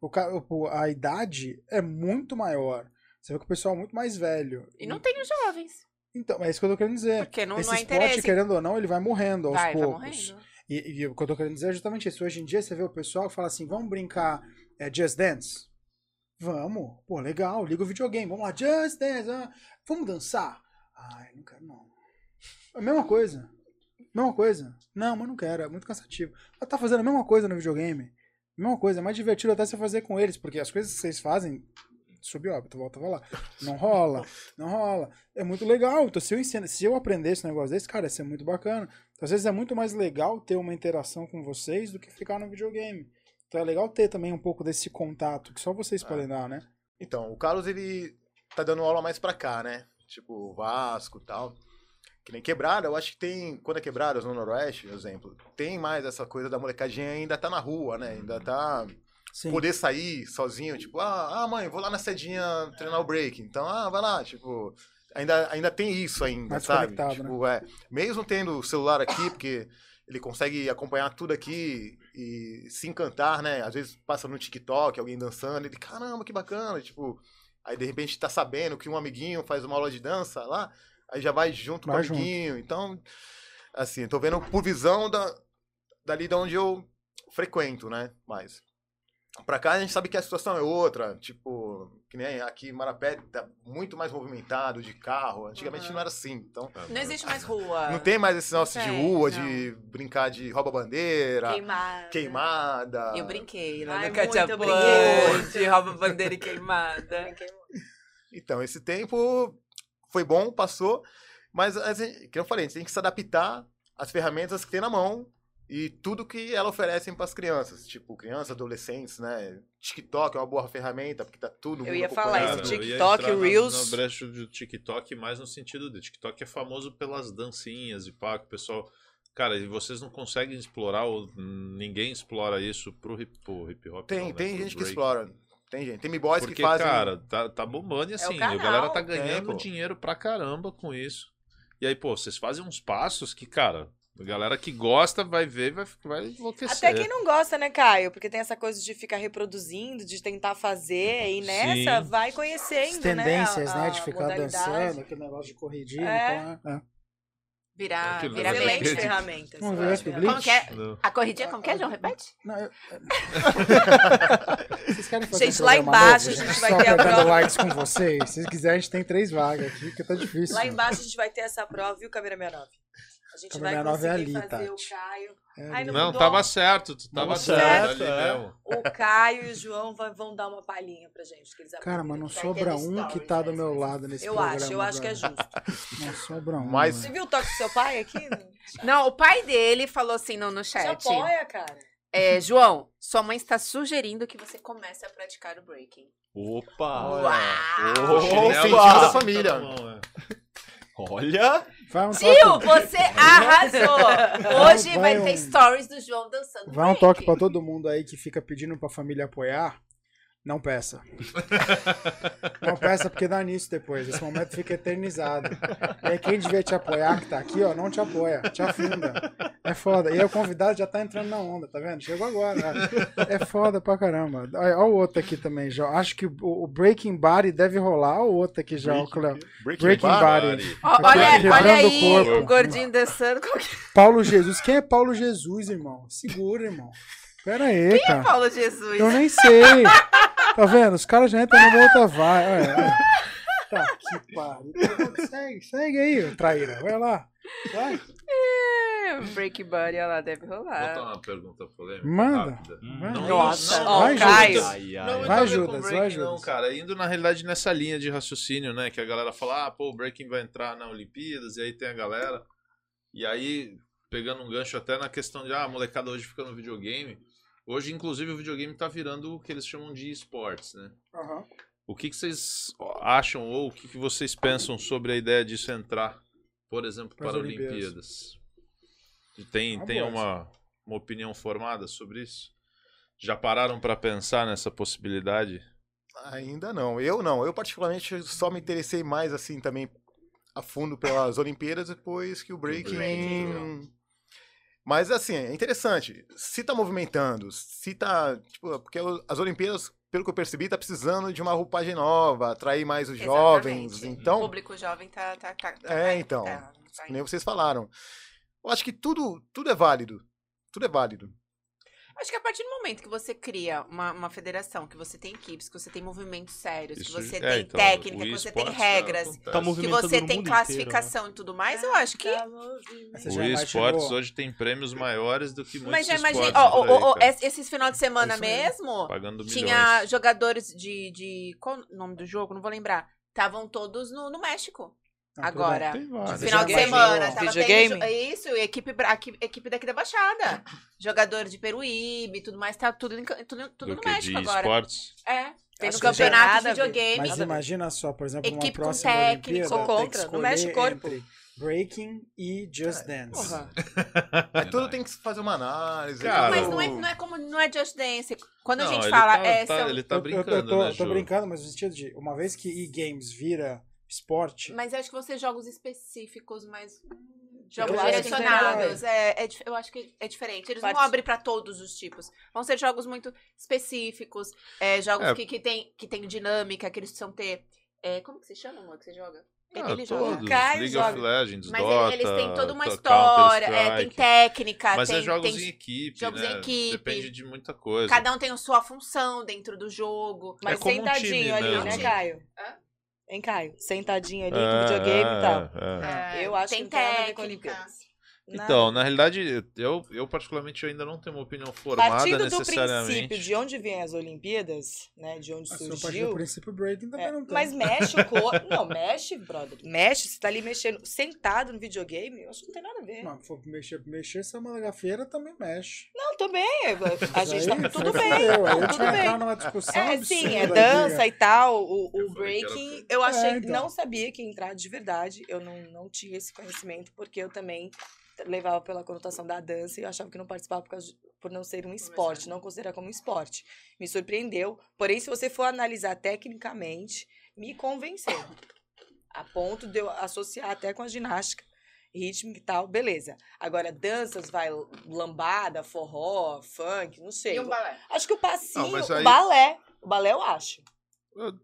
o a idade é muito maior. Você vê que o pessoal é muito mais velho. E não tem os jovens, Então, é isso que eu tô querendo dizer. porque não, Esse não é esporte, interesse. querendo ou não, ele vai morrendo aos Vai, vai poucos. morrendo. E, e o que eu tô querendo dizer é justamente isso. Hoje em dia você vê o pessoal que fala assim: vamos brincar é, Just Dance? Vamos. Pô, legal, liga o videogame. Vamos lá, Just Dance. ah, vamos dançar? Ai, não quero não. É a mesma coisa. Mesma coisa. Não, mas não quero, é muito cansativo. Mas tá fazendo a mesma coisa no videogame. Mesma coisa, é mais divertido até você fazer com eles, porque as coisas que vocês fazem, subóbito, volta a falar. (laughs) Não rola, não rola. É muito legal. Então, se eu ensino, se eu aprendesse um negócio desse, cara, ia ser muito bacana. Então, às vezes é muito mais legal ter uma interação com vocês do que ficar no videogame. Então é legal ter também um pouco desse contato que só vocês podem dar, né? Então, o Carlos, ele tá dando aula mais pra cá, né? Tipo, Vasco e tal. Que nem quebrada, eu acho que tem. Quando é quebradas no Noroeste, por exemplo, tem mais essa coisa da molecadinha ainda tá na rua, né? Ainda tá. Sim. Poder sair sozinho, tipo, ah, ah, mãe, vou lá na sedinha treinar o break. Então, ah, vai lá, tipo. Ainda, ainda tem isso ainda, Mais sabe? Tipo, é. Mesmo tendo o celular aqui, porque ele consegue acompanhar tudo aqui e se encantar, né? Às vezes passa no TikTok, alguém dançando, ele, caramba, que bacana, tipo. Aí de repente tá sabendo que um amiguinho faz uma aula de dança lá, aí já vai junto Vai com o amiguinho. Então, assim, tô vendo por visão da, dali de onde eu frequento, né? Mais. Pra cá a gente sabe que a situação é outra. Tipo, que nem aqui em Marapé tá muito mais movimentado de carro. Antigamente Uhum. não era assim. Então, Não existe mais rua. não tem mais esse negócio de rua, não. de brincar de rouba-bandeira, Queimada. queimada. Eu brinquei lá Ai, no brinquei. de rouba bandeira e queimada. (laughs) Então, esse tempo foi bom, passou, mas, a gente, que eu falei, a gente tem que se adaptar às ferramentas que tem na mão e tudo que ela oferece para as crianças, tipo, crianças, adolescentes, né? TikTok é uma boa ferramenta, porque tá todo Eu ia falar isso, eu ia TikTok, entrar na- Reels. Na brecha do TikTok, mais no sentido de TikTok é famoso pelas dancinhas e pá, que o pessoal. Cara, e vocês não conseguem explorar, ou ninguém explora isso pro hip, pro hip hop. Tem, não, né, tem pro gente que break. explora. Tem gente. Tem me-boys que Porque, fazem. cara, tá, tá bombando e assim, a canal, galera tá é, ganhando pô. dinheiro pra caramba com isso. E aí, pô, vocês fazem uns passos que, cara, a galera que gosta vai ver e vai, vai enlouquecer. Até quem não gosta, né, Caio? Porque tem essa coisa de ficar reproduzindo, de tentar fazer, e nessa Sim. vai conhecendo, As tendências, né? né? a- De a ficar modalidade. dançando, aquele negócio de corridinha. É. Então, é. É. Virar, Aquilo virar é Excelentes meme. Blitz. ferramentas. Vamos ver excelentes esse ferramentas. Como que é? Não. A corridinha, como que é, João? Repete? Não, eu- (laughs) Vocês querem fazer Gente, um lá embaixo novo, a gente vai Só ter a prova. likes com vocês. Se vocês quiserem, a gente tem três vagas aqui, porque tá difícil. Lá embaixo a gente vai ter essa prova, viu, Câmera 69? A gente Câmera vai 69 é conseguir ali, fazer Tati. o Caio. É, não Não, mudou. tava certo, tu tava Tava certo, certo, ali é. mesmo. O Caio e o João vão dar uma palhinha pra gente. Que eles Cara, mas não sobra um no que tá do né? meu lado nesse Eu programa. acho, eu acho que é justo. (laughs) Não sobra um. Mas- Você velho. viu o toque do seu pai aqui? (laughs) Não, o pai dele falou assim no, no Te chat. apoia, cara. É, João, sua mãe está sugerindo que você comece a praticar o breaking. Opa! Uau! Opa! time da família. Tá bom, é. Olha! Vai um Tio, toque, você (laughs) arrasou! Hoje vai, Vai um- ter stories do João dançando vai um break. toque pra todo mundo aí que fica pedindo pra família apoiar. Não peça. (laughs) Não peça porque dá nisso depois. Esse momento fica eternizado. E aí quem devia te apoiar, que tá aqui, ó, não te apoia, te afunda. É foda. E aí o convidado já tá entrando na onda, tá vendo? Chegou agora. É foda pra caramba. Olha, olha o outro aqui também, já. Acho que o, Breaking Body deve rolar. Olha o outro aqui já, o Cleo. Breaking, Breaking Bar. Body. Ó, Tá olha, quebrando olha o aí, corpo. o gordinho dançando. Que Paulo Jesus. Quem é Paulo Jesus, irmão? Segura, irmão. Pera aí, é cara. Paulo Jesus? Eu nem sei. Tá vendo? Os caras já entram numa outra vai. Olha, olha. Tá que pariu. Segue, segue aí, traíra. Vai lá. Vai. É, Break Buddy, olha lá, deve Botar rolar. uma pergunta polêmica. Manda. rápida. Vai. Não, Nossa, não, vai, Caio. Judas. Ai, ai. Não, Vai, vai, a ver Judas, com vai, breaking, não, Judas. cara. Indo na realidade nessa linha de raciocínio, né? Que a galera fala, ah, pô, o breaking vai entrar na Olimpíadas, e aí tem a galera. E aí, pegando um gancho até na questão de, ah, a molecada hoje fica no videogame. Hoje, inclusive, o videogame tá virando o que eles chamam de esportes, né? Aham. O que, que vocês acham ou o que, que vocês pensam sobre a ideia disso entrar, por exemplo, para Olimpíadas. Olimpíadas? Tem, Uma tem boa uma, uma opinião formada sobre isso? Já pararam para pensar nessa possibilidade? Ainda não. Eu não. Eu, particularmente, só me interessei mais, assim, também a fundo pelas Olimpíadas depois que o breaking. breaking, Mas, assim, é interessante. Se tá movimentando, se tá. Tipo, porque as Olimpíadas, pelo que eu percebi, tá precisando de uma roupagem nova, atrair mais os jovens. Exatamente. O Então, público jovem tá. tá, tá, tá É, então. tá- tá nem vocês falaram. Eu acho que tudo, tudo é válido. Tudo é válido. Acho que a partir do momento que você cria uma, uma federação, que você tem equipes, que você tem movimentos sérios, Isso- que você é, tem então, técnica, que você tem regras. Tá que você tem mundo inteiro, né? classificação e tudo mais, eu acho que. Você O esportes hoje tem prêmios maiores do que muitos Mas já aí, ó, cara. esse- esses final de semana É isso mesmo. tinha jogadores de, de. Qual o nome do jogo? Não vou lembrar. Estavam todos no, no México. Agora. Tem Final de semana, tava Videogame? tendo Isso, equipe, equipe daqui da Baixada. (coughs) Jogador de Peruíbe e tudo mais, tá tudo, tudo, tudo Do no que México de agora. esportes. É. Tem no tem campeonato nada de a videogame. Mas a imagina só, por exemplo, uma Equipe com próxima técnico, Olimpíada, tem que contra, não escolher mexe o corpo. breaking e just dance. Porra. (laughs) Aí tudo tem que fazer uma análise. Cara, Mas não é, não é como. Não é Just Dance. Quando a Não, gente ele fala. tá- é, tá- são- ele tá Eu- eu- brincando, eu, tô, né, tô brincando, mas no sentido de, uma vez que e-games vira esporte, Mas eu acho que você jogos específicos, mas. Jogos Eu direcionados. É, é eu acho que é diferente. Eles não abrem pra todos os tipos. Vão ser jogos muito específicos. é, jogos É. que, que, tem, que tem dinâmica, que eles precisam ter. é, como que se chama, amor, que você joga? Ah, Ele joga. todos. Caio League joga. of Legends, Mas Dota, eles têm toda uma história, é, tem técnica, Mas tem, é jogos tem- em equipe, jogos né? em equipe. Depende de muita coisa. cada um tem a sua função dentro do jogo. Mas É como um sentadinho time ali, mesmo. né, Caio? Hã? Hein, Caio? Sentadinho ali É, com videogame e tal. é, é. É, Eu acho tem que não tem nada a ver com. Então, na realidade, eu, eu particularmente ainda não tenho uma opinião formada Partindo do princípio de onde vêm as Olimpíadas, né? De onde A parte surgiu. do princípio breaking também É, não tem. mas mexe o (laughs) corpo. Não, mexe, brother. Mexe, você tá ali mexendo, sentado no videogame, eu acho que não tem nada a ver. Não, Não, for mexer, mexer, se é uma feira também mexe. também. (laughs) A gente tá. Aí, Tudo foi- bem. eu, aí não, eu tudo tinha bem. numa discussão É, sim, é dança aqui. e tal. O, o Eu breaking, tudo. eu achei, É, então. não sabia que ia entrar de verdade. Eu não, não tinha esse conhecimento, porque eu também levava pela conotação da dança e eu achava que não participava por, causa de- por não ser um esporte, não considerar como um esporte. Me surpreendeu. Porém, se você for analisar tecnicamente, me convenceu. A ponto de eu associar até com a ginástica rítmica e tal, beleza. Agora, danças, vai lambada, forró, funk, não sei. E um balé. Acho que o passinho, Não, mas o aí- balé. O balé eu acho.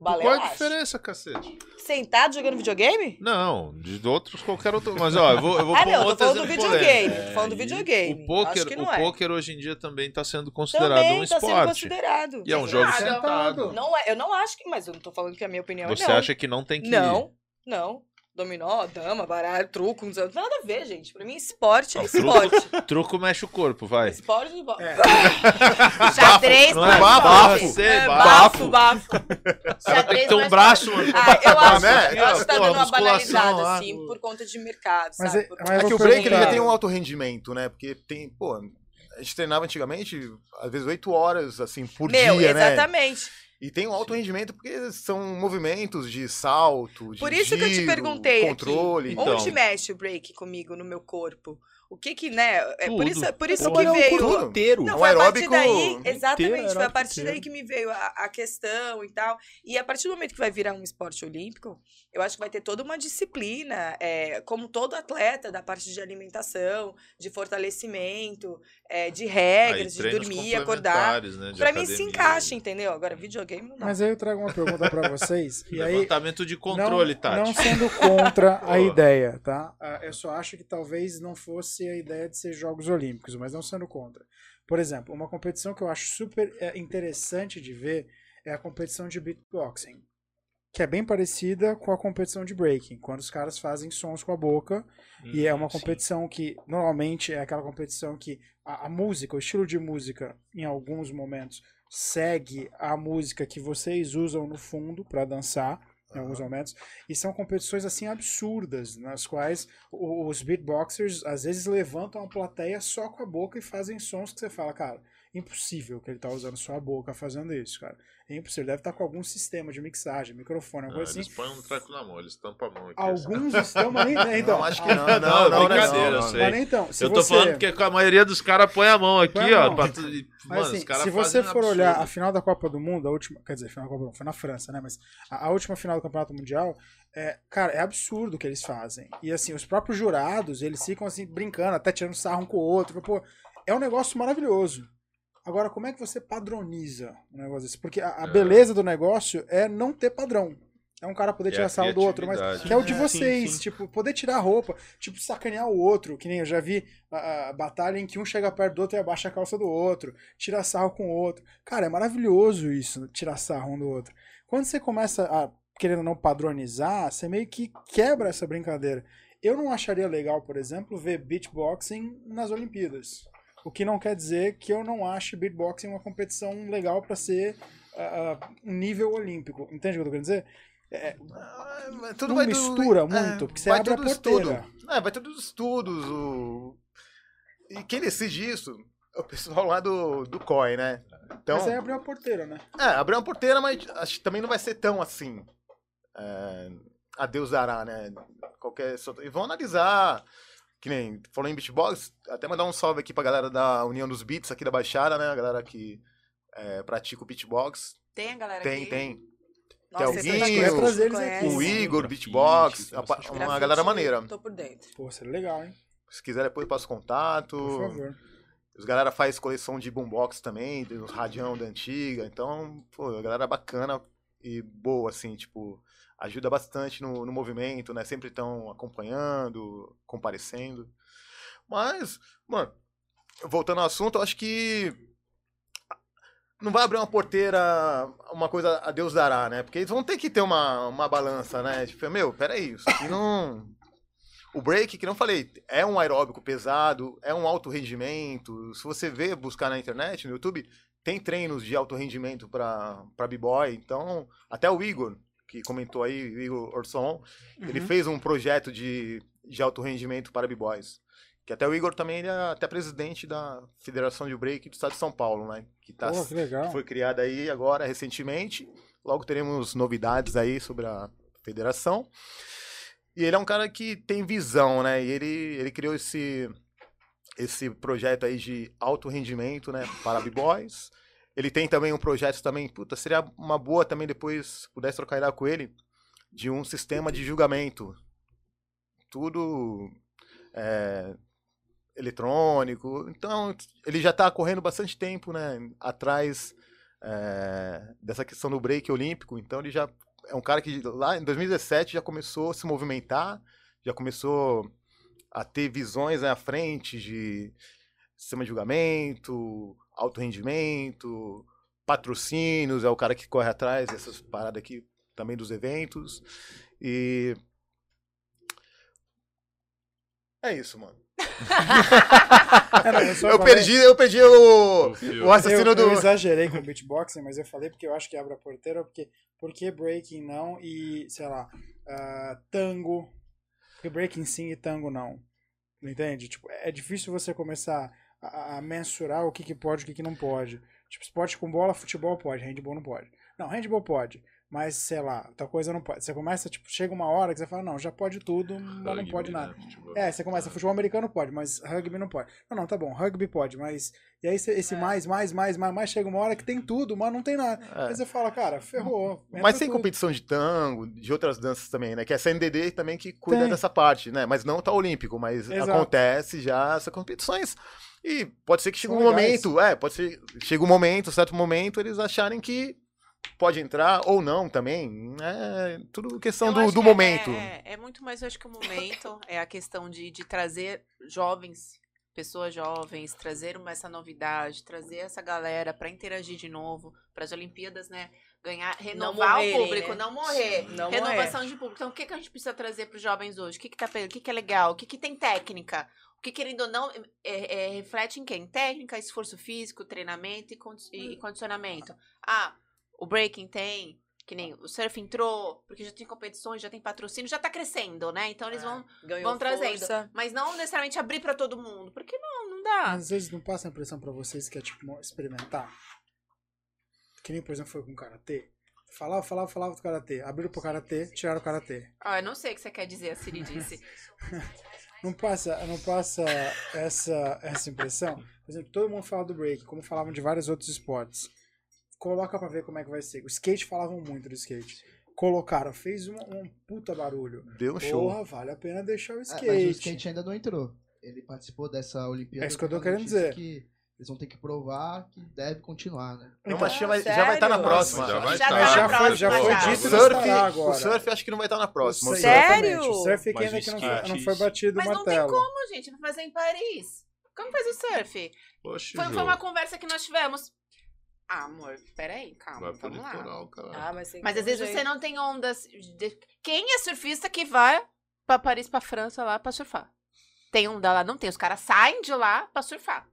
Balé, Qual é a diferença, cacete? Sentado jogando videogame? Não, de outros, qualquer outro. Mas, ó, eu vou, eu vou (laughs) Ah, não, tô falando do videogame. Tô falando do videogame. O poker, acho que não o é. poker hoje em dia também está sendo considerado Também um tá sendo esporte. considerado. E é um jogo sentado. Não é, eu não acho que, mas eu não tô falando que a minha opinião Você é não. acha que não tem que Não, não. Dominó, dama, baralho, truco, não tem nada a ver, gente. Pra mim, esporte é esporte. Truco mexe o corpo, vai. esporte É. (laughs) Xadrez Não é é bafo, esporte. você, É, bafo. bafo, bafo. (laughs) Tem que ter é um braço, mano. Ah, eu acho, né? eu acho que tá dando uma banalizada, assim, por conta de mercado, Mas sabe? é- É que o break ele já tem um alto rendimento, né? Porque tem, pô, a gente treinava antigamente, às vezes 8 horas, assim, por Meu, dia, né? exatamente. E tem um alto rendimento porque são movimentos de salto, de Por isso que eu te giro, perguntei controle. Então. Onde mexe o break comigo no meu corpo? O que que, né? É por isso, por isso que é o veio. corpo inteiro. Não, foi a partir aeróbico daí, inteiro, exatamente, foi a partir inteiro. daí que me veio a, a questão e tal. E a partir do momento que vai virar um esporte olímpico, eu acho que vai ter toda uma disciplina, é, como todo atleta, da parte de alimentação, de fortalecimento, é, de Aí, regras, de treinos dormir, acordar. Né, de Pra mim se encaixa, entendeu? Agora, videogame não dá. Mas aí eu trago uma pergunta pra vocês. (laughs) e aí, Levantamento de controle, não, Tati. não sendo contra (laughs) a ideia, tá? Ah, Eu só acho que talvez não fosse a ideia de ser Jogos Olímpicos, mas não sendo contra. Por exemplo, uma competição que eu acho super é, interessante de ver é a competição de beatboxing, que é bem parecida com a competição de breaking, quando os caras fazem sons com a boca e é uma Hum, sim. competição que normalmente é aquela competição que a, a música, o estilo de música, em alguns momentos segue a música que vocês usam no fundo para dançar em alguns momentos e são competições assim absurdas nas quais os beatboxers às vezes levantam a plateia só com a boca e fazem sons que você fala, cara, impossível que ele tá usando só a boca fazendo isso, cara. É impossível, deve estar com algum sistema de mixagem, microfone, Não, alguma coisa eles assim. põem um treco na mão, eles tampam a mão aqui. assim. Alguns estão, mas nem, né, então, Não, acho que ah, não. Não, Não, não, brincadeira, não, eu sei. Mas nem então, se eu tô você... falando porque a maioria dos caras põe a mão aqui, a ó. mão. pra tu- e, Mas mano, assim, se você fazem for absurdo. olhar a final da Copa do Mundo, a última, quer dizer, final da Copa do Mundo, foi na França, né? Mas a, a última final do Campeonato Mundial, é, cara, é absurdo o que eles fazem. E assim, os próprios jurados, eles ficam assim brincando, até tirando sarro um com o outro. Pô, é um negócio maravilhoso. Agora, como é que você padroniza um negócio desse? Porque a, a É. beleza do negócio é não ter padrão. É um cara poder a tirar sarro do outro, mas que é o de É, sim, vocês, sim. tipo, poder tirar a roupa, tipo, sacanear o outro, que nem eu já vi a, a batalha em que um chega perto do outro e abaixa a calça do outro, tira sarro com o outro. Cara, é maravilhoso isso, tirar sarro um do outro. Quando você começa a, querendo ou não, padronizar, você meio que quebra essa brincadeira. Eu não acharia legal, por exemplo, ver beatboxing nas Olimpíadas. O que não quer dizer que eu não ache beatboxing uma competição legal para ser ah, ah, um nível olímpico. Entende o que eu tô querendo dizer? Ah, mas tudo Não vai do- mistura é, muito, porque você vai abre a do estudo. porteira. É, vai tudo dos estudos. O... E quem decide isso é o pessoal lá do, do COI, né? Então, Mas aí abriu a porteira, né? é, abriu uma porteira, mas acho que também não vai ser tão assim. É, a Deus dará, né? Qualquer. E vão analisar. Que nem falou em beatbox, até mandar um salve aqui pra galera da União dos Beats aqui da Baixada, né? A galera que é, pratica o beatbox. Tem a galera Tem, que... tem. Nossa, Tem o é tanta Guinho, coisa que trazer você eles aqui. conhece. O Igor, grafite, beatbox, bastante uma Grafite, galera maneira. Tô por dentro. Pô, seria legal, hein? Se quiser, depois passa o contato. Por favor. Os galera faz coleção de boombox também, tem os radião da antiga. Então, pô, a galera bacana. e boa, assim, tipo, ajuda bastante no, no movimento, né? Sempre estão acompanhando, comparecendo. Mas, mano, voltando ao assunto, eu acho que não vai abrir uma porteira, uma coisa a Deus dará, né? Porque eles vão ter que ter uma, uma balança, né? Tipo, meu, peraí, isso aqui não. (coughs) O break, que não falei, é um aeróbico pesado, é um alto rendimento. Se você vê, buscar na internet, no YouTube, tem treinos de alto rendimento para b-boy. Então, até o Igor, que comentou aí, Igor Orson, uhum. ele fez um projeto de, de alto rendimento para b-boys. Que até o Igor também é até presidente da Federação de Break do Estado de São Paulo, né? Que, tá, Pô, que, que foi criada aí agora recentemente. Logo teremos novidades aí sobre a federação. E ele é um cara que tem visão, né? E ele, ele criou esse, esse projeto aí de alto rendimento, né? Para B-Boys. Ele tem também um projeto também, puta, seria uma boa também depois, pudesse trocar ideia com ele, de um sistema de julgamento. Tudo é, eletrônico. Então, ele já está correndo bastante tempo, né? Atrás é, dessa questão do break olímpico. Então, ele já é um cara que lá em 2017 já começou a se movimentar, já começou a ter visões né, à frente de sistema de julgamento, alto rendimento, patrocínios, é o cara que corre atrás dessas paradas aqui também dos eventos. E é isso, mano. eu, perdi, eu perdi o, o assassino eu, do. Eu exagerei com o beatboxing, mas eu falei porque eu acho que abre a porteira, porque por que breaking não e, sei lá, uh, tango? Porque breaking sim e tango não. Entende? Tipo, é difícil você começar a, a mensurar o que, que pode e o que, que não pode. Tipo, esporte com bola, futebol pode, handball não pode. Não, handball pode. Mas, sei lá, tal coisa não pode. Você começa, tipo, chega uma hora que você fala, não, já pode tudo, mas não pode nada. Né? É, você começa, futebol americano pode, mas rugby não pode. Não, não, tá bom, rugby pode, mas. E aí esse é. mais, mais, mais, mais, mais, chega uma hora que tem tudo, mas não tem nada. É. Aí você fala, cara, ferrou. Mas tem tudo. competição de tango, de outras danças também, né? Que é a CNDD também que cuida tem. dessa parte, né? Mas não tá olímpico, mas Exato. acontece já essas competições. E pode ser que chegue um legais. momento, é, pode ser, chega um momento, certo momento, eles acharem que pode entrar ou não também. É tudo questão do, do momento. É, é, é, muito mais, eu acho que o momento é a questão de, de trazer jovens, pessoas jovens, trazer uma, essa novidade, trazer essa galera para interagir de novo, para as Olimpíadas, né? Ganhar, renovar morrerem, o público, né? não morrer. Não Renovação morrer. de público. Então, o que, que a gente precisa trazer para os jovens hoje? O que, que, tá, o que, que é legal? O que, que tem técnica? O que, querendo ou não, é, é, reflete em quem? Técnica, esforço físico, treinamento e, condi e condicionamento. Ah, o breaking tem, que nem o surf entrou, porque já tem competições, já tem patrocínio, já tá crescendo, né? Então eles é, vão, vão trazendo. Mas não necessariamente abrir para todo mundo, porque não, não dá. Às vezes não passa a impressão para vocês que é tipo experimentar. Que nem, por exemplo, foi com o karatê. Falava, falava, falava do karatê. Abriram pro karatê, tiraram o karatê. Ah, eu não sei o que você quer dizer, a Siri (laughs) disse. (laughs) não passa, não passa essa, essa impressão? Por exemplo, todo mundo fala do break, como falavam de vários outros esportes coloca pra ver como é que vai ser. O skate falavam muito do skate. Colocaram, fez um, um puta barulho. Deu um show. Porra, vale a pena deixar o skate. É, mas o skate ainda não entrou. Ele participou dessa Olimpíada. É isso que eu tô querendo dizer. Que eles vão ter que provar que deve continuar, né? Não, mas já vai, já vai estar na próxima. Já, vai já, tá. já, foi, já foi dito o surf, agora. O surf acho que não vai estar na próxima. Sério? O surf que ainda que não, não foi batido mas o martelo. Mas não tem como, gente, não fazer em Paris. Como faz o surf? Poxa, foi, foi uma conversa que nós tivemos. Ah, amor, peraí, calma, vai vamos litoral, lá. Ah, mas, mas às vezes jeito. você não tem ondas. De... Quem é surfista que vai pra Paris, pra França lá pra surfar? Tem onda lá? Não tem. Os caras saem de lá pra surfar.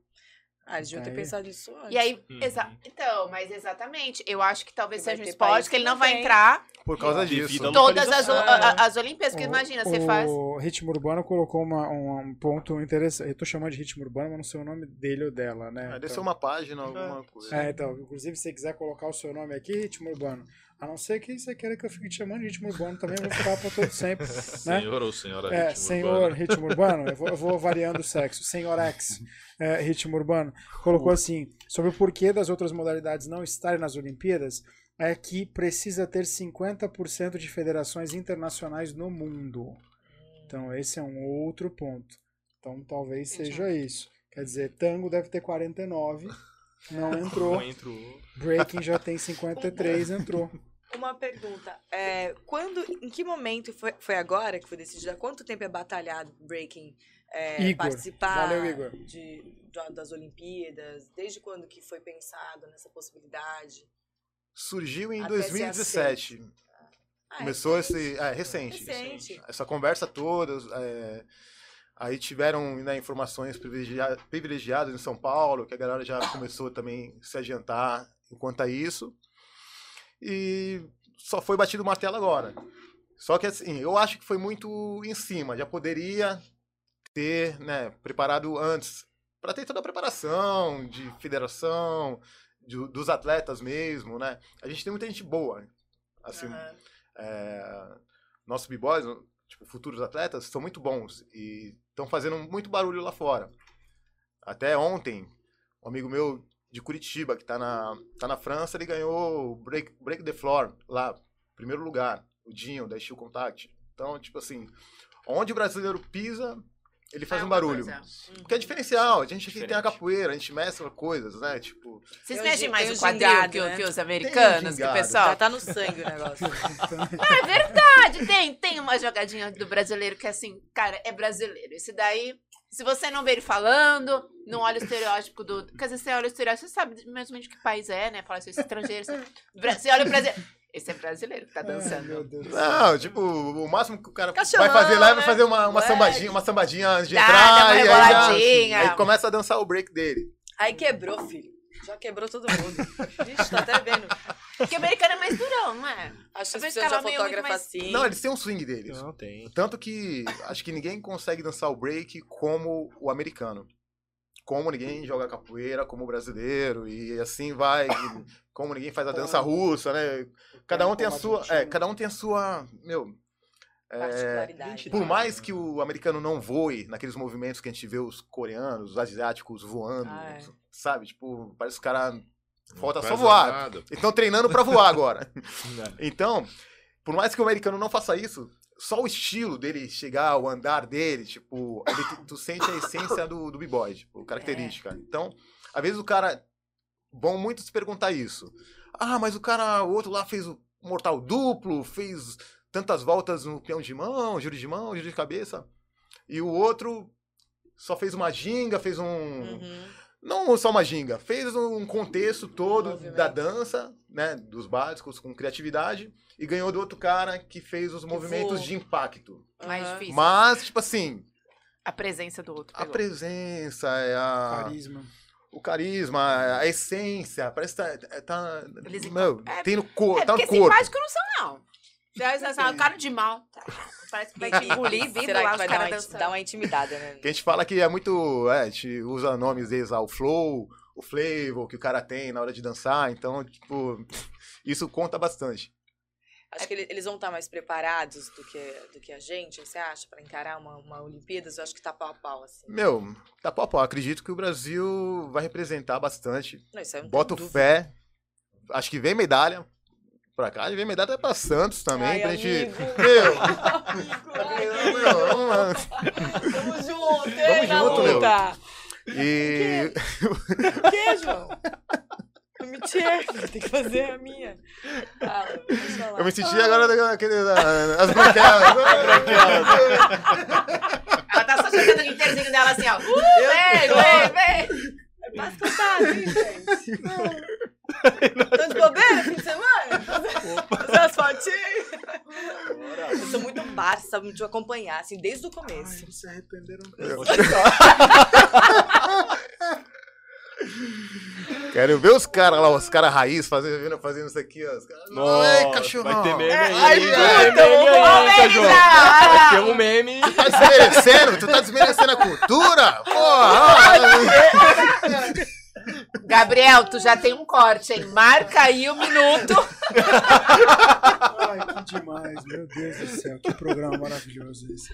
Ah, eles deviam ter pensado nisso antes. E aí, uhum. exa então, mas exatamente. Eu acho que talvez seja um esporte que ele não vai tem. entrar. Por causa disso. Todas as, a, as Olimpíadas, porque imagina, você faz. O Ritmo Urbano colocou uma, um, um, ponto interessante. Eu tô chamando de Ritmo Urbano, mas não sei o nome dele ou dela, né? Ah, deve então... ser uma página, alguma coisa. É, então, inclusive, se você quiser colocar o seu nome aqui, Ritmo Urbano. A não ser que você queira que eu fique te chamando de ritmo urbano também, eu vou ficar pra todo sempre. Né? Senhor ou senhora é, ritmo senhor urbano? ritmo urbano, eu vou, eu vou variando o sexo. Senhor X, é, ritmo urbano, colocou assim, sobre o porquê das outras modalidades não estarem nas Olimpíadas, é que precisa ter 50% de federações internacionais no mundo. Então esse é um outro ponto. Então talvez seja isso. Quer dizer, tango deve ter 49, não entrou. Não (laughs) entrou. Breaking já tem 53, entrou. Uma pergunta. É, quando, em que momento foi, foi agora que foi decidido? Há quanto tempo é batalhado breaking é, Igor. participar Valeu, Igor. De, da- das Olimpíadas? Desde quando que foi pensado nessa possibilidade? Surgiu em Até ser 2017. Ah, é Começou esse. É, recente. Recente. Essa conversa toda. é, aí tiveram né, informações privilegia- privilegiadas em São Paulo, que a galera já começou também a se adiantar enquanto a isso. E só foi batido o martelo agora. Só que assim, eu acho que foi muito em cima. Já poderia ter né, preparado antes. Para ter toda a preparação de federação, de- dos atletas mesmo, né? A gente tem muita gente boa. Assim, Aham. é, nossos b-boys, tipo, futuros atletas, são muito bons e estão fazendo muito barulho lá fora. Até ontem, um amigo meu de Curitiba, que tá na, tá na França, ele ganhou o Break, Break the Floor lá, primeiro lugar, o Dinho, da Steel Contact. Então, tipo assim, onde o brasileiro pisa, ele faz É um barulho. coisa. Porque é diferencial, a gente aqui tem a capoeira, a gente mescla coisas, né? Tipo, Vocês mexem mais o quadril gingado, que, né? que os americanos, que o gingado. pessoal. Já tá no sangue o negócio. (laughs) É verdade, tem, tem uma jogadinha do brasileiro que assim, cara, é brasileiro. Esse daí, se você não vê ele falando, não olha o estereótipo do. Quer dizer, você olha o estereótipo, você sabe mais ou menos de que país é, né? Fala assim, esse estrangeiro. (laughs) Você, olha o brasileiro. Esse é brasileiro que tá Ai, meu dançando. Deus do céu. Não, tipo, o máximo que o cara vai fazer lá é vai né? fazer uma, uma Ué. sambadinha, uma sambadinha antes de entrar. dá uma e aí, aí começa a dançar o break dele. Aí quebrou, filho. Já quebrou todo mundo. Vixe, tá até vendo. Porque o americano é mais durão, não é? Acho que meio fotógrafa muito mais- assim. Não, eles têm um swing deles. Não, tem. Tanto que acho que ninguém consegue dançar o break como o americano. Como ninguém joga capoeira como o brasileiro. E assim vai. Como ninguém faz a dança russa, né? Cada um tem a sua. É, cada um tem a sua. Meu. é, Particularidade. por mais que o americano não voe naqueles movimentos que a gente vê os coreanos, os asiáticos voando, Ah, é. Sabe? Tipo, parece que os caras. Falta Não só voar. nada. Estão treinando pra voar agora. (laughs) É. Então, por mais que o americano não faça isso, só o estilo dele chegar, o andar dele, tipo, ele- tu, tu sente a essência do, do b-boy, tipo, característica. Então, às vezes o cara. Vão muito se perguntar isso. Ah, mas o cara, o outro lá fez o mortal duplo, fez tantas voltas no peão de mão, giro de mão, giro de cabeça. E o outro só fez uma ginga, fez um. Uhum. Não só uma ginga, fez um contexto todo da dança, né? Dos básicos, com criatividade, e ganhou do outro cara que fez os movimentos voou. de impacto. Mais Aham. difícil. Mas, tipo assim, A presença do outro. a pegou. presença, é a, Carisma. o carisma, a essência, parece que tá. tá Eles meu, é- tem no corpo, É tá porque no corpo. simpático não são, não. Já é cara de mal. Tá. Parece que vai te engolir vivo Será lá que os vai dar caras uma, dançando. dar uma intimidada, né? Que a gente fala que é muito. É, a gente usa nomes deles lá, o flow, o flavor que o cara tem na hora de dançar. Então, tipo, isso conta bastante. Acho que ele- eles vão estar mais preparados do que, do que a gente, você acha, pra encarar uma, uma Olimpíadas? Eu acho que tá pau a pau, assim. Meu, tá pau a pau. Acredito que o Brasil vai representar bastante. Não, isso aí não Boto fé. Acho que vem medalha pra cá. E vem medalha até pra Santos também. Ai, pra gente. amigo. (laughs) Meu, Amigo, meu, vamos lá. Tamo junto, Vamos junto, meu. luta. E. O que, João? Mentira, (laughs) tem que fazer a minha. Fala, deixa eu falar. Eu me senti agora daquele. da- As branquelas. Ela tá só jogando o interzinho dela assim, ó. Uh, vem, vem, vem. Escutar, assim, gente. Tão de bobeira fim de semana? Fazer umas fotinhas. Eu sou muito sabe? De acompanhar, assim, desde o começo. Ai, se arrependeram. (laughs) Quero ver os caras lá, os caras raiz fazendo, fazendo isso aqui, ó. Os caras, Ai, Nossa, cachorrão. vai ter meme É, aí. ai, vai ter puta, cachorro. Vai ter um meme. Tu tá desmerecendo? Tu tá desmerecendo a cultura? Porra! (laughs) Gabriel, tu já tem um corte, hein? Marca aí o minuto. Ai, que demais, meu Deus do céu, que programa maravilhoso esse.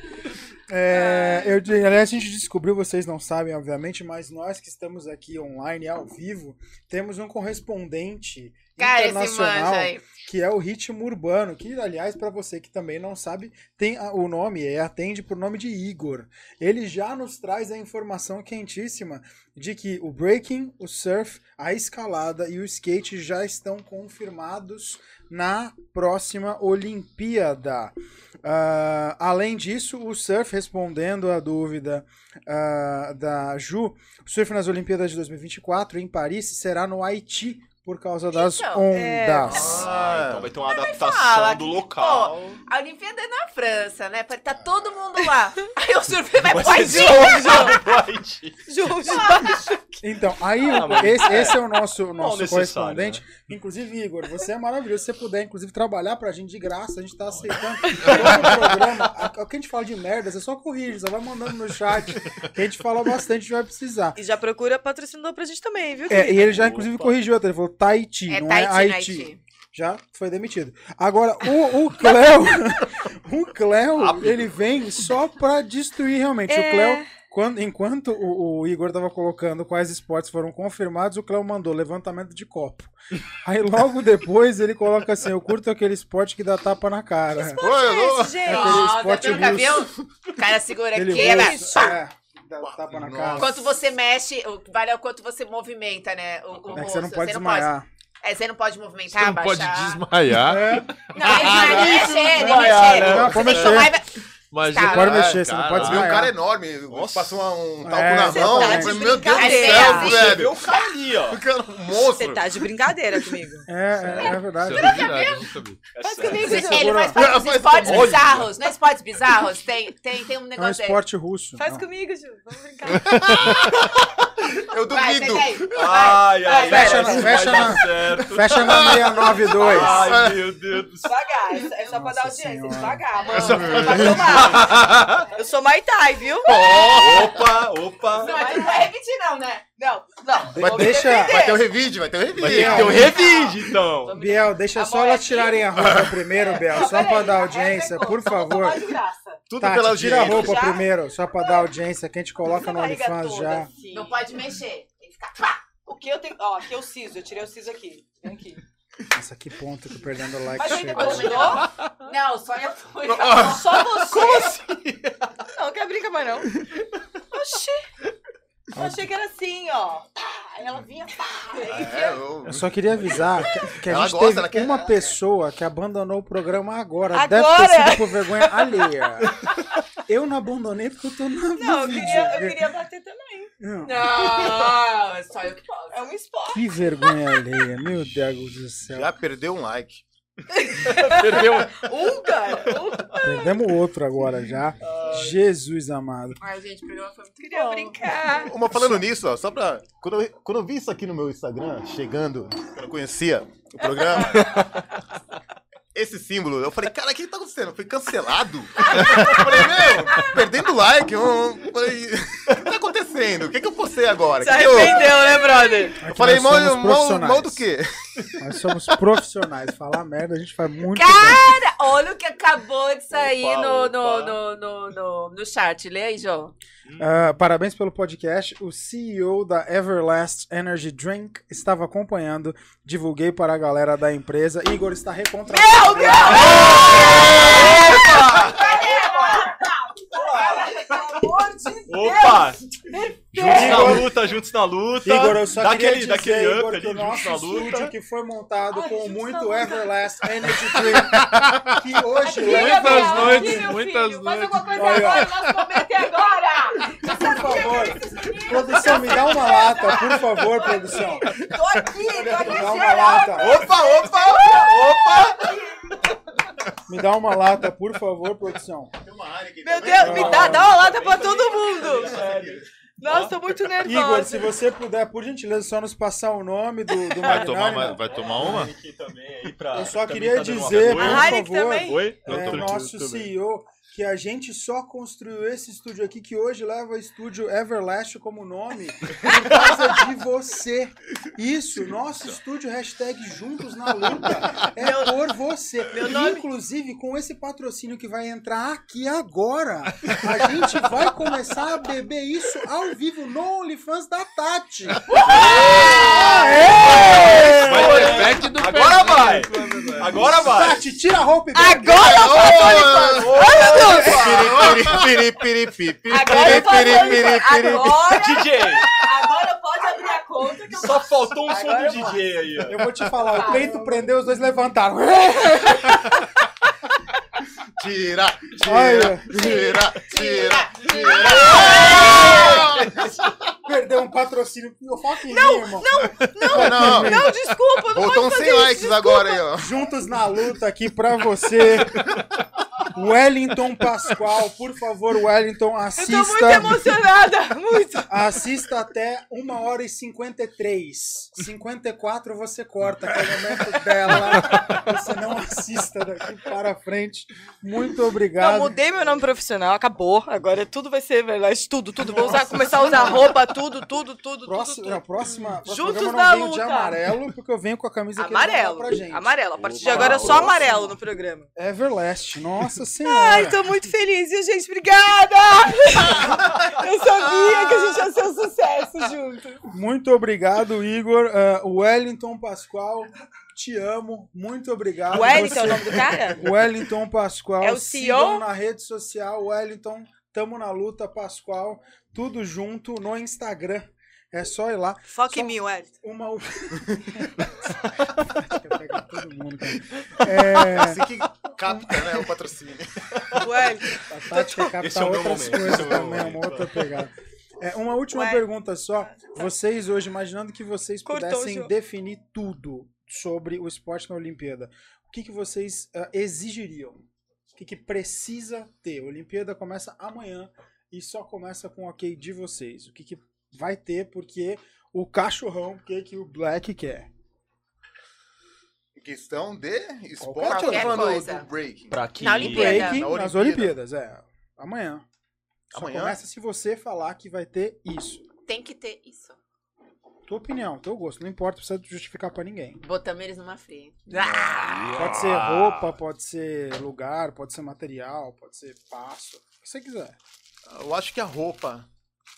É, eu, aliás, a gente descobriu, vocês não sabem, obviamente, mas nós que estamos aqui online, ao vivo, temos um correspondente Cara, esse internacional manja aí. Que é o ritmo urbano, que aliás para você que também não sabe, tem o nome, é atende por nome de Igor. Ele já nos traz a informação quentíssima de que o breaking, o surf, a escalada e o skate já estão confirmados na próxima Olimpíada. Ah, além disso, o surf, respondendo à dúvida ah, da Ju, o surf nas Olimpíadas de 2024 em Paris será no Haiti por causa das Então, ondas. Ah, então vai ter uma adaptação fala do local. A Olimpíada é na França, né? Pode tá todo mundo lá. (laughs) Aí o surf vai pro Haiti. Ju, Ju. Então, aí Ah, o- esse, é. esse é o nosso, nosso correspondente. Inclusive, Igor, você é maravilhoso. Se você puder, inclusive, trabalhar pra gente de graça, a gente tá aceitando (laughs) todo o programa. O que a gente fala de merda, você só corrige, só vai mandando no chat. Que a gente fala bastante, a gente vai precisar. E já procura patrocinador pra gente também, viu? É, e ele já, inclusive, Opa. corrigiu até. Ele falou Tahiti, É não Tahiti, é Haiti. Haiti. Já foi demitido. Agora, o, o Cleo, (laughs) o Cleo, ele vem só pra destruir realmente. O É. Cleo, quando, enquanto o, o Igor tava colocando quais esportes foram confirmados, o Cleo mandou levantamento de copo. Aí logo depois ele coloca assim: Eu curto aquele esporte que dá tapa na cara. Oi, Esse, gente. Aquele esporte nunca viu? russo. O cara segura Ele aqui, né? russo, é, dá tapa na cara. Quanto você mexe, o- vale o quanto você movimenta, né? O, o É você não rosto. pode desmaiar. é, você não pode Você movimentar, não pode baixar. desmaiar. É, Não, ele vai mexer, ele desmaiar, mexer. né? Não, Você pode tem que mexer. Mas Tá. Pode Ah, mexer, você não pode vi um cara enorme, Nossa. passou um talco É, na você mão. tá de meu Deus do céu, Você Você vê velho. o cara ali, ó. O cara é um Você monstro. tá de brincadeira comigo. É, é, é verdade. Você eu nunca vi. É comigo, Ele faz parte dos esportes bizarros. Não é esportes bizarros? Tem, tem, tem um É um negócio aí. esporte russo. Faz comigo, Ju. Vamos brincar. (laughs) Eu Vai, duvido. Ai, ai, Fecha ai, fecha dar na- certo. Fecha na (laughs) 692. Ai, meu Deus do céu. Devagar. É só pra dar audiência. Devagar, mano. Pra tomar. Eu sou Mai Tai, viu? Opa, opa. Não, mas não vai repetir, não, né? Não, não. Me deixa- defender. Vai ter o revide, vai ter o revide. Vai ter que ter um revide, então. Biel, deixa A só é elas aqui. tirarem a roupa (laughs) primeiro, Biel, só pra dar é, audiência, por favor. tomar de graça. Tudo Tati, pela tira a audiência. roupa Já? primeiro, só pra dar audiência, que a gente coloca no OnlyFans já. assim. Não pode mexer. Tem que ficar pá. O que eu tenho. Ó, aqui é o siso. Eu tirei o siso aqui. Vem aqui. Nossa, que ponto que perdendo o like Mas continuou? Não, só eu fui. Só você. Como assim? Não, quer brincar mais não. Oxi. Eu achei que era assim, ó. Ela vinha, pá. É, eu- Eu só queria avisar que, que a Ela gente gosta, teve quer- uma pessoa que abandonou o programa agora. Agora? Deve ter sido por vergonha alheia. Eu não abandonei porque eu tô na Não, eu vídeo. queria, eu queria bater. Não. Não, é só eu que posso. É um esporte. Que vergonha alheia, meu Deus do céu. Já perdeu um like. (laughs) Perdeu. Um, cara. Um. Perdemos outro agora já. Jesus amado. Ai, gente, o programa foi muito Queria bom. brincar. Uma falando nisso, ó, só pra. Quando eu, quando eu vi isso aqui no meu Instagram, chegando, quando eu conhecia o programa, (laughs) esse símbolo, eu falei, cara, o que tá acontecendo? Eu fui cancelado? Eu falei, meu, perdendo like. Eu, eu falei, o que tá acontecendo? O que, que eu postei agora? Se Que que eu, arrependeu, né, brother? Aqui eu falei, mal, mal, mal do quê? Nós somos profissionais. Falar merda a gente faz muito bem. Cara, olha o que acabou de sair Opa, no, no, opa. no, no, no, no chat. Lê aí, João. Ah, parabéns pelo podcast. O CEO da Everlast Energy Drink estava acompanhando. Divulguei para a galera da empresa. Igor está recontratado. Meu Opa! Juntos na luta, juntos na luta. Igor, eu só Dá queria aquele, dizer, dá aquele Igor, up ali, juntos nosso na luta. que foi montado Ai, com muito. Everlast Energy Drink, (laughs) que hoje... Muitas Gabriel, noites, aqui, muitas filho, Faz noites. alguma coisa Olha. agora, nosso momento é agora. Por favor, produção, me dá uma lata, por favor, produção. Tô aqui, tô Me aqui dá uma lata. Opa, opa, opa! Me dá uma lata, por favor, produção. Meu Deus, me dá, dá uma lata pra todo mundo. Nossa, tô muito Igor, nervosa. se você puder, por gentileza, só nos passar o nome do, do Vai tomar, vai tomar uma? Eu só queria tá dizer, por A Heineken favor, também? Oi? é, nosso bem. CEO que a gente só construiu esse estúdio aqui, que hoje leva o estúdio Everlast como nome, por causa de você. Isso, nosso estúdio hashtag Juntos na Luta é por você. meu nome- Inclusive, com esse patrocínio que vai entrar aqui agora, a gente vai começar a beber isso ao vivo no OnlyFans da Tati. Vai do Agora vai! Agora vai! Tati, tira a roupa e bebe. Agora Piripiripiripi, Agora (laughs) DJ! agora pode abrir a conta que eu Só faltou um som do DJ aí, ó. Eu vou te falar, o peito prendeu, os dois levantaram. Tira, Olha. tira, tira, tira, Perdeu um patrocínio. Eu em não, irmão. Não, não. Não, desculpa, não Voltou pode uns fazer 100 isso, likes agora aí, ó. Juntos na luta aqui pra você. Wellington Pascoal, por favor, Wellington, Eu tô muito assista. emocionada, muito. Assista até 1 hora e 53. 54 você corta, que é o momento dela. Você não assista daqui para frente. Muito Eu obrigado. mudei meu nome profissional, acabou. Agora tudo vai ser verdade, tudo, tudo. Vou usar, começar a usar roupa, tudo, tudo, tudo, Próximo, tudo, não, tudo. próxima, próximo Juntos programa na eu não venho de luta. amarelo, porque eu venho com a camisa que Amarelo, pra gente. amarelo. A partir de Opa, agora é só próximo. amarelo no programa. Everlast, nossa (laughs) senhora. Ai, tô muito feliz, viu, gente? Obrigada! (laughs) Eu sabia que a gente ia ser um sucesso junto. Muito obrigado, Igor. Uh, Wellington Pascoal, te amo. Muito obrigado. Wellington é Você- o nome do cara? (laughs) Wellington Pascoal. É o Sigam CEO? na rede social, Wellington, tamo na luta, Pascoal. Tudo junto no Instagram. É só ir lá. Foca em mim, Wellington. Uma. todo mundo, cara. É, Assim que capta, né, o patrocínio. Wellington. a Tati quer captar Esse é o meu outras momento, coisas é também, é uma outra pegada. É, uma última Ué. pergunta só. Vocês hoje, imaginando que vocês Cortou pudessem definir tudo sobre o esporte na Olimpíada, o que, que vocês ah, exigiriam? O que, que precisa ter? A Olimpíada começa amanhã e só começa com o ok de vocês. O que, que vai ter? Porque o cachorrão, o que, que o Black quer? Em questão de esporte, Qualquer falando coisa. do breaking. Pra que... Na Olimpíada. Break Na nas Olimpíada. Olimpíadas, é. Amanhã. Só Amanhã? começa se você falar que vai ter isso. Tem que ter isso. Tua opinião, teu gosto. Não importa, precisa justificar pra ninguém. Botamos eles numa fria. Pode ser roupa, pode ser lugar, pode ser material, pode ser passo. O que você quiser. Eu acho que a roupa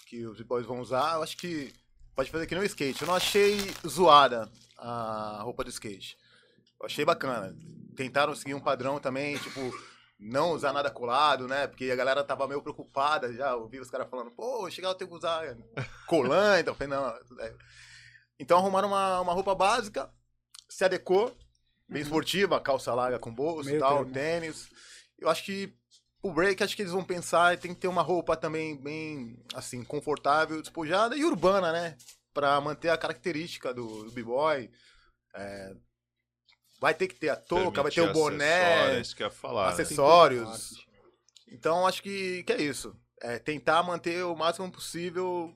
que os boys vão usar, eu acho que pode fazer que no skate. Eu não achei zoada a roupa do skate. Eu achei bacana. Tentaram seguir um padrão também, tipo, não usar nada colado, né? Porque a galera tava meio preocupada já. Eu ouvi os caras falando, pô, chegar eu tenho que usar colã. Então, eu falei, não. é. Então arrumaram uma, uma roupa básica, se adequou, bem esportiva, calça larga com bolso e tal, termo. tênis. Eu acho que o break, acho que eles vão pensar, tem que ter uma roupa também bem, assim, confortável, despojada e urbana, né? Pra manter a característica do, do b-boy. É, vai ter que ter a touca, vai ter o boné, acessórios, falar. né? acessórios. Então, acho que, que é isso. É tentar manter o máximo possível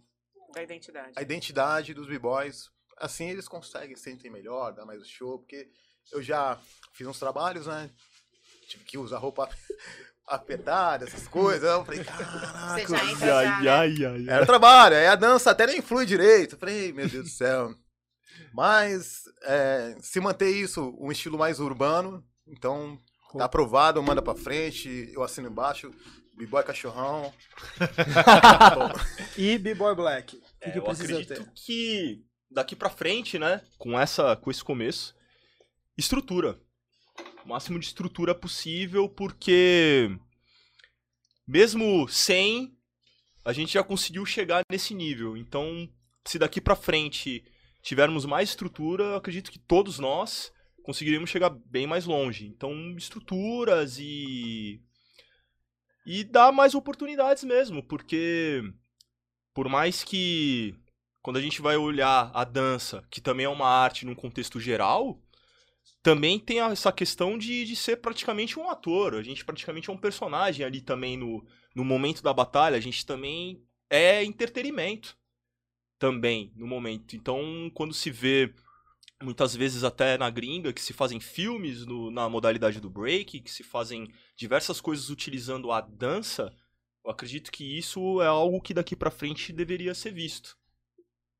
Da identidade. a identidade dos b-boys. Assim eles conseguem se sentir melhor, dar mais show, porque eu já fiz uns trabalhos, né? Tive que usar roupa apertada, essas coisas. Eu falei, caraca. Você já entra já, Ai, né? ai, ai, ai. Era trabalho, aí a dança até nem flui direito. Eu falei, meu Deus do céu. Mas é, se manter isso, um estilo mais urbano, então tá aprovado, manda pra frente, eu assino embaixo, b-boy cachorrão. (laughs) E B-Boy Black. O que, É, que eu precisa acredito ter? que daqui pra frente, né, com essa com esse começo, estrutura. Máximo de estrutura possível, porque mesmo sem a gente já conseguiu chegar nesse nível. Então, se daqui pra frente tivermos mais estrutura, acredito que todos nós conseguiremos chegar bem mais longe. Então, estruturas e e dar mais oportunidades mesmo, porque por mais que quando a gente vai olhar a dança, que também é uma arte num contexto geral, também tem essa questão de, de ser praticamente um ator. A gente praticamente é um personagem ali também no, no momento da batalha. A gente também é entretenimento também no momento. Então, quando se vê muitas vezes até na gringa, que se fazem filmes no- na modalidade do break, que se fazem diversas coisas utilizando a dança, eu acredito que isso é algo que daqui pra frente deveria ser visto.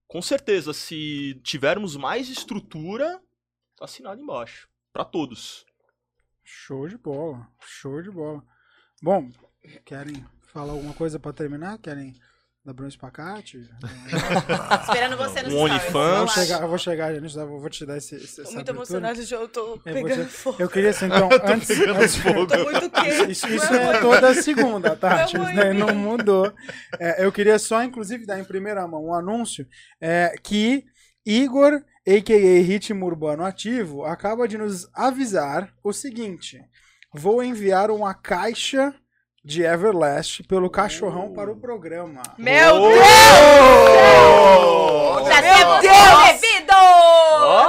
Com certeza, se tivermos mais estrutura, assinado embaixo. Pra todos. Show de bola. Show de bola. Bom, querem falar alguma coisa pra terminar? Querem dar Bruno Espacate? (laughs) Esperando você no Um OnlyFans. Eu vou chegar, eu vou chegar, gente. Eu vou te dar esse, esse, Tô muito já eu tô pegando te- fogo. Eu queria, assim, então, (laughs) antes, antes Tô muito quente. Isso, isso é toda segunda, tá? (laughs) Daí não mudou. É, eu queria só, inclusive, dar em primeira mão um anúncio é, que Igor, a.k.a. Ritmo Urbano Ativo, acaba de nos avisar o seguinte. Vou enviar uma caixa de Everlast pelo cachorrão para o programa. Meu Oh! Deus! Já Meu Deus! devido!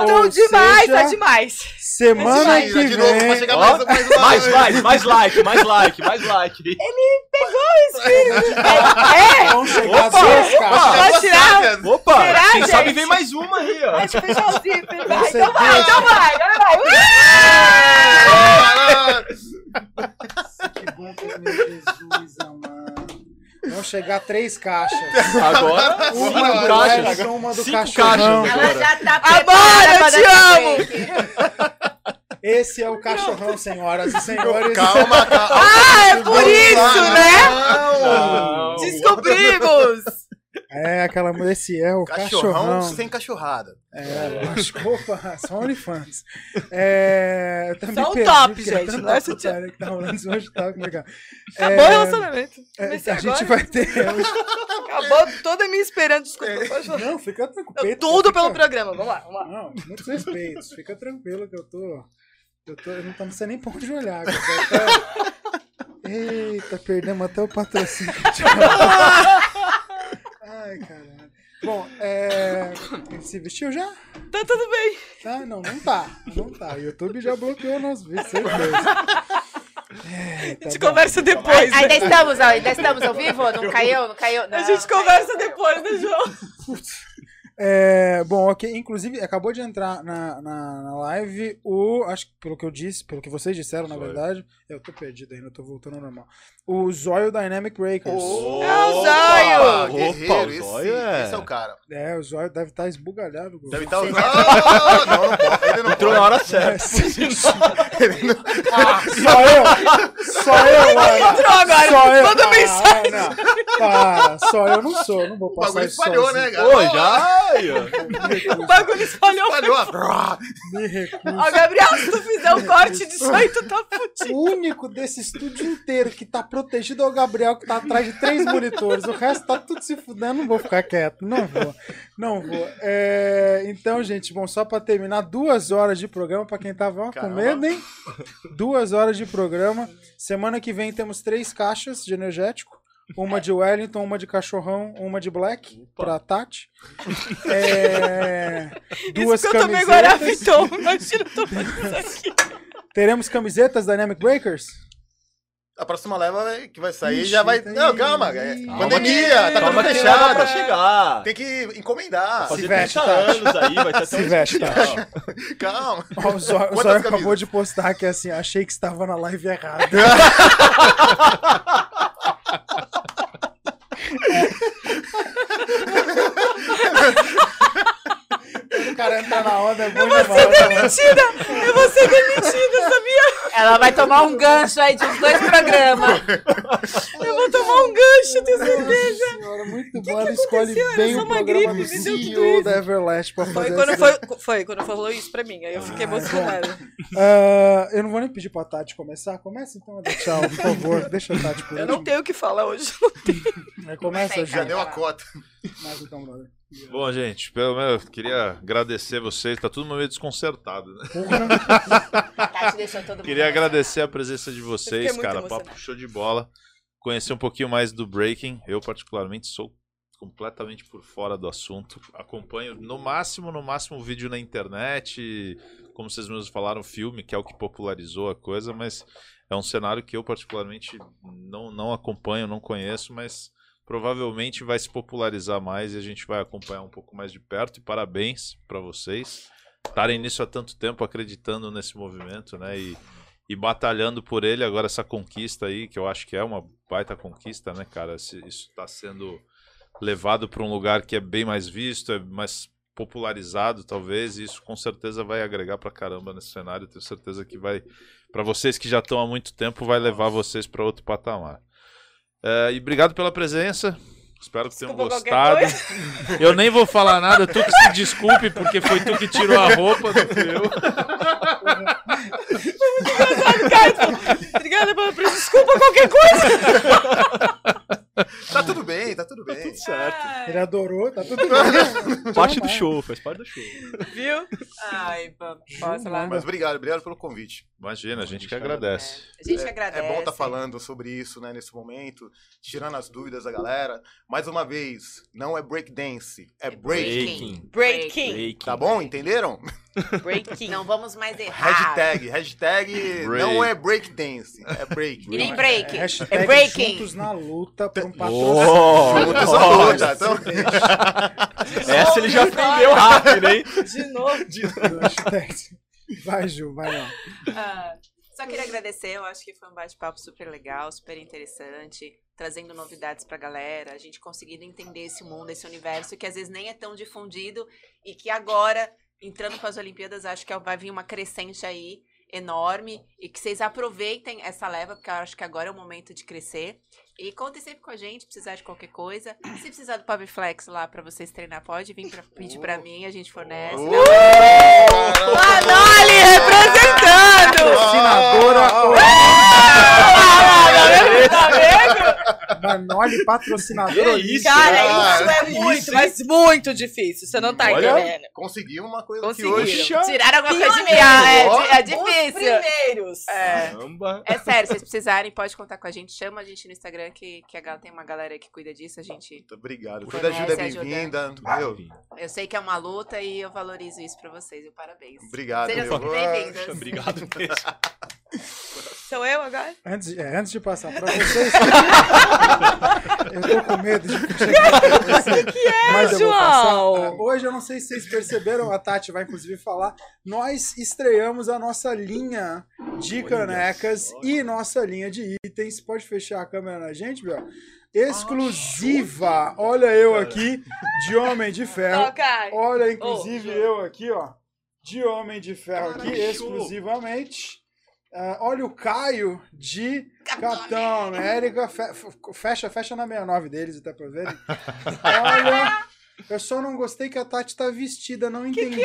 Tão Ou demais, seja, tá demais. Semana Aí, que de novo, vem. chegar Ó, mais, mais, Mais, mais, mais like, mais like, mais like. É! Vão chegar Opa! Pode tirar? Opa, Será, quem sabe gente? vem mais uma aí, ó. Filho. Vai, então vai, então vai, agora vai. Que bom que meu Jesus, amado. Vão chegar três caixas. Agora, Uma cinco do caixas. Uma do Cinco cachorrão. caixas. Ela já tá Amor, preparada eu pra te amo. break. Esse é o cachorrão, senhoras e senhores. Calma, calma. Ah, é por isso, né? Não. Descobrimos! É, aquela esse é o Cachorrão cachorrão. sem cachorrada. É, lógico. Opa, só OnlyFans. É, Só o perdi, top, é gente, não é que tá rolando hoje, tá complicado. Acabou o relacionamento. É, Comecei a gente agora. vai ter. Acabou toda a minha esperança. Desculpa, É. Não, fica tranquilo. Eu- Tudo fica- pelo programa. Vamos lá, vamos lá. Não, muitos respeitos. Fica tranquilo que eu tô. Eu, tô, eu não tô não sei nem pra onde olhar. (laughs) Eita, perdemos até o patrocínio. (laughs) Ai, caralho. Bom, é. Ele se vestiu já? Tá tudo bem. Tá? Não, não tá. Não tá. O YouTube já bloqueou nosso vídeo, certeza. É, A tá gente bom. conversa depois. né? Ainda estamos, ainda estamos ao vivo? Não caiu? Não caiu? A Não, gente caiu. conversa depois, né, João? É, bom, ok. Inclusive, acabou de entrar na, na, na live o. Acho que pelo que eu disse, pelo que vocês disseram, na verdade. Eu tô perdido ainda, eu tô voltando ao normal. O Zóio Dynamic Breakers. Oh, É o Zóio! opa, Guerreiro, o esse, Zóio é- esse é o cara. É, o Zóio deve estar esbugalhado. Deve estar usando. (laughs) Não, não, não pode. Ele não entrou pode. na hora certa. (laughs) Ah, só eu! Só eu, mano! Entrou agora. Só eu! Manda Ah, mensagem. Para, só eu não sou, não vou O passar bagulho isso espalhou, sozinho. né, cara? Ô, já. (laughs) O bagulho espalhou. Espalhou. ah, me recuso. Ó, Gabriel, se tu fizer um corte disso aí, tu tá fudido. O único desse estúdio inteiro que tá protegido é o Gabriel, que tá atrás de três monitores. O resto tá tudo se fudendo. Não vou ficar quieto. Não vou. Não vou. É, Então, gente, bom, só pra terminar, duas horas de programa pra quem tava com medo, hein? Duas horas de programa. Semana que vem temos três caixas de energético. Uma de Wellington, uma de cachorrão, uma de Black, pra Tati. (laughs) É, Duas tomei camisetas. Guaraviton. Imagina eu isso aqui. Teremos camisetas Dynamic Breakers? A próxima leva que vai sair Ixi, já vai. tá Não, calma. é. Pandemia, tá Calma tudo fechado. pra chegar. Tem que encomendar. Fazer Se veste, 30 Tati. anos aí, vai ter até Se veste. Tati. (laughs) Calma. Ó, o Zóio, o Zóio acabou de postar que assim, achei que estava na live errada. (laughs) (laughs) o cara entra na onda, é bom demais. né? Demitida! Eu vou ser demitida, sabia? Ela vai tomar um gancho aí de uns dois programas. Eu vou tomar um gancho, tenho certeza. Nossa senhora, muito bom. Ela escolhe bem o uma programa gripe, do CEO isso. da Everlast pra Foi fazer quando, essa- foi, foi quando falou isso pra mim, aí eu fiquei Ah, emocionada. Ah, eu não vou nem pedir pra Tati começar. Começa então a dar tchau, por favor. Deixa a Tati por Eu não tenho o que falar hoje. (laughs) Começa, já. deu a cota. Mas então, brother. Bom, gente, pelo menos eu queria agradecer vocês. Tá tudo meio desconcertado, né? (laughs) Deixou todo mundo. Queria agradecer a presença de vocês, cara. Papo show de bola. Conhecer um pouquinho mais do breaking. Eu, particularmente, sou completamente por fora do assunto. Acompanho no máximo, no máximo, o vídeo na internet. Como vocês mesmos falaram, o filme, que é o que popularizou a coisa, mas é um cenário que eu, particularmente, não, não acompanho, não conheço, mas provavelmente vai se popularizar mais e a gente vai acompanhar um pouco mais de perto. E parabéns para vocês. estarem nisso há tanto tempo, acreditando nesse movimento, né? E, e batalhando por ele. Agora, essa conquista aí, que eu acho que é uma baita conquista, né, cara? Isso está sendo levado para um lugar que é bem mais visto, é mais popularizado, talvez, e isso com certeza vai agregar pra caramba nesse cenário. Tenho certeza que vai, para vocês que já estão há muito tempo, vai levar vocês para outro patamar. É, e obrigado pela presença. Espero que tenham gostado. Eu nem vou falar nada, tu que se desculpe, porque foi tu que tirou a roupa, não fui eu. Obrigada presença. Desculpa qualquer coisa. Tá tudo bem, tá tudo bem. Tudo certo. Ele adorou, tá tudo bem. (laughs) Parte do show, faz parte do show. Viu? Ai, posso lá? Mas obrigado, obrigado pelo convite. Imagina, a gente que agradece. A gente que É, agradece. é bom estar falando sobre isso, né, nesse momento, tirando as dúvidas da galera. Mais uma vez, não é breakdance, é break. Breaking. Breaking. Tá bom? Entenderam? Breaking. Não vamos mais errar. Hashtag, hashtag Break. não é breakdance, é break. E nem break. É, É, breaking. juntos na luta por um Oh, patrocínio. Juntos na luta, então- (laughs) Essa ele já aprendeu rápido, hein? De novo. (laughs) Hashtag. Vai, Ju, vai lá. Ah, só queria agradecer, eu acho que foi um bate-papo super legal, super interessante, trazendo novidades pra galera, a gente conseguindo entender esse mundo, esse universo que às vezes nem é tão difundido e que agora, entrando com as Olimpíadas, acho que vai vir uma crescente aí enorme e que vocês aproveitem essa leva, porque eu acho que agora é o momento de crescer. E contem sempre com a gente, precisar de qualquer coisa. Se precisar do Pubflex lá pra vocês treinar, pode vir pra, pedir pra mim, a gente fornece. Uh! Manoli representando! Patrocinadora. Tá vendo? Manoli, patrocinadora. Que isso, Cara, cara. isso é muito, mas muito difícil. Você não tá Olha. entendendo. Conseguiu uma coisa Conseguiram. que hoje. Tiraram alguma coisa de mim. Pioneiro. É, é Os difícil. primeiros. É. Caramba. É sério, se vocês precisarem, pode contar com a gente. Chama a gente no Instagram, que, que a gal- tem uma galera que cuida disso. A gente. Muito Obrigado. Toda ajuda é ajuda. bem-vinda. Meu, Eu sei que é uma luta e eu valorizo isso pra vocês. E parabéns. Obrigado, Sejam meu. sempre bem-vindas. Poxa, Obrigado mesmo. (laughs) Sou eu agora? Antes, é, antes de passar pra vocês. eu tô com medo de (laughs) chegar você. Que é, Mas passar. João? É, Hoje, eu não sei se vocês perceberam, a Tati vai inclusive falar. Nós estreamos a nossa linha de canecas e nossa linha de itens. Pode fechar a câmera na gente, Bel? Exclusiva. Olha eu aqui, de Homem de Ferro. Olha, inclusive eu aqui, ó. De Homem de Ferro Cara, aqui, exclusivamente. Ah, olha o Caio de Capitão América. Fe- f- Fecha, fecha na 69 deles, até pra verem. Olha. Eu só não gostei que a Tati tá vestida, não entendi. (laughs)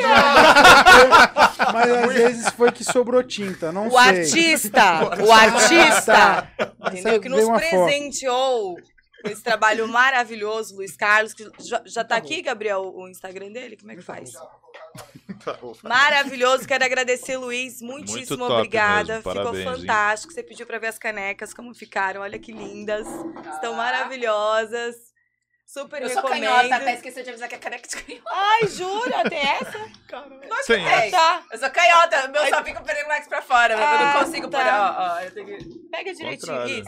Mas às vezes foi que sobrou tinta, não O sei. artista, (laughs) o artista, Essa entendeu? Que nos presenteou com esse trabalho maravilhoso, Luiz Carlos. Que já, já tá aqui, Gabriel, o Instagram dele? Como é que faz? (laughs) Tá. Maravilhoso, quero agradecer, Luiz. Muitíssimo obrigada. Ficou hein? fantástico. Você pediu pra ver as canecas, como ficaram. Olha que lindas. Estão maravilhosas. Super Eu sou recomendo. canhota, até esqueceu de avisar que é caneca de canhota. Ai, jura? Tem essa? Tem. Ah, tá. Eu sou canhota, meu só fica o perilax pra fora. eu Ah, não consigo tá. pôr, ó, ó. Eu tenho que... Pega direitinho. Contrário.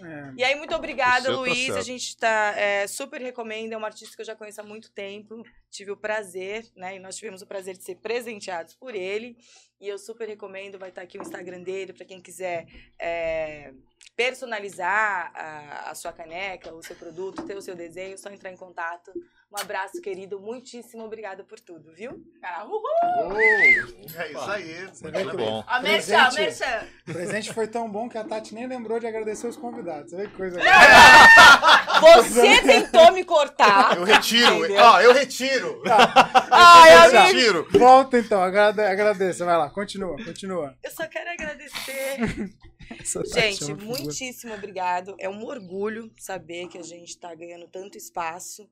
É. E aí, muito obrigada, tá Luiz. a gente tá é, super recomenda, é um artista que eu já conheço há muito tempo. Tive o prazer, né? E nós tivemos o prazer de ser presenteados por ele. E eu super recomendo, vai estar aqui o Instagram dele para quem quiser é, personalizar a, a sua caneca, o seu produto, ter o seu desenho, só entrar em contato. Um abraço, querido. Muitíssimo obrigada por tudo, viu? Ah, uhul. Oh, é isso aí. Muito bom. Ó, merchan, Presente. merchan. o presente foi tão bom que a Tati nem lembrou de agradecer os convidados. Você vê que coisa. (laughs) Você tentou me cortar. Eu retiro. Ó, eu retiro. Ai, eu retiro. Volta então, agrade- agradeça. Vai lá, continua, continua. Eu só quero agradecer. (laughs) É Gente, figura. muitíssimo obrigado. É um orgulho saber que a gente está ganhando tanto espaço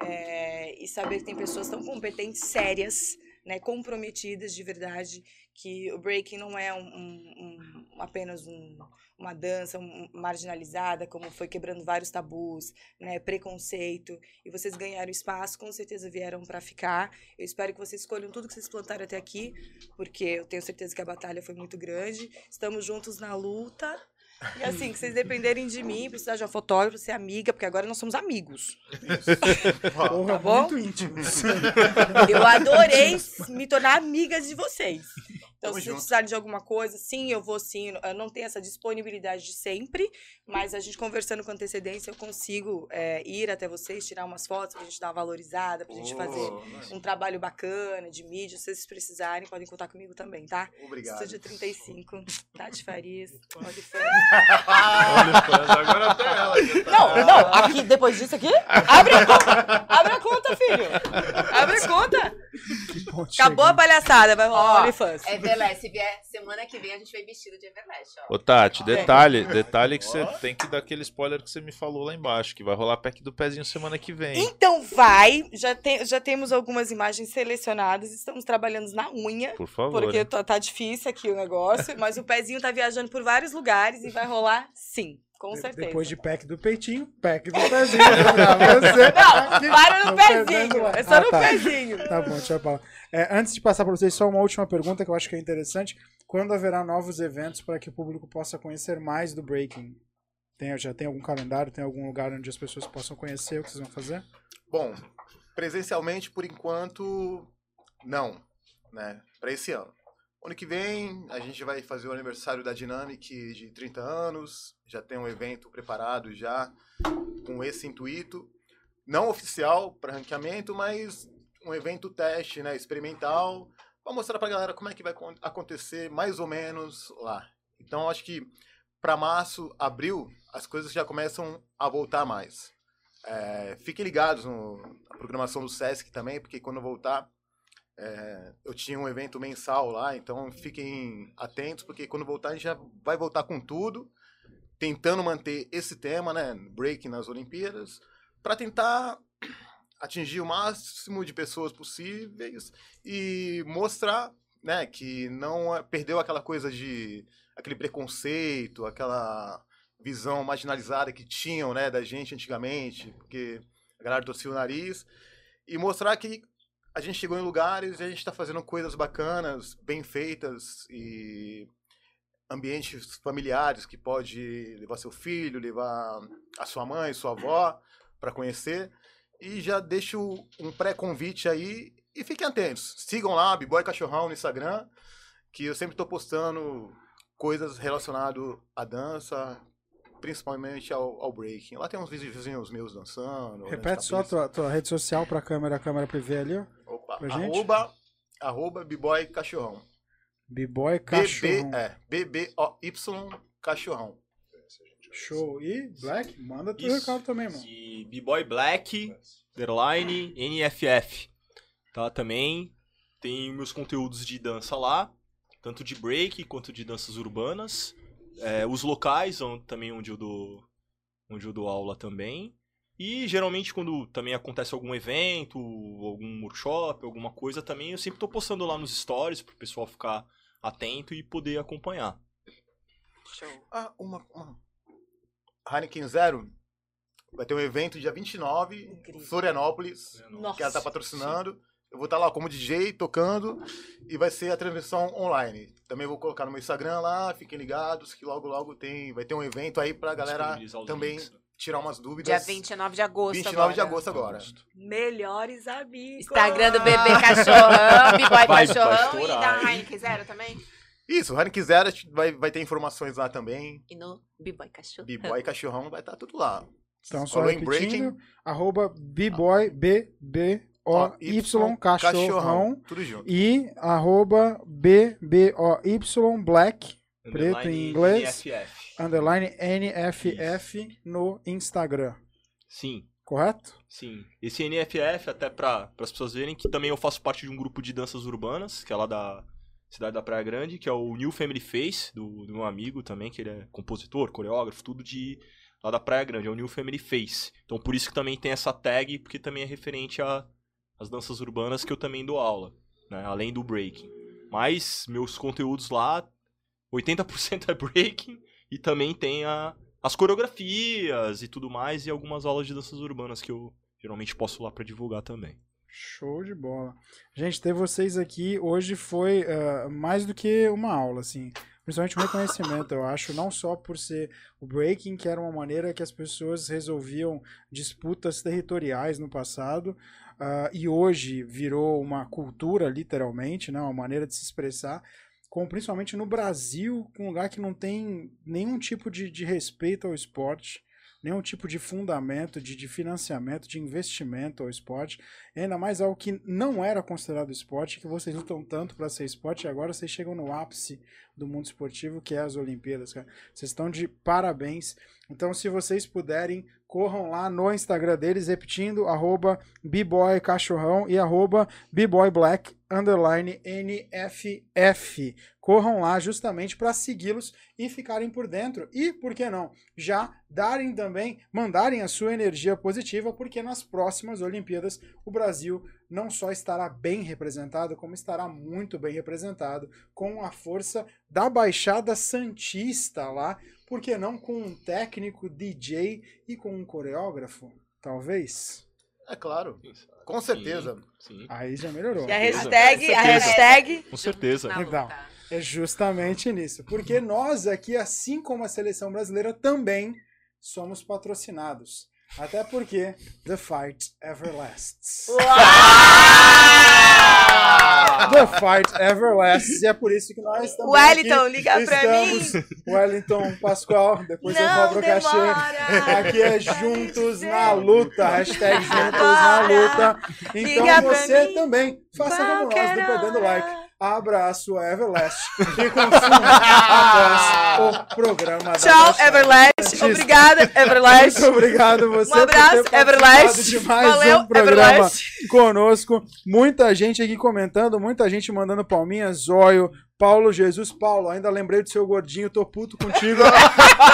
é, e saber que tem pessoas tão competentes, sérias, né, comprometidas de verdade, que o breaking não é um, um- um- apenas um- uma dança marginalizada, como foi quebrando vários tabus, né, preconceito, e vocês ganharam espaço, com certeza vieram para ficar. Eu espero que vocês escolham tudo que vocês plantaram até aqui, porque eu tenho certeza que a batalha foi muito grande. Estamos juntos na luta. E assim, que vocês dependerem de mim, precisar de uma fotógrafa, ser amiga, porque agora nós somos amigos. Porra, (laughs) Tá bom? muito íntimos. Eu adorei me tornar amiga de vocês. Então, Tamo se junto. precisarem de alguma coisa, sim, eu vou sim. Eu não tenho essa disponibilidade de sempre, mas a gente conversando com antecedência, eu consigo é, ir até vocês, tirar umas fotos pra gente dar uma valorizada, pra gente fazer um trabalho bacana de mídia. Se vocês precisarem, podem contar comigo também, tá? Obrigado. Estúdio 35, Tati Farias, (laughs) OnlyFans. Agora até ela. tá- Não, não, aqui, depois disso aqui, abre a conta, abre a conta, filho. Abre a conta. Acabou a chegamos. palhaçada, vai rolar Ó, OnlyFans. Everlast, se vier semana que vem, a gente vai vestido de Everlast, ó. Ô, Tati, detalhe, detalhe que você tem que dar aquele spoiler que você me falou lá embaixo, que vai rolar pack do pezinho semana que vem. Então vai, já, tem, já temos algumas imagens selecionadas, estamos trabalhando na unha, Por favor. porque tá, tá difícil aqui o negócio, mas o pezinho tá viajando por vários lugares e vai rolar sim, com certeza. Depois de pack do peitinho, pack do pezinho. pra você. (laughs) Não, para no perdendo pezinho, é só Ah, no tá. pezinho. Tá bom, tchau, Paula. É, antes de passar para vocês, só uma última pergunta que eu acho que é interessante. Quando haverá novos eventos para que o público possa conhecer mais do Breaking? Tem, já tem algum calendário? Tem algum lugar onde as pessoas possam conhecer o que vocês vão fazer? Bom, presencialmente, por enquanto, não, né? Para esse ano. Ano que vem, a gente vai fazer o aniversário da Dynamic de 30 anos. Já tem um evento preparado já com esse intuito. Não oficial para ranqueamento, mas um evento teste, né? Experimental. Para mostrar para a galera como é que vai acon- acontecer mais ou menos lá. Então, acho que para março, abril, as coisas já começam a voltar mais. É, fiquem ligados no- na programação do Sesc também, porque quando eu voltar, é, eu tinha um evento mensal lá, então fiquem atentos, porque quando voltar a gente já vai voltar com tudo, tentando manter esse tema, né, break nas Olimpíadas, para tentar atingir o máximo de pessoas possíveis e mostrar, né, que não é- perdeu aquela coisa de aquele preconceito, aquela visão marginalizada que tinham, né, da gente antigamente, porque a galera torcia o nariz, e mostrar que a gente chegou em lugares e a gente está fazendo coisas bacanas, bem feitas e ambientes familiares que pode levar seu filho, levar a sua mãe, sua avó para conhecer. E já deixo um pré-convite aí e fiquem atentos. Sigam lá, Biboy Cachorrão no Instagram, que eu sempre estou postando coisas relacionadas à dança, principalmente ao, ao breaking. Lá tem uns videozinhos meus dançando. Repete só a tua, tua rede social para a câmera, a câmera ver ali, ó. Opa, arroba, arroba Biboy Cachorrão. B-Boy BB, Cachorrão. é, B-B-O-Y Cachorrão. Show. E Black, manda teu Isso. recado também, mano. E B-Boy Black, underline, NFF. Tá, também tem meus conteúdos de dança lá, tanto de break quanto de danças urbanas. É, os locais, também onde eu, dou, onde eu dou aula também. E geralmente quando também acontece algum evento, algum workshop, alguma coisa também, eu sempre tô postando lá nos stories pro pessoal ficar atento e poder acompanhar. Ah, uma, uma. Heineken Zero vai ter um evento dia 29 em Incrível. Florianópolis, Nossa. que ela tá patrocinando. Eu vou estar lá como DJ, tocando, e vai ser a transmissão online. Também vou colocar no meu Instagram lá, fiquem ligados, que logo, logo tem, vai ter um evento aí pra galera também links, né? Tirar umas dúvidas. Dia 29 de agosto 29 de agora. agosto agora. Melhores amigos. Instagram do Bebê Cachorrão, B-Boy (laughs) Vai- vai Cachorrão e estourar, da hein? Heineken Zero também. Isso, o Heineken Zero vai, vai ter informações lá também. E no B-Boy Cachorrão. B-Boy e Cachorrão vai estar tudo lá. Então, só Falou em repetindo, arroba B-Boy, B-B-O-Y, cachorrão. Tudo junto. E arroba B-B-O-Y, black, preto em inglês. Underline NFF no Instagram. Sim. Correto? Sim. Esse NFF, até para as pessoas verem, que também eu faço parte de um grupo de danças urbanas, que é lá da cidade da Praia Grande, que é o New Family Face, do, do meu amigo também, que ele é compositor, coreógrafo, tudo de lá da Praia Grande, é o New Family Face. Então por isso que também tem essa tag, porque também é referente a- às danças urbanas que eu também dou aula, né? além do breaking. Mas meus conteúdos lá, 80% é breaking e também tem a, as coreografias e tudo mais, e algumas aulas de danças urbanas que eu geralmente posto lá pra divulgar também. Show de bola. Gente, ter vocês aqui hoje foi ah, mais do que uma aula, assim. principalmente um reconhecimento, eu acho, não só por ser o breaking, que era uma maneira que as pessoas resolviam disputas territoriais no passado, uh, e hoje virou uma cultura, literalmente, né, uma maneira de se expressar, como principalmente no Brasil, um lugar que não tem nenhum tipo de, de respeito ao esporte nenhum tipo de fundamento, de, de financiamento, de investimento ao esporte, ainda mais algo que não era considerado esporte, que vocês lutam tanto para ser esporte e agora vocês chegam no ápice do mundo esportivo, que é as Olimpíadas, cara. Vocês estão de parabéns. Então, se vocês puderem, corram lá no Instagram deles, repetindo, arroba bboycachorrão e arroba bboyblack, underline NFF. Corram lá justamente para segui-los e ficarem por dentro. E, por que não, já darem também, mandarem a sua energia positiva, porque nas próximas Olimpíadas o Brasil não só estará bem representado, como estará muito bem representado com a força da Baixada Santista lá, por que não com um técnico DJ e com um coreógrafo, talvez? É claro. Com certeza. Sim, sim. Aí já melhorou. E a hashtag, a hashtag. Com certeza. Na Legal. É justamente nisso. Porque nós aqui, assim como a seleção brasileira, também somos patrocinados. Até porque The Fight Everlasts. The Fight Everlasts. E é por isso que nós estamos. Wellington, aqui. liga pra mim. Estamos- Wellington Pascoal, depois eu Não cobro o cachê. Aqui é juntos na luta. Hashtag juntos na luta. Liga Então pra você também faça como nós do Perdendo. Like. Abra a sua Everlast (laughs) e consuma o programa. da Tchau, Baixada Everlast. Obrigada, Everlast. Muito obrigado você Um abraço, por ter Everlast. de mais Valeu, um programa Everlast. conosco. Muita gente aqui comentando, muita gente mandando palminhas, zóio. Paulo Jesus, Paulo, ainda lembrei do seu gordinho, tô puto contigo.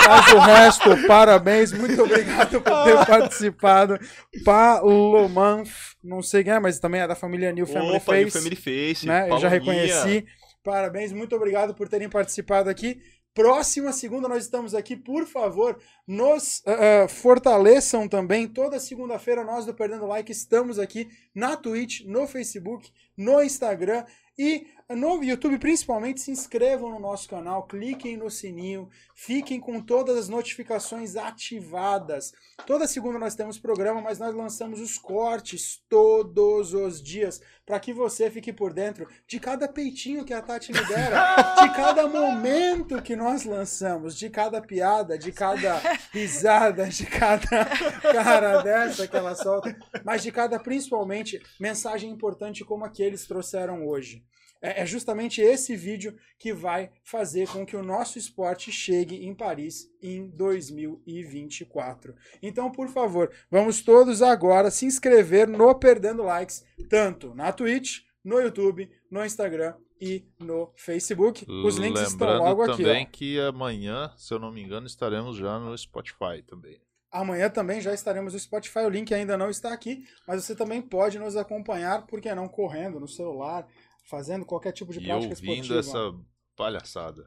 Mas o resto, parabéns, muito obrigado por ter (laughs) participado. Paulo Manf, não sei quem é, mas também é da família New Family Opa, Face Family Face. né? Eu já reconheci. Parabéns, muito obrigado por terem participado aqui. Próxima segunda nós estamos aqui, por favor, nos ah, fortaleçam também. Toda segunda-feira nós do Perdendo Like estamos aqui na Twitch, no Facebook, no Instagram e no YouTube, principalmente. Se inscrevam no nosso canal, cliquem no sininho, fiquem com todas as notificações ativadas. Toda segunda nós temos programa, mas nós lançamos os cortes todos os dias para que você fique por dentro de cada peitinho que a Tati libera, de cada momento que nós lançamos, de cada piada, de cada risada, de cada cara dessa que ela solta, mas de cada, principalmente, mensagem importante como a que eles trouxeram hoje. É é justamente esse vídeo que vai fazer com que o nosso esporte chegue em Paris em 2024. Então, por favor, vamos todos agora se inscrever no Perdendo Likes, tanto na Twitch, no YouTube, no Instagram e no Facebook. Os links estão Lembrando logo aqui. também que amanhã, se eu não me engano, estaremos já no Spotify também. Amanhã também já estaremos no Spotify. O link ainda não está aqui, mas você também pode nos acompanhar, por que não correndo no celular, fazendo qualquer tipo de E prática ouvindo esportiva. essa palhaçada.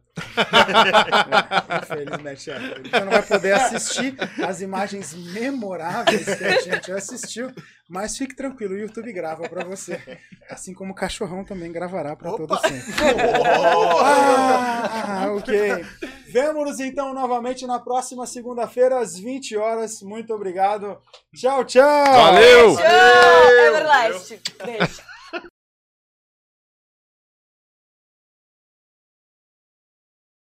Infelizmente, é. Você não vai poder assistir as imagens memoráveis que a gente assistiu, mas fique tranquilo, o YouTube grava pra você. Assim como o cachorrão também gravará pra todo sempre. (laughs) Ah, ok. Vemo-nos então novamente na próxima segunda-feira, às 20 horas. Muito obrigado. Tchau, tchau. Valeu! Tchau, Everlast. Beijo.